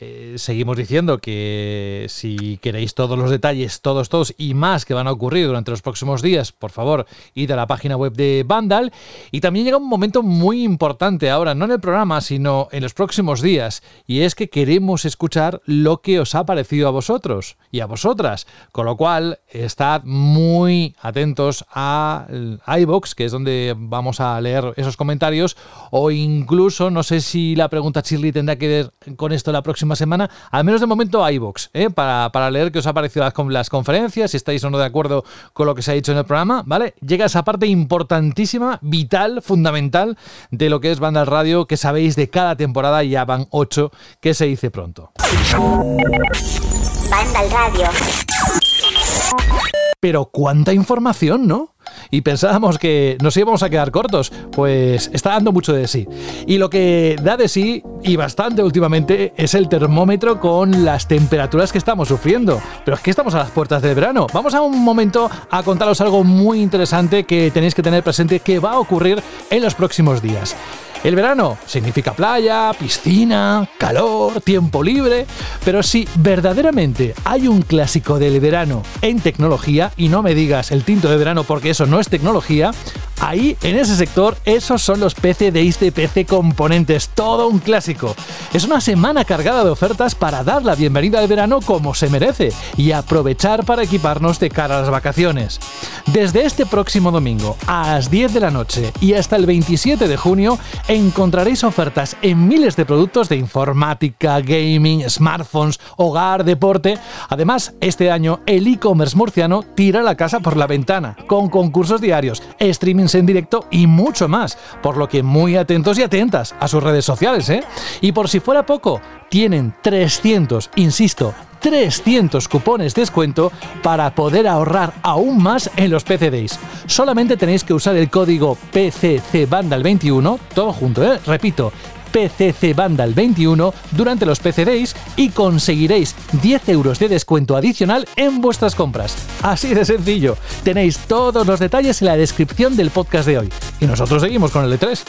Eh, seguimos diciendo que si queréis todos los detalles, todos, todos y más que van a ocurrir durante los próximos días, por favor, id a la página web de Vandal. Y también llega un momento muy importante ahora, no en el programa, sino en los próximos días, y es que queremos escuchar lo que os ha parecido a vosotros y a vosotras. Con lo cual, estad muy atentos a iBox, que es donde vamos a leer esos comentarios, o incluso, no sé si la pregunta Shirley tendrá que ver con esto la próxima semana, al menos de momento iBox, ¿eh? para, para leer qué os ha parecido las, las conferencias, si estáis o no de acuerdo con lo que se ha dicho en el programa, ¿vale? Llega esa parte importantísima, vital, fundamental de lo que es Banda Radio, que sabéis de cada temporada, ya van ocho, que se dice pronto. Banda Radio. Pero cuánta información, ¿no? Y pensábamos que nos íbamos a quedar cortos, pues está dando mucho de sí. Y lo que da de sí, y bastante últimamente, es el termómetro con las temperaturas que estamos sufriendo. Pero es que estamos a las puertas del verano. Vamos a un momento a contaros algo muy interesante que tenéis que tener presente que va a ocurrir en los próximos días. El verano significa playa, piscina, calor, tiempo libre, pero si verdaderamente hay un clásico del verano en tecnología, y no me digas el tinto de verano porque eso no es tecnología, ahí en ese sector esos son los PC de PC Componentes, todo un clásico. Es una semana cargada de ofertas para dar la bienvenida al verano como se merece y aprovechar para equiparnos de cara a las vacaciones. Desde este próximo domingo a las 10 de la noche y hasta el 27 de junio, encontraréis ofertas en miles de productos de informática, gaming, smartphones, hogar, deporte. Además, este año el e-commerce murciano tira la casa por la ventana, con concursos diarios, en directo y mucho más, por lo que muy atentos y atentas a sus redes sociales, ¿eh? Y por si fuera poco, tienen 300, insisto, 300 cupones de descuento para poder ahorrar aún más en los PC Days. Solamente tenéis que usar el código PCCBandal21, todo junto, ¿eh? repito, PCCBandal21 durante los PC Days y conseguiréis 10 euros de descuento adicional en vuestras compras. Así de sencillo. Tenéis todos los detalles en la descripción del podcast de hoy. Y nosotros seguimos con el E3.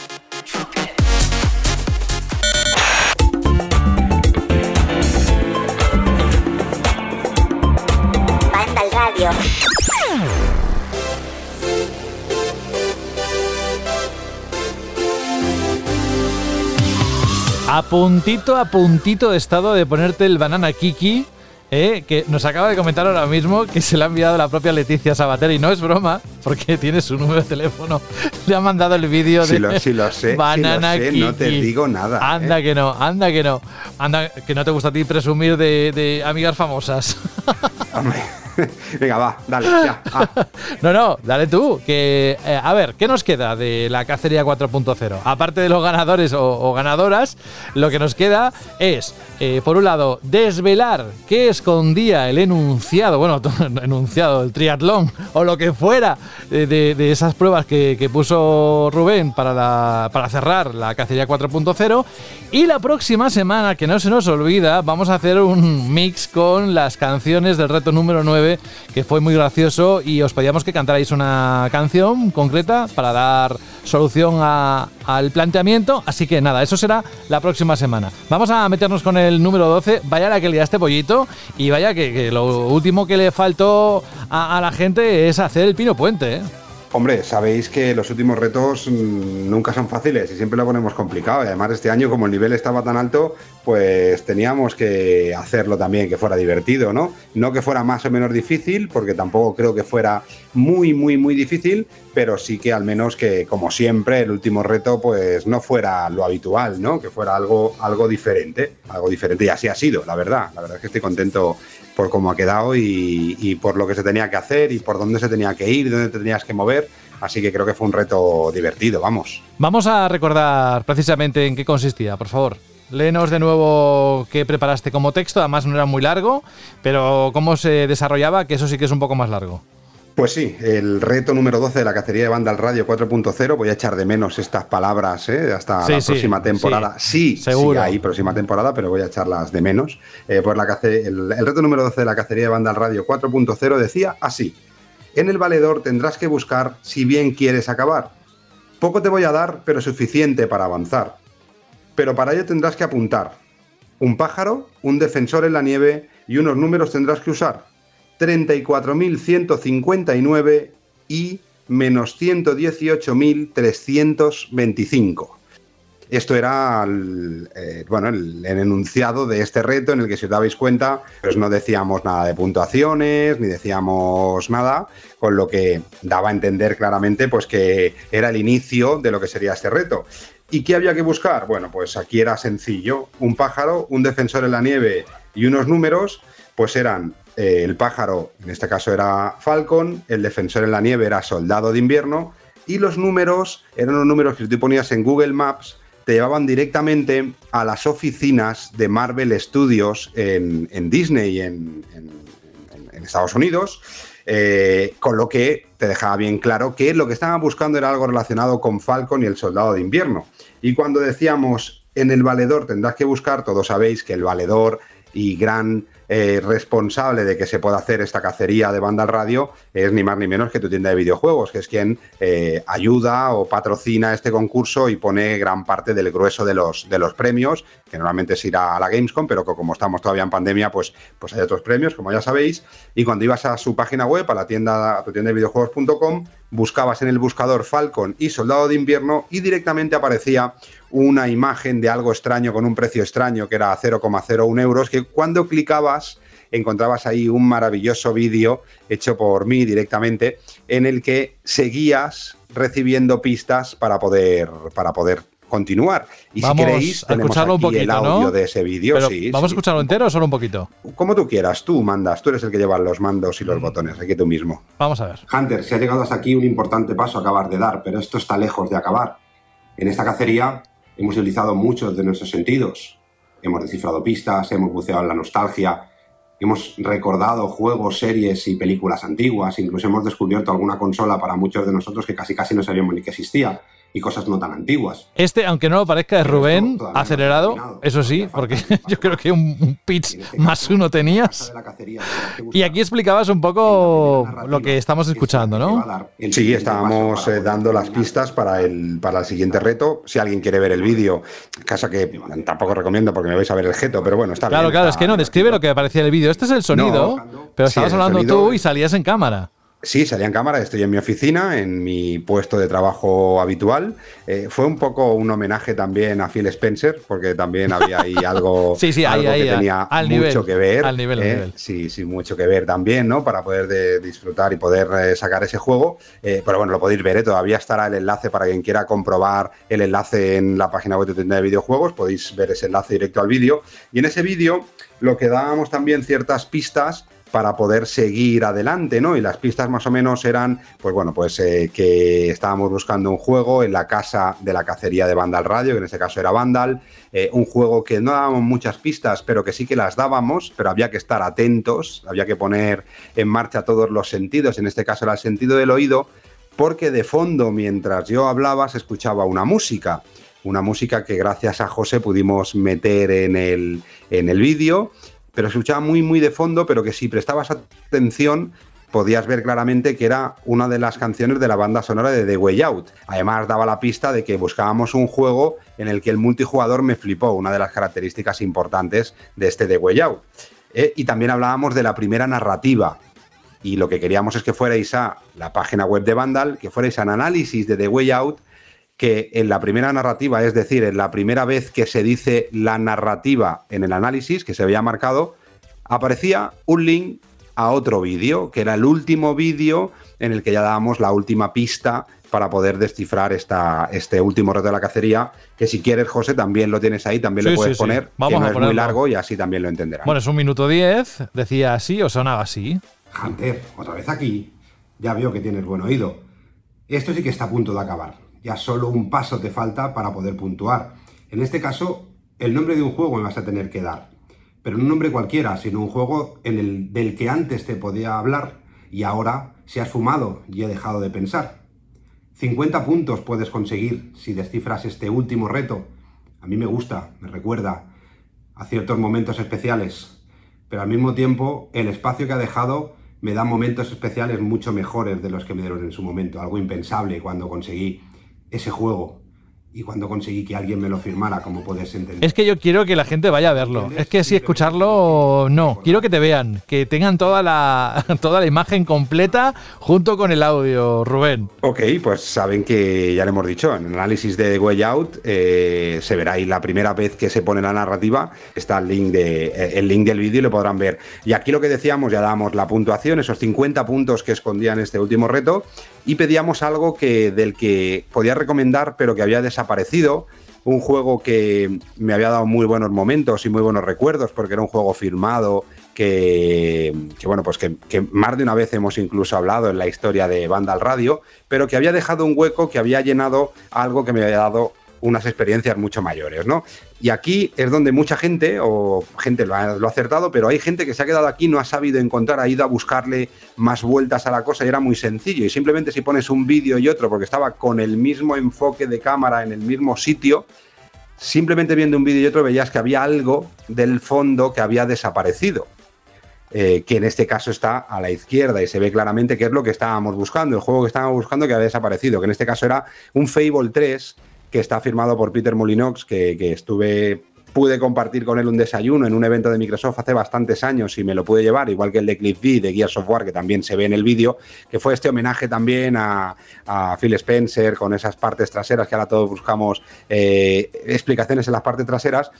A puntito, a puntito de estado de ponerte el banana kiki. Eh, que nos acaba de comentar ahora mismo que se le ha enviado la propia Leticia Sabater y no es broma, porque tiene su número de teléfono. Le ha mandado el vídeo de lo, si lo sé, Banana Kiki. No te digo nada. Anda ¿eh? que no, anda que no. Anda que no te gusta a ti presumir de, de amigas famosas. Venga, va, dale, ya. no, no, dale tú. Que, eh, a ver, ¿qué nos queda de la cacería 4.0? Aparte de los ganadores o, ganadoras, lo que nos queda es, eh, por un lado, desvelar qué escondía el enunciado, bueno, enunciado, el triatlón o lo que fuera de, esas pruebas que, puso Rubén para, para cerrar la cacería 4.0. Y la próxima semana, que no se nos olvida, vamos a hacer un mix con las canciones del reto número 9 que fue muy gracioso y os pedíamos que cantarais una canción concreta para dar solución al planteamiento. Así que nada, eso será la próxima semana. Vamos a meternos con el número 12. Vaya la que liaste pollito y vaya que, lo último que le faltó a, la gente es hacer el pino puente. ¿eh? Hombre, sabéis que los últimos retos mm, nunca son fáciles y siempre lo ponemos complicado. Además este año, como el nivel estaba tan alto, pues teníamos que hacerlo también que fuera divertido, ¿no? No que fuera más o menos difícil, porque tampoco creo que fuera muy, muy, muy difícil, pero sí que al menos que, como siempre, el último reto, pues no fuera lo habitual, ¿no? Que fuera algo, algo diferente, algo diferente. Y así ha sido, la verdad. La verdad es que estoy contento por cómo ha quedado y, por lo que se tenía que hacer y por dónde se tenía que ir, dónde te tenías que mover. Así que creo que fue un reto divertido, vamos. Vamos a recordar precisamente en qué consistía, por favor. Léenos de nuevo qué preparaste como texto, además no era muy largo, pero cómo se desarrollaba, que eso sí que es un poco más largo. Pues sí, el reto número 12 de la cacería de banda al radio 4.0. Voy a echar de menos estas palabras ¿eh? hasta la próxima temporada. Sí, seguro. sí, hay próxima temporada, pero voy a echarlas de menos. Eh, pues la el, el, reto número 12 de la cacería de banda al radio 4.0 decía así: En el valedor tendrás que buscar si bien quieres acabar. Poco te voy a dar, pero suficiente para avanzar. Pero para ello tendrás que apuntar un pájaro, un defensor en la nieve y unos números tendrás que usar. 34.159 y menos 118.325. Esto era el, eh, bueno, el, enunciado de este reto en el que, si os dabais cuenta, pues no decíamos nada de puntuaciones, ni decíamos nada, con lo que daba a entender claramente pues, que era el inicio de lo que sería este reto. ¿Y qué había que buscar? Bueno, pues aquí era sencillo. Un pájaro, un defensor en la nieve y unos números, pues eran eh, el pájaro, en este caso era Falcon, el defensor en la nieve era soldado de invierno, y los números eran los números que tú ponías en Google Maps, te llevaban directamente a las oficinas de Marvel Studios en, Disney, en, en, Estados Unidos, eh, con lo que te dejaba bien claro que lo que estaban buscando era algo relacionado con Falcon y el soldado de invierno. Y cuando decíamos en el valedor tendrás que buscar, todos sabéis que el valedor y gran eh, responsable de que se pueda hacer esta cacería de banda al radio es ni más ni menos que tu tienda de videojuegos, que es quien eh, ayuda o patrocina este concurso y pone gran parte del grueso de los, de los premios, que normalmente es ir a la Gamescom, pero que como estamos todavía en pandemia, pues, pues hay otros premios, como ya sabéis. Y cuando ibas a su página web, a la tienda, a tu tienda de videojuegos.com, buscabas en el buscador Falcon y Soldado de Invierno y directamente aparecía una imagen de algo extraño con un precio extraño que era 0,01 euros, que cuando clicabas encontrabas ahí un maravilloso vídeo hecho por mí directamente en el que seguías recibiendo pistas para poder, para poder continuar. Y vamos si queréis, a escucharlo un poquito, el audio de ese vídeo. ¿Vamos a escucharlo entero o solo un poquito? Como tú quieras, tú mandas, tú eres el que lleva los mandos y los mm. botones, aquí tú mismo. Vamos a ver. Hunter, se ha llegado hasta aquí un importante paso a acabar de dar, pero esto está lejos de acabar. En esta cacería hemos utilizado muchos de nuestros sentidos. Hemos descifrado pistas, hemos buceado en la nostalgia, hemos recordado juegos, series y películas antiguas, incluso hemos descubierto alguna consola para muchos de nosotros que casi casi no sabíamos ni que existía y cosas no tan antiguas. Este, aunque no lo parezca, es Rubén, acelerado, eso sí, porque yo creo que un pitch más uno tenías. Y aquí explicabas un poco lo que estamos escuchando, ¿no? Sí, estábamos eh, dando las pistas para el, para el siguiente reto. Si alguien quiere ver el vídeo, casa que tampoco recomiendo porque me vais a ver el jeto, pero bueno, está claro, bien. Claro, claro, es que no, describe lo que aparecía en el vídeo. Este es el sonido, pero estabas hablando tú y salías en cámara. Sí, salía en cámara, estoy en mi oficina, en mi puesto de trabajo habitual. Eh, fue un poco un homenaje también a Phil Spencer, porque también había ahí algo, sí, sí, algo que tenía mucho que ver. Al nivel, eh, nivel. Sí, sí, mucho que ver también, ¿no? Para poder disfrutar y poder eh, sacar ese juego. pero bueno, lo podéis ver, todavía estará el enlace para quien quiera comprobar el enlace en la página web de tienda de videojuegos. Podéis ver ese enlace directo al vídeo. Y en ese vídeo lo que dábamos también ciertas pistas para poder seguir adelante, ¿no? Y las pistas más o menos eran, pues bueno, pues eh, que estábamos buscando un juego en la casa de la cacería de Vandal Radio, que en este caso era Vandal, eh, un juego que no dábamos muchas pistas, pero que sí que las dábamos, pero había que estar atentos, había que poner en marcha todos los sentidos, en este caso era el sentido del oído, porque de fondo, mientras yo hablaba, se escuchaba una música una música que gracias a José pudimos meter en el, en el vídeo pero se escuchaba muy, muy de fondo, pero que si prestabas atención podías ver claramente que era una de las canciones de la banda sonora de The Way Out. Además daba la pista de que buscábamos un juego en el que el multijugador me flipó, una de las características importantes de este The Way Out. Eh, y también hablábamos de la primera narrativa. Y lo que queríamos es que fuerais a la página web de Vandal, que fuerais a un análisis de The Way Out que en la primera narrativa, es decir, en la primera vez que se dice la narrativa en el análisis, que se había marcado, aparecía un link a otro vídeo, que era el último vídeo en el que ya dábamos la última pista para poder descifrar esta, este último reto de la cacería, que si quieres, José, también lo tienes ahí, también lo puedes poner, Vamos que no es muy largo y así también lo entenderán. Bueno, es un minuto diez, decía así o sonaba así. Hunter, otra vez aquí. Ya veo que tienes buen oído. Esto sí que está a punto de acabar. Ya solo un paso te falta para poder puntuar. En este caso, el nombre de un juego me vas a tener que dar. Pero no un nombre cualquiera, sino un juego del que antes te podía hablar y ahora se has fumado y he dejado de pensar. 50 puntos puedes conseguir si descifras este último reto. A mí me gusta, me recuerda a ciertos momentos especiales, pero al mismo tiempo el espacio que ha dejado me da momentos especiales mucho mejores de los que me dieron en su momento, algo impensable cuando conseguí ese juego y cuando conseguí que alguien me lo firmara, como puedes entender. Es que yo quiero que la gente vaya a verlo. Es que si escucharlo, no. Quiero que te vean, que tengan toda la, toda la imagen completa junto con el audio, Rubén. Ok, pues saben que ya le hemos dicho, en el análisis de Way Out eh, se verá ahí la primera vez que se pone la narrativa, está el link, de, eh, el link del vídeo y lo podrán ver. Y aquí lo que decíamos, ya damos la puntuación, esos 50 puntos que escondían este último reto, y pedíamos algo que, del que podía recomendar, pero que había desaparecido. Un juego que me había dado muy buenos momentos y muy buenos recuerdos, porque era un juego firmado que, bueno, pues que, que, más de una vez hemos incluso hablado en la historia de Vandal Radio, pero que había dejado un hueco que había llenado algo que me había dado unas experiencias mucho mayores, ¿no? Y aquí es donde mucha gente, o gente lo ha, lo ha, acertado, pero hay gente que se ha quedado aquí, no ha sabido encontrar, ha ido a buscarle más vueltas a la cosa y era muy sencillo. Y simplemente si pones un vídeo y otro, porque estaba con el mismo enfoque de cámara en el mismo sitio, simplemente viendo un vídeo y otro veías que había algo del fondo que había desaparecido. Eh, que en este caso está a la izquierda y se ve claramente que es lo que estábamos buscando, el juego que estábamos buscando que había desaparecido, que en este caso era un Fable 3 que está firmado por Peter Molinox, que, que, estuve, pude compartir con él un desayuno en un evento de Microsoft hace bastantes años y me lo pude llevar, igual que el de Cliff B de Gears of War, que también se ve en el vídeo, que fue este homenaje también a, a, Phil Spencer con esas partes traseras, que ahora todos buscamos eh, explicaciones en las partes traseras.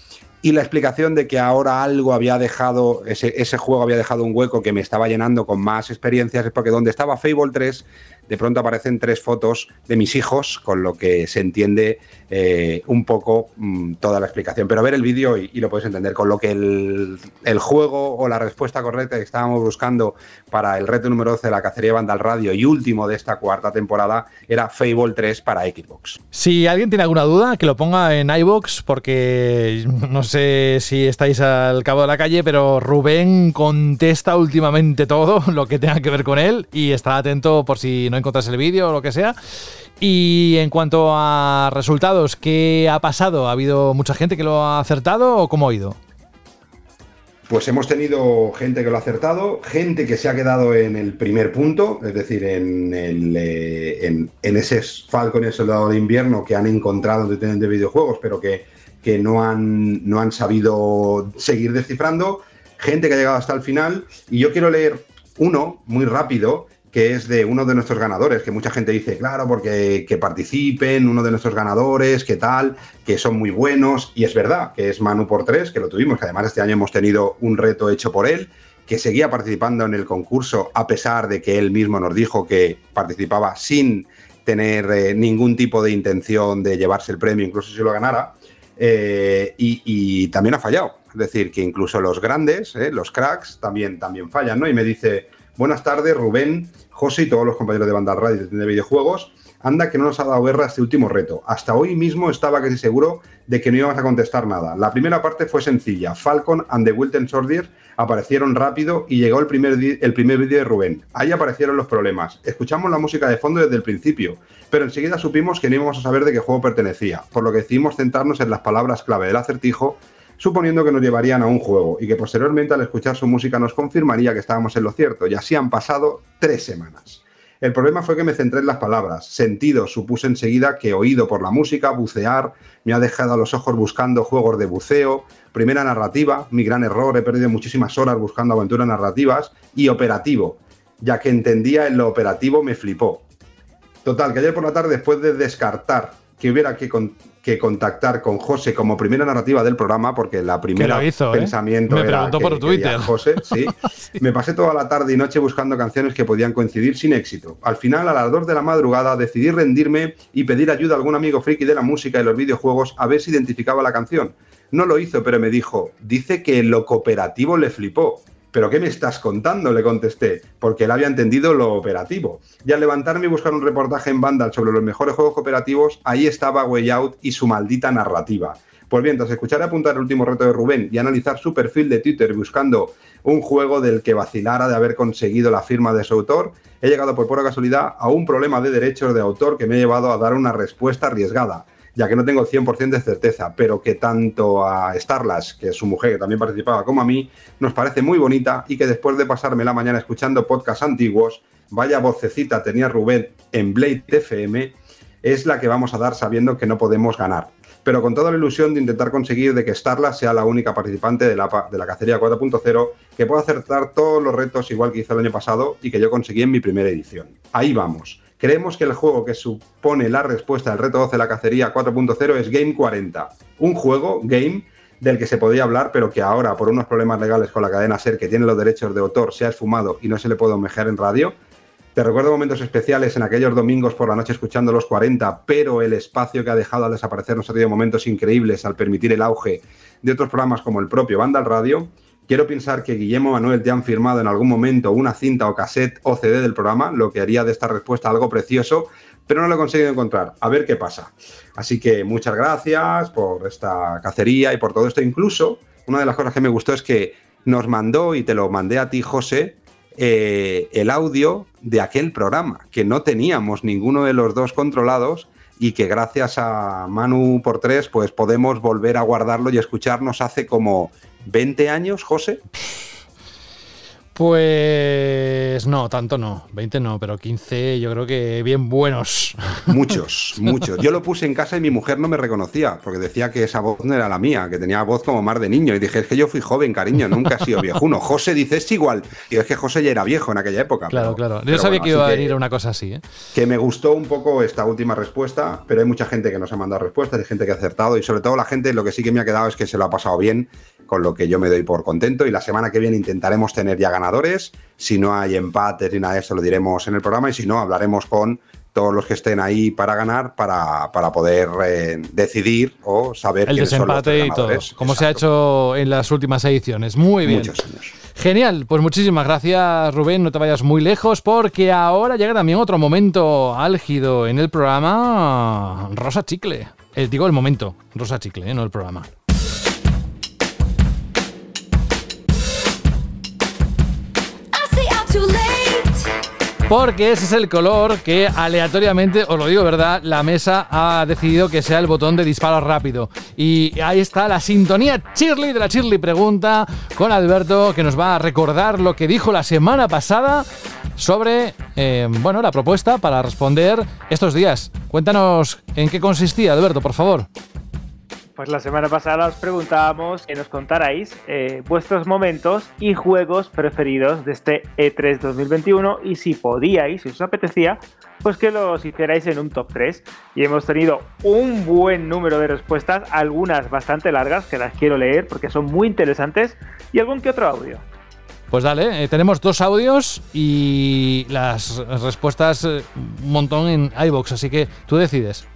Y la explicación de que ahora algo había dejado, ese, ese juego había dejado un hueco que me estaba llenando con más experiencias, es porque donde estaba Fable 3 de pronto aparecen tres fotos de mis hijos, con lo que se entiende eh, un poco mmm, toda la explicación. Pero ver el vídeo y, lo podéis entender, con lo que el, juego o la respuesta correcta que estábamos buscando para el reto número 12 de la cacería Vandal Radio y último de esta cuarta temporada era Fable 3 para Xbox. Si alguien tiene alguna duda, que lo ponga en iBox, porque no sé si estáis al cabo de la calle, pero Rubén contesta últimamente todo lo que tenga que ver con él y está atento por si no encontras el vídeo o lo que sea. Y en cuanto a resultados, ¿qué ha pasado? ¿Ha habido mucha gente que lo ha acertado o cómo ha ido? Pues hemos tenido gente que lo ha acertado, gente que se ha quedado en el primer punto, es decir, en, eh, en, en ese Falcon y el Soldado de Invierno que han encontrado de videojuegos, pero que, que no, han, no han sabido seguir descifrando, gente que ha llegado hasta el final, y yo quiero leer uno muy rápido que es de uno de nuestros ganadores, que mucha gente dice, claro, porque que participen, uno de nuestros ganadores, que tal, que son muy buenos, y es verdad, que es Manu por tres, que lo tuvimos, que además este año hemos tenido un reto hecho por él, que seguía participando en el concurso, a pesar de que él mismo nos dijo que participaba sin tener eh, ningún tipo de intención de llevarse el premio, incluso si lo ganara, eh, y, también ha fallado. Es decir, que incluso los grandes, eh, los cracks, también, también fallan, ¿no? Y me dice, Buenas tardes, Rubén, José y todos los compañeros de Banda Radio de videojuegos. Anda que no nos ha dado guerra este último reto. Hasta hoy mismo estaba casi seguro de que no íbamos a contestar nada. La primera parte fue sencilla. Falcon and the Wilton Soldier aparecieron rápido y llegó el primer, el primer vídeo de Rubén. Ahí aparecieron los problemas. Escuchamos la música de fondo desde el principio, pero enseguida supimos que no íbamos a saber de qué juego pertenecía, por lo que decidimos centrarnos en las palabras clave del acertijo suponiendo que nos llevarían a un juego y que posteriormente al escuchar su música nos confirmaría que estábamos en lo cierto, y así han pasado tres semanas. El problema fue que me centré en las palabras. Sentido supuse enseguida que oído por la música, bucear, me ha dejado a los ojos buscando juegos de buceo, primera narrativa, mi gran error, he perdido muchísimas horas buscando aventuras narrativas, y operativo, ya que entendía en lo operativo me flipó. Total, que ayer por la tarde, después de descartar que hubiera que, que contactar con José como primera narrativa del programa, porque la primera hizo, pensamiento ¿eh? Me era preguntó que por Twitter. José, ¿sí? sí. Me pasé toda la tarde y noche buscando canciones que podían coincidir sin éxito. Al final, a las 2 de la madrugada, decidí rendirme y pedir ayuda a algún amigo friki de la música y los videojuegos a ver si identificaba la canción. No lo hizo, pero me dijo, dice que lo cooperativo le flipó. ¿Pero qué me estás contando? Le contesté, porque él había entendido lo operativo. Y al levantarme y buscar un reportaje en Vandal sobre los mejores juegos cooperativos, ahí estaba Way Out y su maldita narrativa. Pues bien, tras escuchar apuntar el último reto de Rubén y analizar su perfil de Twitter buscando un juego del que vacilara de haber conseguido la firma de su autor, he llegado por pura casualidad a un problema de derechos de autor que me ha llevado a dar una respuesta arriesgada ya que no tengo 100% de certeza, pero que tanto a Starlas, que es su mujer, que también participaba, como a mí, nos parece muy bonita y que después de pasarme la mañana escuchando podcasts antiguos, vaya vocecita tenía Rubén en Blade FM, es la que vamos a dar sabiendo que no podemos ganar. Pero con toda la ilusión de intentar conseguir de que Starlas sea la única participante de la, de la cacería 4.0 que pueda acertar todos los retos igual que hizo el año pasado y que yo conseguí en mi primera edición. Ahí vamos. Creemos que el juego que supone la respuesta al reto 12 de la cacería 4.0 es Game 40, un juego, Game, del que se podría hablar, pero que ahora, por unos problemas legales con la cadena SER que tiene los derechos de autor, se ha esfumado y no se le puede homenajear en radio. Te recuerdo momentos especiales en aquellos domingos por la noche escuchando los 40, pero el espacio que ha dejado al desaparecer nos ha tenido momentos increíbles al permitir el auge de otros programas como el propio Banda al Radio. Quiero pensar que Guillermo Manuel te han firmado en algún momento una cinta o cassette o CD del programa, lo que haría de esta respuesta algo precioso, pero no lo he conseguido encontrar. A ver qué pasa. Así que muchas gracias por esta cacería y por todo esto. Incluso, una de las cosas que me gustó es que nos mandó, y te lo mandé a ti, José, eh, el audio de aquel programa, que no teníamos ninguno de los dos controlados y que gracias a Manu por tres, pues podemos volver a guardarlo y escucharnos hace como 20 años, José. Pues no, tanto no. 20 no, pero 15 yo creo que bien buenos. Muchos, muchos. Yo lo puse en casa y mi mujer no me reconocía, porque decía que esa voz no era la mía, que tenía voz como más de niño. Y dije, es que yo fui joven, cariño, nunca he sido viejuno. José dice, es igual. Y es que José ya era viejo en aquella época. Claro, claro. Yo sabía que iba a venir una cosa así. ¿eh? Que me gustó un poco esta última respuesta, pero hay mucha gente que nos ha mandado respuestas, hay gente que ha acertado y sobre todo la gente, lo que sí que me ha quedado es que se lo ha pasado bien con lo que yo me doy por contento. Y la semana que viene intentaremos tener ya ganadores. Si no hay empates ni nada de eso, lo diremos en el programa. Y si no, hablaremos con todos los que estén ahí para ganar, para, para poder eh, decidir o saber el desempate y todo, como se ha hecho en las últimas ediciones. Muy bien. Muchos años. Genial, pues muchísimas gracias Rubén, no te vayas muy lejos porque ahora llega también otro momento álgido en el programa Rosa Chicle. Eh, digo el momento, Rosa Chicle, eh, no el programa. Porque ese es el color que aleatoriamente, os lo digo verdad, la mesa ha decidido que sea el botón de disparo rápido. Y ahí está la sintonía Shirley de la Shirley Pregunta con Alberto que nos va a recordar lo que dijo la semana pasada sobre eh, bueno, la propuesta para responder estos días. Cuéntanos en qué consistía, Alberto, por favor. Pues la semana pasada os preguntábamos que nos contarais eh, vuestros momentos y juegos preferidos de este E3 2021 y si podíais, si os apetecía, pues que los hicierais en un top 3. Y hemos tenido un buen número de respuestas, algunas bastante largas que las quiero leer porque son muy interesantes y algún que otro audio. Pues dale, eh, tenemos dos audios y las respuestas eh, un montón en iBox, así que tú decides.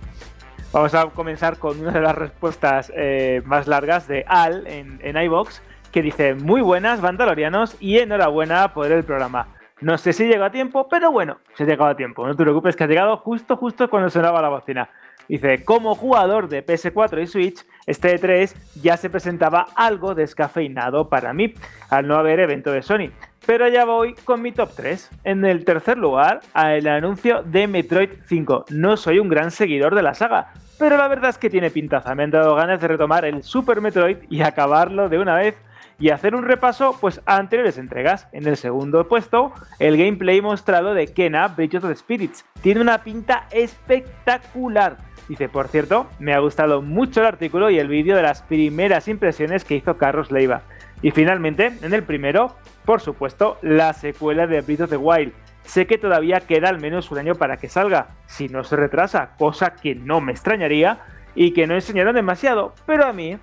Vamos a comenzar con una de las respuestas eh, más largas de Al en, en iBox, que dice: Muy buenas, Vandalorianos, y enhorabuena por el programa. No sé si llegó a tiempo, pero bueno, se ha llegado a tiempo. No te preocupes, que ha llegado justo, justo cuando sonaba la bocina. Dice: Como jugador de PS4 y Switch, este E3 ya se presentaba algo descafeinado para mí, al no haber evento de Sony. Pero ya voy con mi top 3. En el tercer lugar, el anuncio de Metroid 5. No soy un gran seguidor de la saga, pero la verdad es que tiene pintaza. Me han dado ganas de retomar el Super Metroid y acabarlo de una vez y hacer un repaso pues a anteriores entregas. En el segundo puesto, el gameplay mostrado de Kena Bridge of Spirits. Tiene una pinta espectacular. Dice, por cierto, me ha gustado mucho el artículo y el vídeo de las primeras impresiones que hizo Carlos Leiva. Y finalmente, en el primero, por supuesto, la secuela de Breath of the Wild. Sé que todavía queda al menos un año para que salga, si no se retrasa, cosa que no me extrañaría, y que no enseñaron demasiado, pero a mí,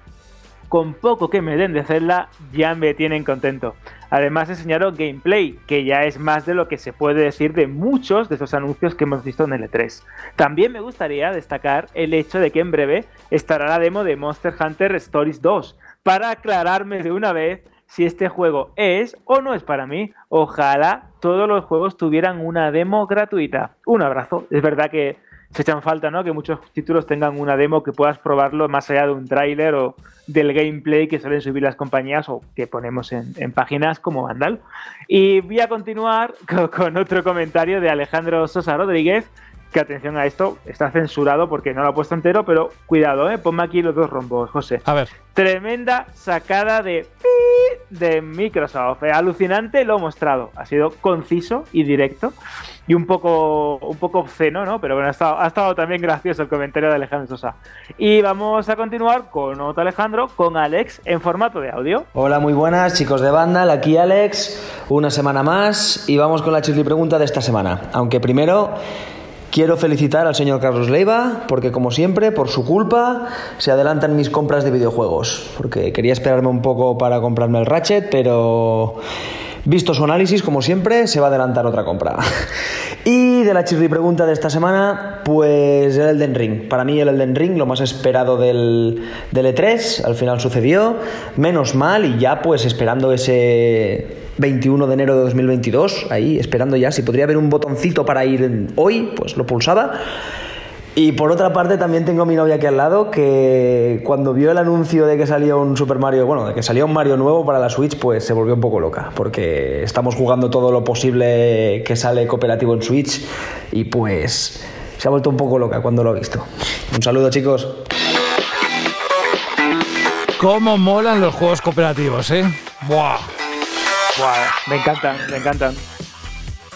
con poco que me den de hacerla, ya me tienen contento. Además enseñaron gameplay, que ya es más de lo que se puede decir de muchos de esos anuncios que hemos visto en el E3. También me gustaría destacar el hecho de que en breve estará la demo de Monster Hunter Stories 2, para aclararme de una vez si este juego es o no es para mí. Ojalá todos los juegos tuvieran una demo gratuita. Un abrazo. Es verdad que se echan falta, ¿no? Que muchos títulos tengan una demo que puedas probarlo más allá de un tráiler o del gameplay que suelen subir las compañías o que ponemos en, páginas como Vandal. Y voy a continuar con, con otro comentario de Alejandro Sosa Rodríguez que atención a esto, está censurado porque no lo ha puesto entero, pero cuidado, ¿eh? ponme aquí los dos rombos, José. A ver. Tremenda sacada de de Microsoft. Eh, alucinante lo mostrado. Ha sido conciso y directo y un poco, un poco obsceno, ¿no? Pero bueno, ha estado, ha estado también gracioso el comentario de Alejandro Sosa. Y vamos a continuar con otro Alejandro, con Alex en formato de audio. Hola, muy buenas chicos de banda, aquí Alex, una semana más y vamos con la chirri pregunta de esta semana. Aunque primero Quiero felicitar al señor Carlos Leiva porque como siempre, por su culpa, se adelantan mis compras de videojuegos. Porque quería esperarme un poco para comprarme el Ratchet, pero visto su análisis, como siempre, se va a adelantar otra compra. y de la chirri pregunta de esta semana, pues el Elden Ring. Para mí el Elden Ring, lo más esperado del, del E3, al final sucedió. Menos mal y ya pues esperando ese 21 de enero de 2022, ahí esperando ya si podría haber un botoncito para ir hoy, pues lo pulsaba. Y por otra parte también tengo a mi novia aquí al lado que cuando vio el anuncio de que salía un Super Mario, bueno, de que salía un Mario nuevo para la Switch, pues se volvió un poco loca, porque estamos jugando todo lo posible que sale cooperativo en Switch y pues se ha vuelto un poco loca cuando lo ha visto. Un saludo chicos. ¿Cómo molan los juegos cooperativos, eh? ¡Buah! Me encantan, me encantan.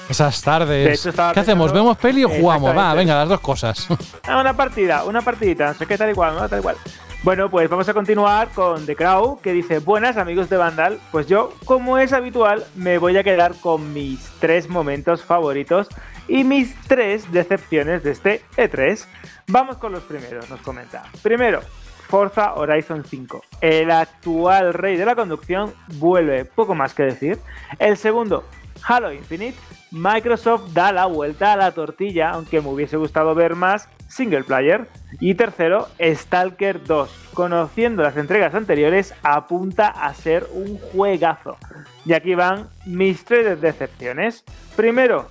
Esas tardes. ¿Qué hacemos? ¿Vemos peli o jugamos? Va, venga, las dos cosas. Ah, una partida, una partidita, no sé qué tal igual, no tal igual. Bueno, pues vamos a continuar con The Crow, que dice, buenas amigos de Vandal, pues yo, como es habitual, me voy a quedar con mis tres momentos favoritos y mis tres decepciones de este E3. Vamos con los primeros, nos comenta. Primero, Forza Horizon 5. El actual rey de la conducción vuelve, poco más que decir. El segundo, Halo Infinite. Microsoft da la vuelta a la tortilla, aunque me hubiese gustado ver más single player. Y tercero, Stalker 2. Conociendo las entregas anteriores, apunta a ser un juegazo. Y aquí van mis tres decepciones. Primero,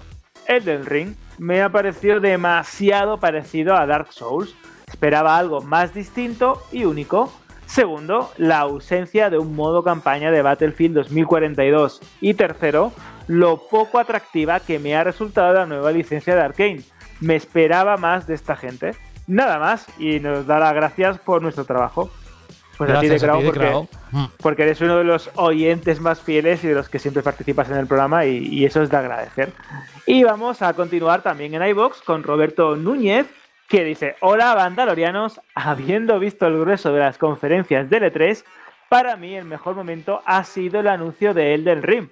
Elden Ring. Me ha parecido demasiado parecido a Dark Souls Esperaba algo más distinto y único. Segundo, la ausencia de un modo campaña de Battlefield 2042. Y tercero, lo poco atractiva que me ha resultado la nueva licencia de Arkane. Me esperaba más de esta gente. Nada más, y nos da las gracias por nuestro trabajo. Pues a ti de Crow, porque, mm. porque, eres uno de los oyentes más fieles y de los que siempre participas en el programa y, y eso es de agradecer. Y vamos a continuar también en iBox con Roberto Núñez, que dice, hola bandalorianos, habiendo visto el grueso de las conferencias de E3, para mí el mejor momento ha sido el anuncio de Elden Ring.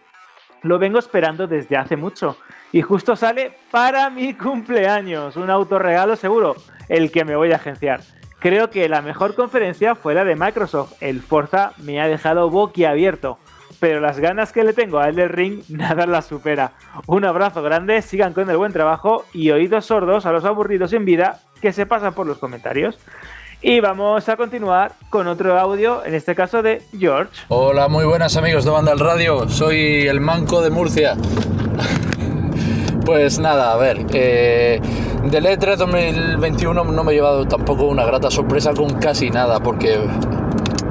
Lo vengo esperando desde hace mucho y justo sale para mi cumpleaños, un autorregalo seguro, el que me voy a agenciar. Creo que la mejor conferencia fue la de Microsoft, el Forza me ha dejado boquiabierto pero las ganas que le tengo a Elden Ring nada las supera. Un abrazo grande, sigan con el buen trabajo y oídos sordos a los aburridos en vida que se pasan por los comentarios. Y vamos a continuar con otro audio, en este caso de George. Hola, muy buenas amigos de Banda al Radio, soy el Manco de Murcia. Pues nada, a ver, eh, del E3 2021 no me he llevado tampoco una grata sorpresa con casi nada, porque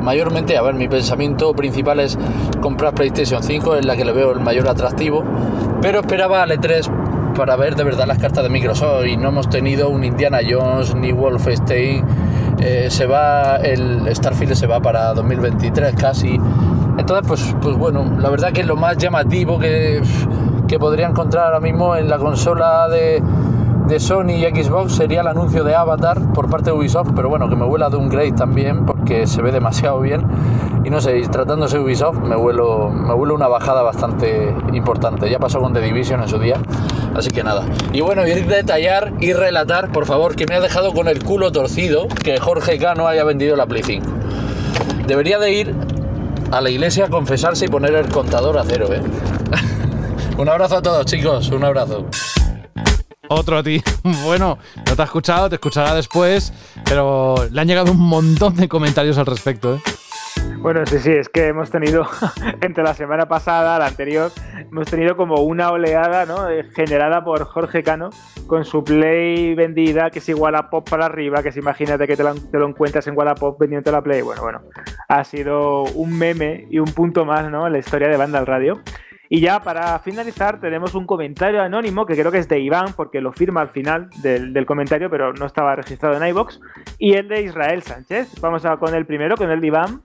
mayormente, a ver, mi pensamiento principal es comprar PlayStation 5, es la que le veo el mayor atractivo, pero esperaba al E3 para ver de verdad las cartas de Microsoft y no hemos tenido un Indiana Jones ni Wolfenstein. Eh, se va, el Starfield se va para 2023 casi. Entonces, pues, pues bueno, la verdad que lo más llamativo que, que podría encontrar ahora mismo en la consola de, de Sony y Xbox sería el anuncio de Avatar por parte de Ubisoft, pero bueno, que me huela de un grade también porque se ve demasiado bien. Y no sé, tratándose de Ubisoft me huelo, me huelo una bajada bastante importante. Ya pasó con The Division en su día, así que nada. Y bueno, ir detallar y relatar, por favor, que me ha dejado con el culo torcido que Jorge K no haya vendido la Play 5. Debería de ir a la iglesia a confesarse y poner el contador a cero, ¿eh? un abrazo a todos, chicos, un abrazo. Otro a ti. Bueno, no te ha escuchado, te escuchará después, pero le han llegado un montón de comentarios al respecto. ¿eh? Bueno, sí, sí, es que hemos tenido, entre la semana pasada, la anterior, hemos tenido como una oleada ¿no? Eh, generada por Jorge Cano con su Play vendida, que es igual a Pop para arriba, que si imagínate que te lo, te lo encuentras en Wallapop vendiendo la Play. Bueno, bueno, ha sido un meme y un punto más ¿no? en la historia de Banda al Radio. Y ya para finalizar tenemos un comentario anónimo que creo que es de Iván porque lo firma al final del, comentario pero no estaba registrado en iBox y el de Israel Sánchez. Vamos a con el primero, con el de Iván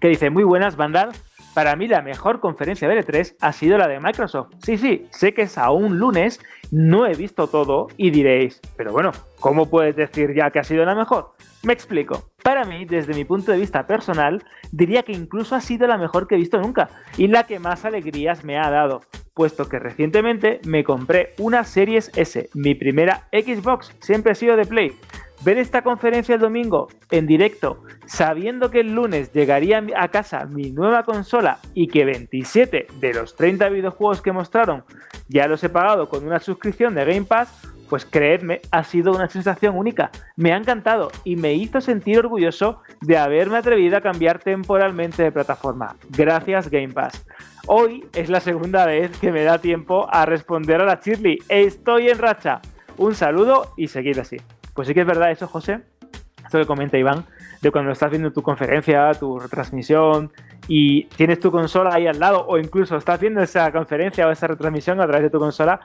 que dice muy buenas Vandal. Para mí la mejor conferencia de L3 ha sido la de Microsoft. Sí, sí, sé que es aún lunes, no he visto todo y diréis, pero bueno, ¿cómo puedes decir ya que ha sido la mejor? Me explico. Para mí, desde mi punto de vista personal, diría que incluso ha sido la mejor que he visto nunca y la que más alegrías me ha dado, puesto que recientemente me compré una Series S, mi primera Xbox, siempre ha sido de Play. Ver esta conferencia el domingo en directo, sabiendo que el lunes llegaría a casa mi nueva consola y que 27 de los 30 videojuegos que mostraron ya los he pagado con una suscripción de Game Pass, pues creedme, ha sido una sensación única. Me ha encantado y me hizo sentir orgulloso de haberme atrevido a cambiar temporalmente de plataforma. Gracias Game Pass. Hoy es la segunda vez que me da tiempo a responder a la Shirley. Estoy en racha. Un saludo y seguid así. Pues sí que es verdad eso, José. Esto que comenta Iván, de cuando estás viendo tu conferencia, tu retransmisión y tienes tu consola ahí al lado o incluso estás viendo esa conferencia o esa retransmisión a través de tu consola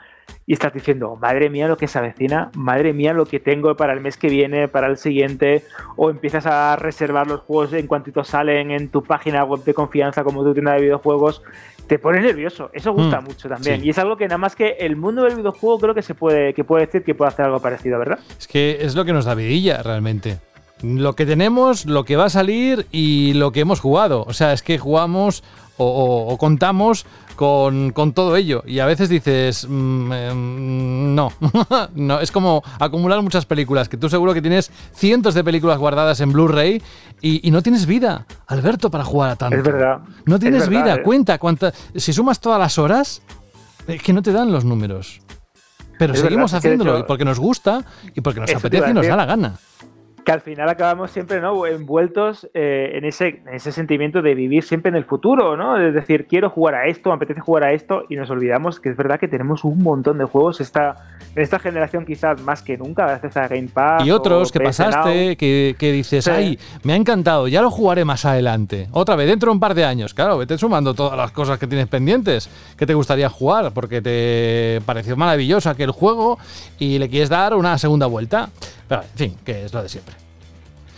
y estás diciendo, madre mía lo que se avecina, madre mía lo que tengo para el mes que viene, para el siguiente, o empiezas a reservar los juegos en cuantito salen en tu página web de confianza como tu tienda de videojuegos, te pones nervioso. Eso gusta Mm, mucho también. sí. Y es algo que nada más que el mundo del videojuego creo que se puede, que puede decir que puede hacer algo parecido, ¿verdad? Es que es lo que nos da vidilla realmente. Lo que tenemos, lo que va a salir y lo que hemos jugado. O sea, es que jugamos o, o- o contamos con, con todo ello. Y a veces dices, mm, em, no, no, es como acumular muchas películas, que tú seguro que tienes cientos de películas guardadas en Blu-ray y, y no tienes vida, Alberto, para jugar a tanto. Es verdad. No Es tienes verdad, vida, eh. cuenta cuántas. Si sumas todas las horas, es que no te dan los números. Pero Es seguimos verdad, haciéndolo hecho- porque nos gusta y porque nos apetece y nos da la gana. Que al final acabamos siempre ¿no? envueltos eh, en, ese, en ese sentimiento de vivir siempre en el futuro, ¿no? Es decir, quiero jugar a esto, me apetece jugar a esto, y nos olvidamos que es verdad que tenemos un montón de juegos esta, en esta generación quizás más que nunca, gracias a Game Pass. Y otros que pasaste, que, que dices, Sí. ay, me ha encantado, ya lo jugaré más adelante. Otra vez, dentro de un par de años. Claro, vete sumando todas las cosas que tienes pendientes, que te gustaría jugar, porque te pareció maravilloso aquel juego y le quieres dar una segunda vuelta. Pero, en fin, que es lo de siempre.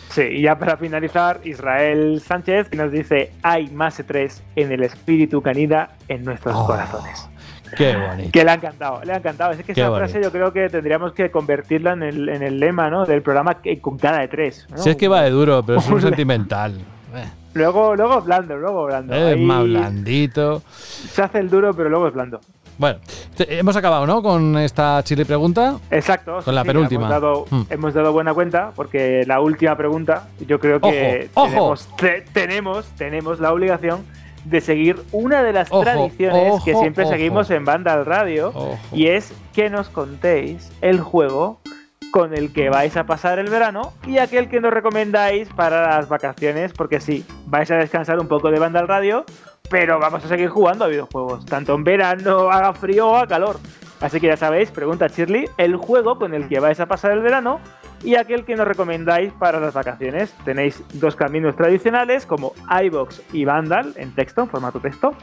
Sí, y ya para finalizar, Israel Sánchez que nos dice, hay más E3 en el espíritu canida en nuestros Oh, corazones. Qué bonito. Que le ha encantado, le ha encantado. Es que Qué esa frase yo creo que tendríamos que convertirla en el, en el lema ¿no? del programa con cada E3. ¿no? Si es que va de duro, pero es un sentimental. Luego, luego blando, luego blando. Es Ahí más blandito. Se hace el duro, pero luego es blando. Bueno, hemos acabado, ¿no? Con esta chile pregunta. Exacto. Con la sí, penúltima. Hemos dado, Mm. hemos dado buena cuenta porque la última pregunta, yo creo que Ojo, ojo. tenemos, te- tenemos, tenemos la obligación de seguir una de las Ojo, tradiciones que siempre ojo. seguimos en Banda al Radio y es que nos contéis el juego con el que vais a pasar el verano y aquel que nos recomendáis para las vacaciones, porque sí, vais a descansar un poco de Banda al Radio, pero vamos a seguir jugando a videojuegos, tanto en verano, haga frío o haga calor. Así que ya sabéis, pregunta Shirley, el juego con el que vais a pasar el verano y aquel que nos recomendáis para las vacaciones. Tenéis dos caminos tradicionales como iBox y Vandal en texto, en formato texto.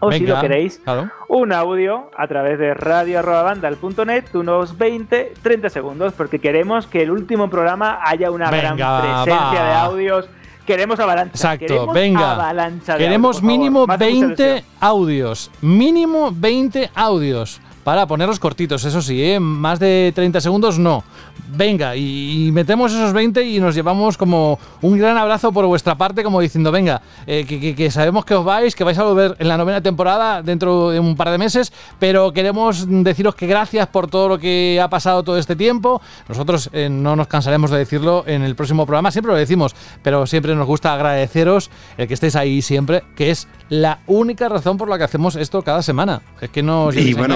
O si lo queréis, claro. un audio a través de radio.bandal.net, unos 20, 30 segundos, porque queremos que el último programa haya una Venga, gran presencia va. de audios. Queremos avalancha. Exacto, queremos venga. avalancha de Queremos mínimo Me hace mucha 20 ilusión. audios. Mínimo 20 audios. Para ponerlos cortitos, eso sí, ¿eh? más de 30 segundos no. Venga, y, y metemos esos 20 y nos llevamos como un gran abrazo por vuestra parte, como diciendo, venga, eh, que, que- que sabemos que os vais, que vais a volver en la novena temporada dentro de un par de meses, pero queremos deciros que gracias por todo lo que ha pasado todo este tiempo. Nosotros eh, no nos cansaremos de decirlo en el próximo programa, siempre lo decimos, pero siempre nos gusta agradeceros el que estéis ahí siempre, que es la única razón por la que hacemos esto cada semana. Es que no Y bueno.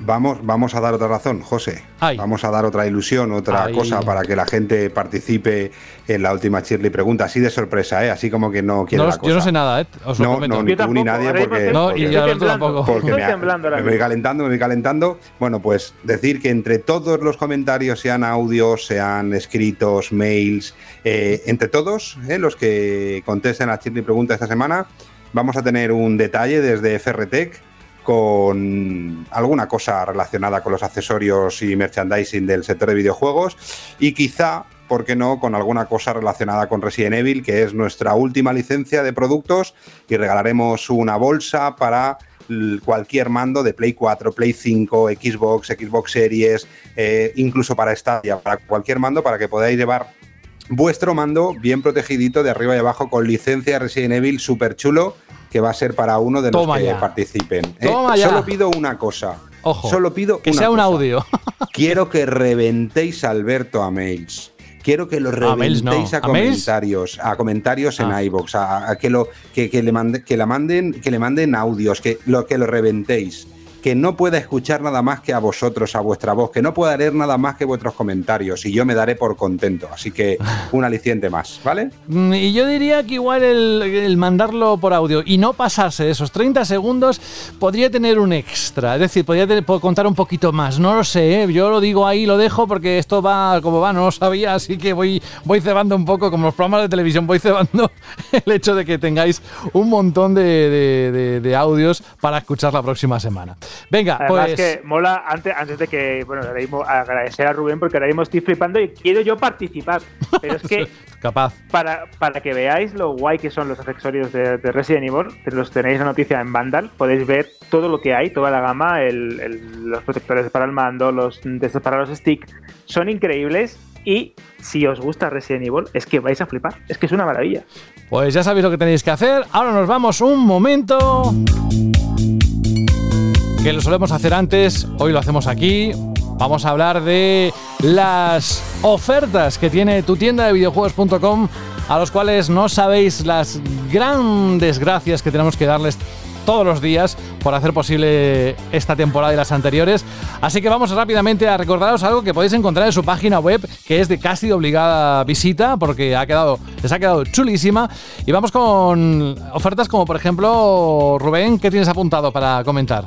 Vam- Vamos, vamos a dar otra razón, José. Ay. Vamos a dar otra ilusión, otra Ay. cosa para que la gente participe en la última Shirley pregunta, así de sorpresa, ¿eh? así como que no quiere No, la yo cosa. no sé nada, ¿eh? Os lo No, no, ni Yo tú ni nadie, porque, No, y estoy Alberto temblando. tampoco. porque me, voy calentando, me voy calentando. Bueno, pues decir que entre todos los comentarios, sean audios, sean escritos, mails, eh, entre todos eh, los que contesten a la Shirley pregunta esta semana, vamos a tener un detalle desde Ferretec con alguna cosa relacionada con los accesorios y merchandising del sector de videojuegos y quizá, ¿por qué no?, con alguna cosa relacionada con Resident Evil, que es nuestra última licencia de productos y regalaremos una bolsa para cualquier mando de Play 4, Play 5, Xbox, Xbox Series, eh, incluso para Stadia, para cualquier mando para que podáis llevar vuestro mando bien protegidito de arriba y abajo con licencia Resident Evil súper chulo que va a ser para uno de los que ya. participen. ¿eh? Toma ya. Solo pido una cosa. Ojo, Solo pido que una sea un audio. Quiero que reventéis a Alberto a mails. Quiero que lo A mails no. reventéis a, comentarios, a comentarios en Ah. iVoox, a, a que lo que, que le mande- que la manden, que le manden audios, que lo que lo reventéis, que no pueda escuchar nada más que a vosotros, a vuestra voz, que no pueda leer nada más que vuestros comentarios y yo me daré por contento. Así que un aliciente más, ¿vale? Mm, Y yo diría que igual el, el mandarlo por audio y no pasarse de esos 30 segundos podría tener un extra. Es decir, podría tener- contar un poquito más. No lo sé, ¿eh? yo lo digo ahí, lo dejo porque esto va como va, no lo sabía, así que voy, voy cebando un poco, como los programas de televisión, voy cebando el hecho de que tengáis un montón de, de- de- de audios para escuchar la próxima semana. Venga, Además pues... que mola, antes, antes de que, bueno, ahora mismo agradecer a Rubén porque ahora mismo estoy flipando y quiero yo participar. Pero es que Capaz. para, para que veáis lo guay que son los accesorios de, de Resident Evil, los tenéis la noticia en Vandal, podéis ver todo lo que hay, toda la gama, el- el- los protectores para el mando, los de para los stick, son increíbles y si os gusta Resident Evil es que vais a flipar, es que es una maravilla. Pues ya sabéis lo que tenéis que hacer. Ahora nos vamos un momento. Que lo solemos hacer antes, hoy lo hacemos aquí. Vamos a hablar de las ofertas que tiene tu tienda de videojuegos.com, a los cuales no sabéis las grandes gracias que tenemos que darles todos los días por hacer posible esta temporada y las anteriores. Así que vamos rápidamente a recordaros algo que podéis encontrar en su página web, que es de casi obligada visita, porque ha quedado, les ha quedado chulísima. Y vamos con ofertas como, por ejemplo, Rubén, ¿qué tienes apuntado para comentar?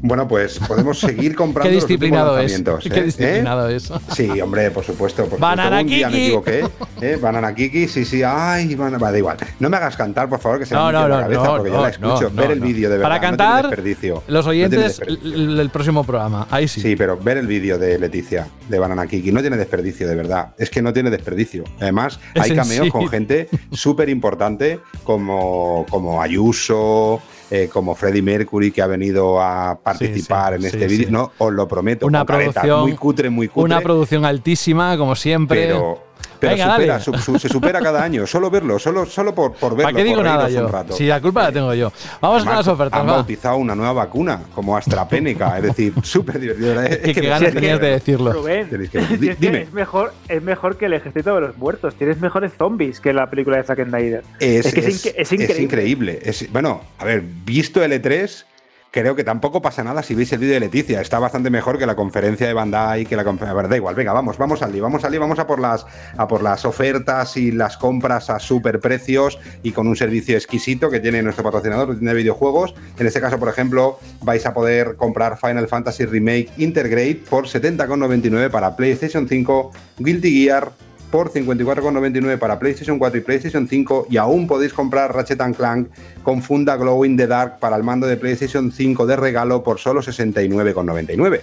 Bueno, pues podemos seguir comprando Qué los últimos disciplinado es. lanzamientos, Qué ¿eh? disciplinado ¿Eh? es. Sí, hombre, por supuesto. Por Banana supuesto. Un día me Kiki. equivoqué. ¿eh? Banana Kiki, sí, sí. Ay, va, da igual. No me hagas cantar, por favor, que se me No, no, la no, cabeza, no, porque yo no, la escucho. no, ver no, el no. vídeo, de verdad. Para no tiene cantar, desperdicio. los No oyentes, desperdicio. el, el próximo programa. Ahí sí. Sí, pero ver el vídeo de Leticia, de Banana Kiki, no tiene desperdicio, de verdad. Es que no tiene desperdicio. Además, Es hay cameos sí. con gente súper importante como, como Ayuso, eh, como Freddie Mercury, que ha venido a participar sí, en sí, este vídeo. No, os lo prometo. Una caretas producción- muy cutre, muy cutre. Una producción altísima, como siempre. pero pero Venga, supera, dale. su- su- se supera cada año. Solo verlo, solo, solo por, por verlo. ¿Para qué digo por nada yo? un rato. Si la culpa la tengo yo. Vamos con Además, las ofertas, Han va. bautizado una nueva vacuna como AstraZeneca, es decir, súper divertido. Es que qué ganas que tenías de decirlo. Rubén, que- si es, que dime. es mejor, es mejor que el ejército de los muertos, tienes mejores zombies que la película de Zack Snyder. Es, Es que es es- inque- es es increíble. increíble. Es- bueno, a ver, visto L3, creo que tampoco pasa nada si veis el vídeo de Leticia. Está bastante mejor que la conferencia de Bandai, que la conferencia. Ver, da igual, venga, vamos, vamos al lío, vamos al lío, vamos a por las, a por las ofertas y las compras a super precios y con un servicio exquisito que tiene nuestro patrocinador de videojuegos. En este caso, por ejemplo, vais a poder comprar Final Fantasy Remake Intergrade por 70,99 para PlayStation 5, Guilty Gear por 54,99 para PlayStation 4 y PlayStation 5 y aún podéis comprar Ratchet Clank con funda Glow in the Dark para el mando de PlayStation 5 de regalo por solo 69,99.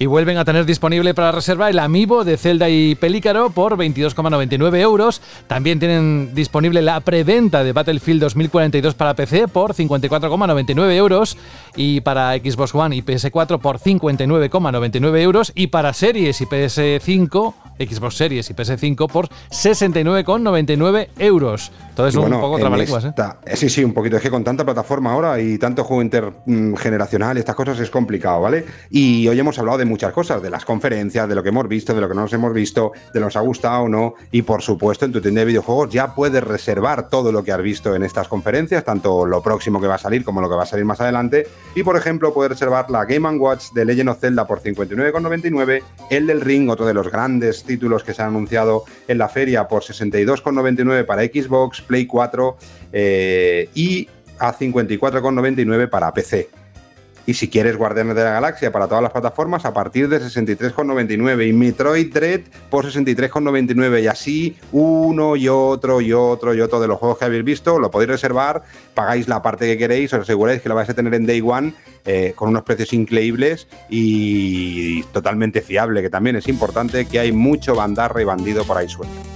Y vuelven a tener disponible para reserva el Amiibo de Zelda y Pelícaro por 22,99 euros. También tienen disponible la preventa de Battlefield 2042 para PC por 54,99 euros. Y para Xbox One y PS4 por 59,99 euros. Y para series y PS5 Xbox Series y PS5 por 69,99 euros. Entonces, Y un bueno, poco en trabalenguas, ¿eh? esta- eh, Sí, sí, un poquito. Es que con tanta plataforma ahora y tanto juego intergeneracional, estas cosas es complicado, ¿vale? Y hoy hemos hablado de muchas cosas, de las conferencias, de lo que hemos visto, de lo que no nos hemos visto, de lo que nos ha gustado o no. Y por supuesto, en tu tienda de videojuegos ya puedes reservar todo lo que has visto en estas conferencias, tanto lo próximo que va a salir como lo que va a salir más adelante. Y por ejemplo, puedes reservar la Game Watch de Legend of Zelda por 59,99, el del Ring, otro de los grandes títulos que se han anunciado en la feria, por 62,99 para Xbox, Play 4 eh, y a 54,99 para PC. Y si quieres Guardianes de la Galaxia para todas las plataformas, a partir de 63,99. Y Metroid Dread por 63,99. Y así uno y otro y otro y otro de los juegos que habéis visto. Lo podéis reservar, pagáis la parte que queréis, os aseguráis que lo vais a tener en Day One eh, con unos precios increíbles y totalmente fiable, que también es importante que hay mucho bandarra y bandido por ahí suelto.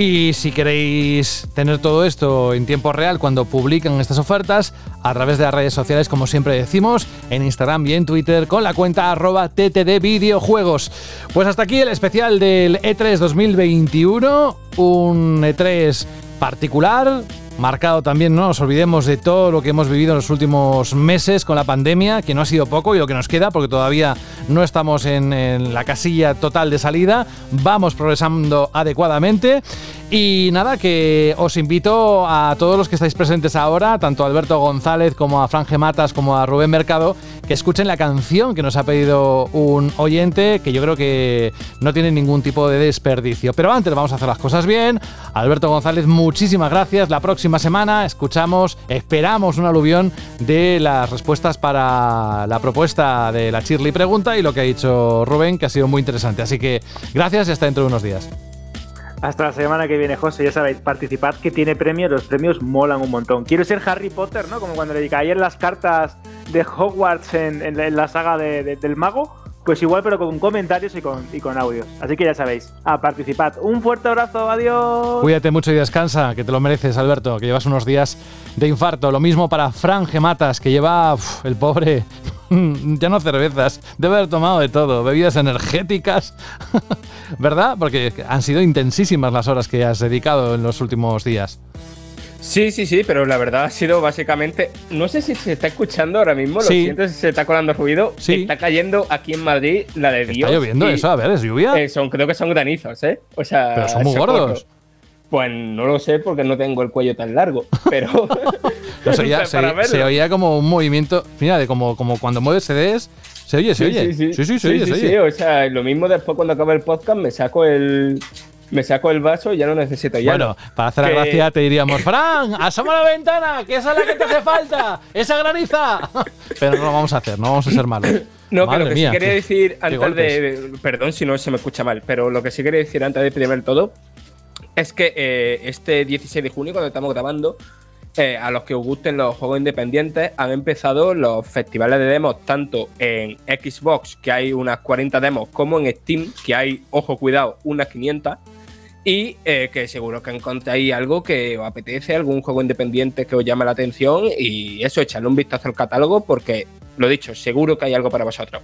Y si queréis tener todo esto en tiempo real cuando publican estas ofertas, a través de las redes sociales, como siempre decimos, en Instagram y en Twitter, con la cuenta arroba TTD Videojuegos. Pues hasta aquí el especial del E E3 2021, un E3 particular, marcado también, no nos olvidemos de todo lo que hemos vivido en los últimos meses con la pandemia, que no ha sido poco y lo que nos queda, porque todavía no estamos en, en la casilla total de salida, vamos progresando adecuadamente. Y nada, que os invito a todos los que estáis presentes ahora, tanto a Alberto González como a Fran Matas como a Rubén Mercado, escuchen la canción que nos ha pedido un oyente, que yo creo que no tiene ningún tipo de desperdicio. Pero antes vamos a hacer las cosas bien. Alberto González, muchísimas gracias. La próxima semana escuchamos, esperamos un aluvión de las respuestas para la propuesta de la Shirley Pregunta y lo que ha dicho Rubén, que ha sido muy interesante. Así que gracias y hasta dentro de unos días. Hasta la semana que viene, José. Ya sabéis, participad que tiene premios. Los premios molan un montón. Quiero ser Harry Potter, ¿no? Como cuando le caían las cartas de Hogwarts en, la- saga de- de- del mago. Pues igual, pero con comentarios y con, audios. Así que ya sabéis, a participad. Un fuerte abrazo, adiós. Cuídate mucho y descansa, que te lo mereces, Alberto, que llevas unos días de infarto. Lo mismo para Fran Gematas, que lleva el pobre, ya no cervezas, debe haber tomado de todo, bebidas energéticas, ¿verdad? Porque han sido intensísimas las horas que has dedicado en los últimos días. Sí, sí, sí, pero la verdad ha sido básicamente. No sé si se está escuchando ahora mismo, lo Sí. siento si se está colando ruido. Sí. Está cayendo aquí en Madrid la de Dios. ¿Está lloviendo y, eso? A ver, ¿es lluvia? eh, son, creo que son granizos, ¿eh? O sea. Pero son muy gordos. Pues no lo sé porque no tengo el cuello tan largo, pero. No, se, oía, para se- verlo. se oía como un movimiento, mira, de como, como cuando mueves CDs, se oye, se oye. Sí, sí, sí, se oye, se sí, oye. O sea, lo mismo después cuando acabe el podcast me saco el. Me saco el vaso y ya no necesito ya. Bueno, para hacer la Que- gracia te diríamos, Fran, asoma la ventana, que esa es la que te hace falta, esa graniza. Pero no lo vamos a hacer, no vamos a ser malos. No, que Madre lo que mía, sí quería decir qué antes de. Perdón si no se me escucha mal, pero lo que sí quería decir antes de primer todo es que eh, este 16 de junio, cuando estamos grabando, eh, a los que os gusten los juegos independientes, han empezado los festivales de demos, tanto en Xbox, que hay unas 40 demos, como en Steam, que hay, ojo, cuidado, unas 500. Y eh, que seguro que encontráis algo que os apetece, algún juego independiente que os llame la atención. Y eso, echarle un vistazo al catálogo, porque lo dicho, seguro que hay algo para vosotros.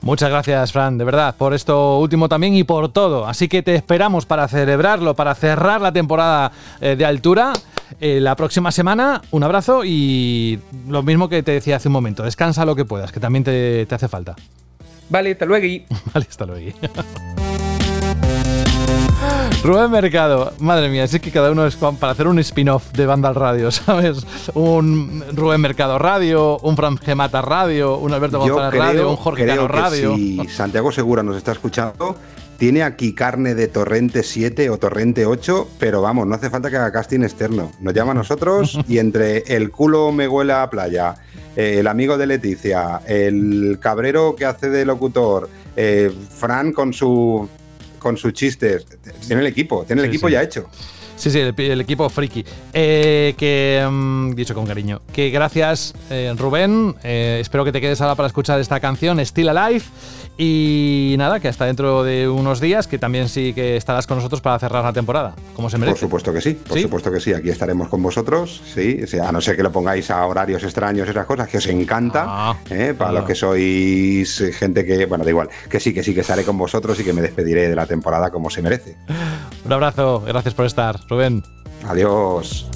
Muchas gracias, Fran, de verdad, por esto último también y por todo. Así que te esperamos para celebrarlo, para cerrar la temporada eh, de altura. eh, la próxima semana, un abrazo y lo mismo que te decía hace un momento, descansa lo que puedas, que también te, te hace falta. Vale, hasta luego. Vale, hasta luego. Rubén Mercado, madre mía, es que cada uno es para hacer un spin-off de banda al radio, ¿sabes? Un Rubén Mercado Radio, un Fran Gemata Radio, un Alberto González creo, Radio, un Jorge creo Cano que Radio. si Santiago Segura nos está escuchando, tiene aquí carne de Torrente 7 o Torrente 8, pero vamos, no hace falta que haga casting externo. Nos llama a nosotros y entre el culo me huele a playa, eh, el amigo de Leticia, el cabrero que hace de locutor, eh, Fran con su con sus chistes, tiene el equipo, tiene el Sí, equipo sí. ya hecho. Sí, sí, el, el equipo friki. Eh, que, mm, dicho con cariño, que gracias eh, Rubén, eh, espero que te quedes ahora para escuchar esta canción, Still Alive. Y nada, que hasta dentro de unos días, que también sí que estarás con nosotros para cerrar la temporada, como se Por merece. supuesto que sí, por ¿Sí? supuesto que sí, aquí estaremos con vosotros, sí, o sea, a no ser que lo pongáis a horarios extraños, esas cosas que os encanta, Ah, ¿eh? para los que sois eh, gente que, bueno, da igual, que sí, que sí, que estaré con vosotros y que me despediré de la temporada como se merece. Un abrazo, gracias por estar, Rubén. Adiós.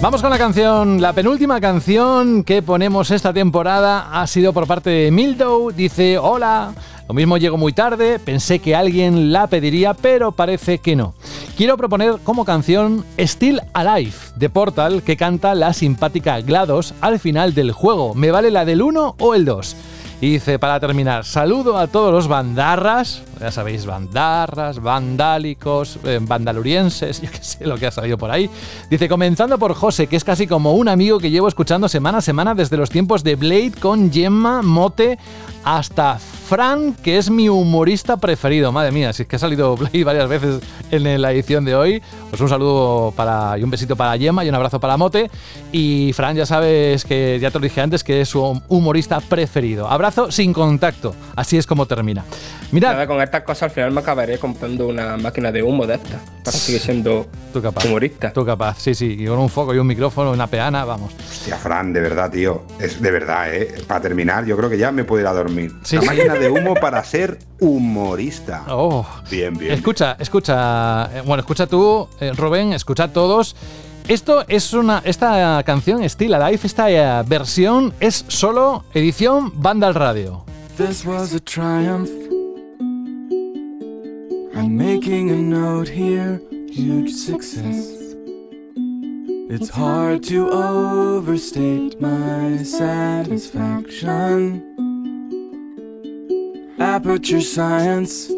Vamos con la canción. La penúltima canción que ponemos esta temporada ha sido por parte de Mildow. Dice, hola, lo mismo llego muy tarde, pensé que alguien la pediría, pero parece que no. Quiero proponer como canción Still Alive de Portal que canta la simpática GLaDOS al final del juego. ¿Me vale la del 1 o el 2? Y dice, para terminar, saludo a todos los bandarras, ya sabéis, bandarras, vandálicos, eh, yo qué sé lo que ha salido por ahí. Dice, comenzando por José, que es casi como un amigo que llevo escuchando semana a semana desde los tiempos de Blade con Gemma, Mote, hasta Fran, que es mi humorista preferido. Madre mía, si es que ha salido Blade varias veces en la edición de hoy. Pues un saludo para, y un besito para Gemma y un abrazo para Mote. Y Fran, ya sabes que ya te lo dije antes, que es su humorista preferido. Abrazo sin contacto. Así es como termina. Mirad, Nada, con estas cosas al final me acabaré comprando una máquina de humo de estas para seguir siendo tú capaz. humorista. Tú capaz, sí, sí. Y con un foco y un micrófono, una peana, vamos. Hostia, Fran, de verdad, tío, es de verdad, ¿eh? Para terminar, yo creo que ya me puedo ir a dormir. Sí, la máquina de humo para ser humorista. Oh. Bien, bien. Escucha, escucha. eh, Bueno, escucha tú, eh, Rubén, escucha todos. Esto es una. Esta canción, Still Alive, esta eh, versión es solo edición banda al radio. This was a triumph. I'm making a note here, huge success. It's hard to overstate my satisfaction. Science.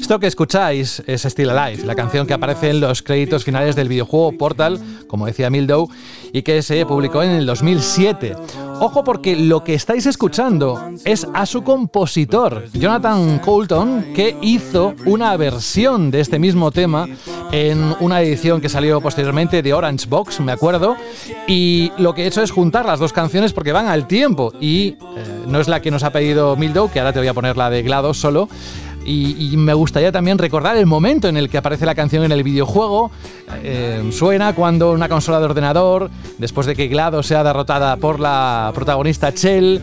Esto que escucháis es Still Alive, la canción que aparece en los créditos finales del videojuego Portal, como decía Mildow, y que se publicó en el 2007. Ojo porque lo que estáis escuchando es a su compositor, Jonathan Coulton, que hizo una versión de este mismo tema en una edición que salió posteriormente de Orange Box, me acuerdo, y lo que he hecho es juntar las dos canciones porque van al tiempo y eh, no es la que nos ha pedido Mildow, que ahora te voy a poner la de GLaDOS solo, y, me gustaría también recordar el momento en el que aparece la canción en el videojuego. Eh, suena cuando una consola de ordenador, después de que GLaDOS sea derrotada por la protagonista Chell,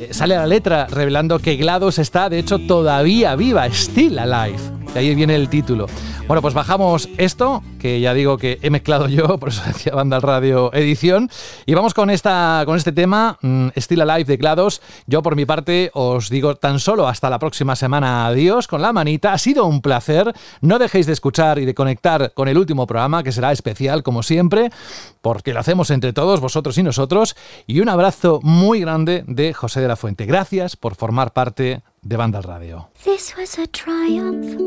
eh, sale la letra revelando que GLaDOS está, de hecho, todavía viva, still alive. De ahí viene el título. Bueno, pues bajamos esto, que ya digo que he mezclado yo, por eso decía Banda Radio Edición, y vamos con, esta, con este tema, mm, Still Alive de GLaDOS. Yo por mi parte os digo tan solo hasta la próxima semana, adiós con la manita, ha sido un placer, no dejéis de escuchar y de conectar con el último programa, que será especial como siempre, porque lo hacemos entre todos, vosotros y nosotros, y un abrazo muy grande de José de la Fuente. Gracias por formar parte de Banda Radio. This was a triumph.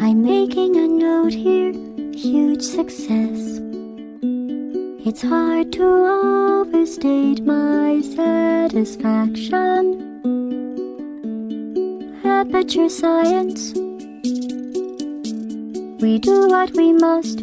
I'm making a note here, huge success. It's hard to overstate my satisfaction. Aperture science. We do what we must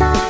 side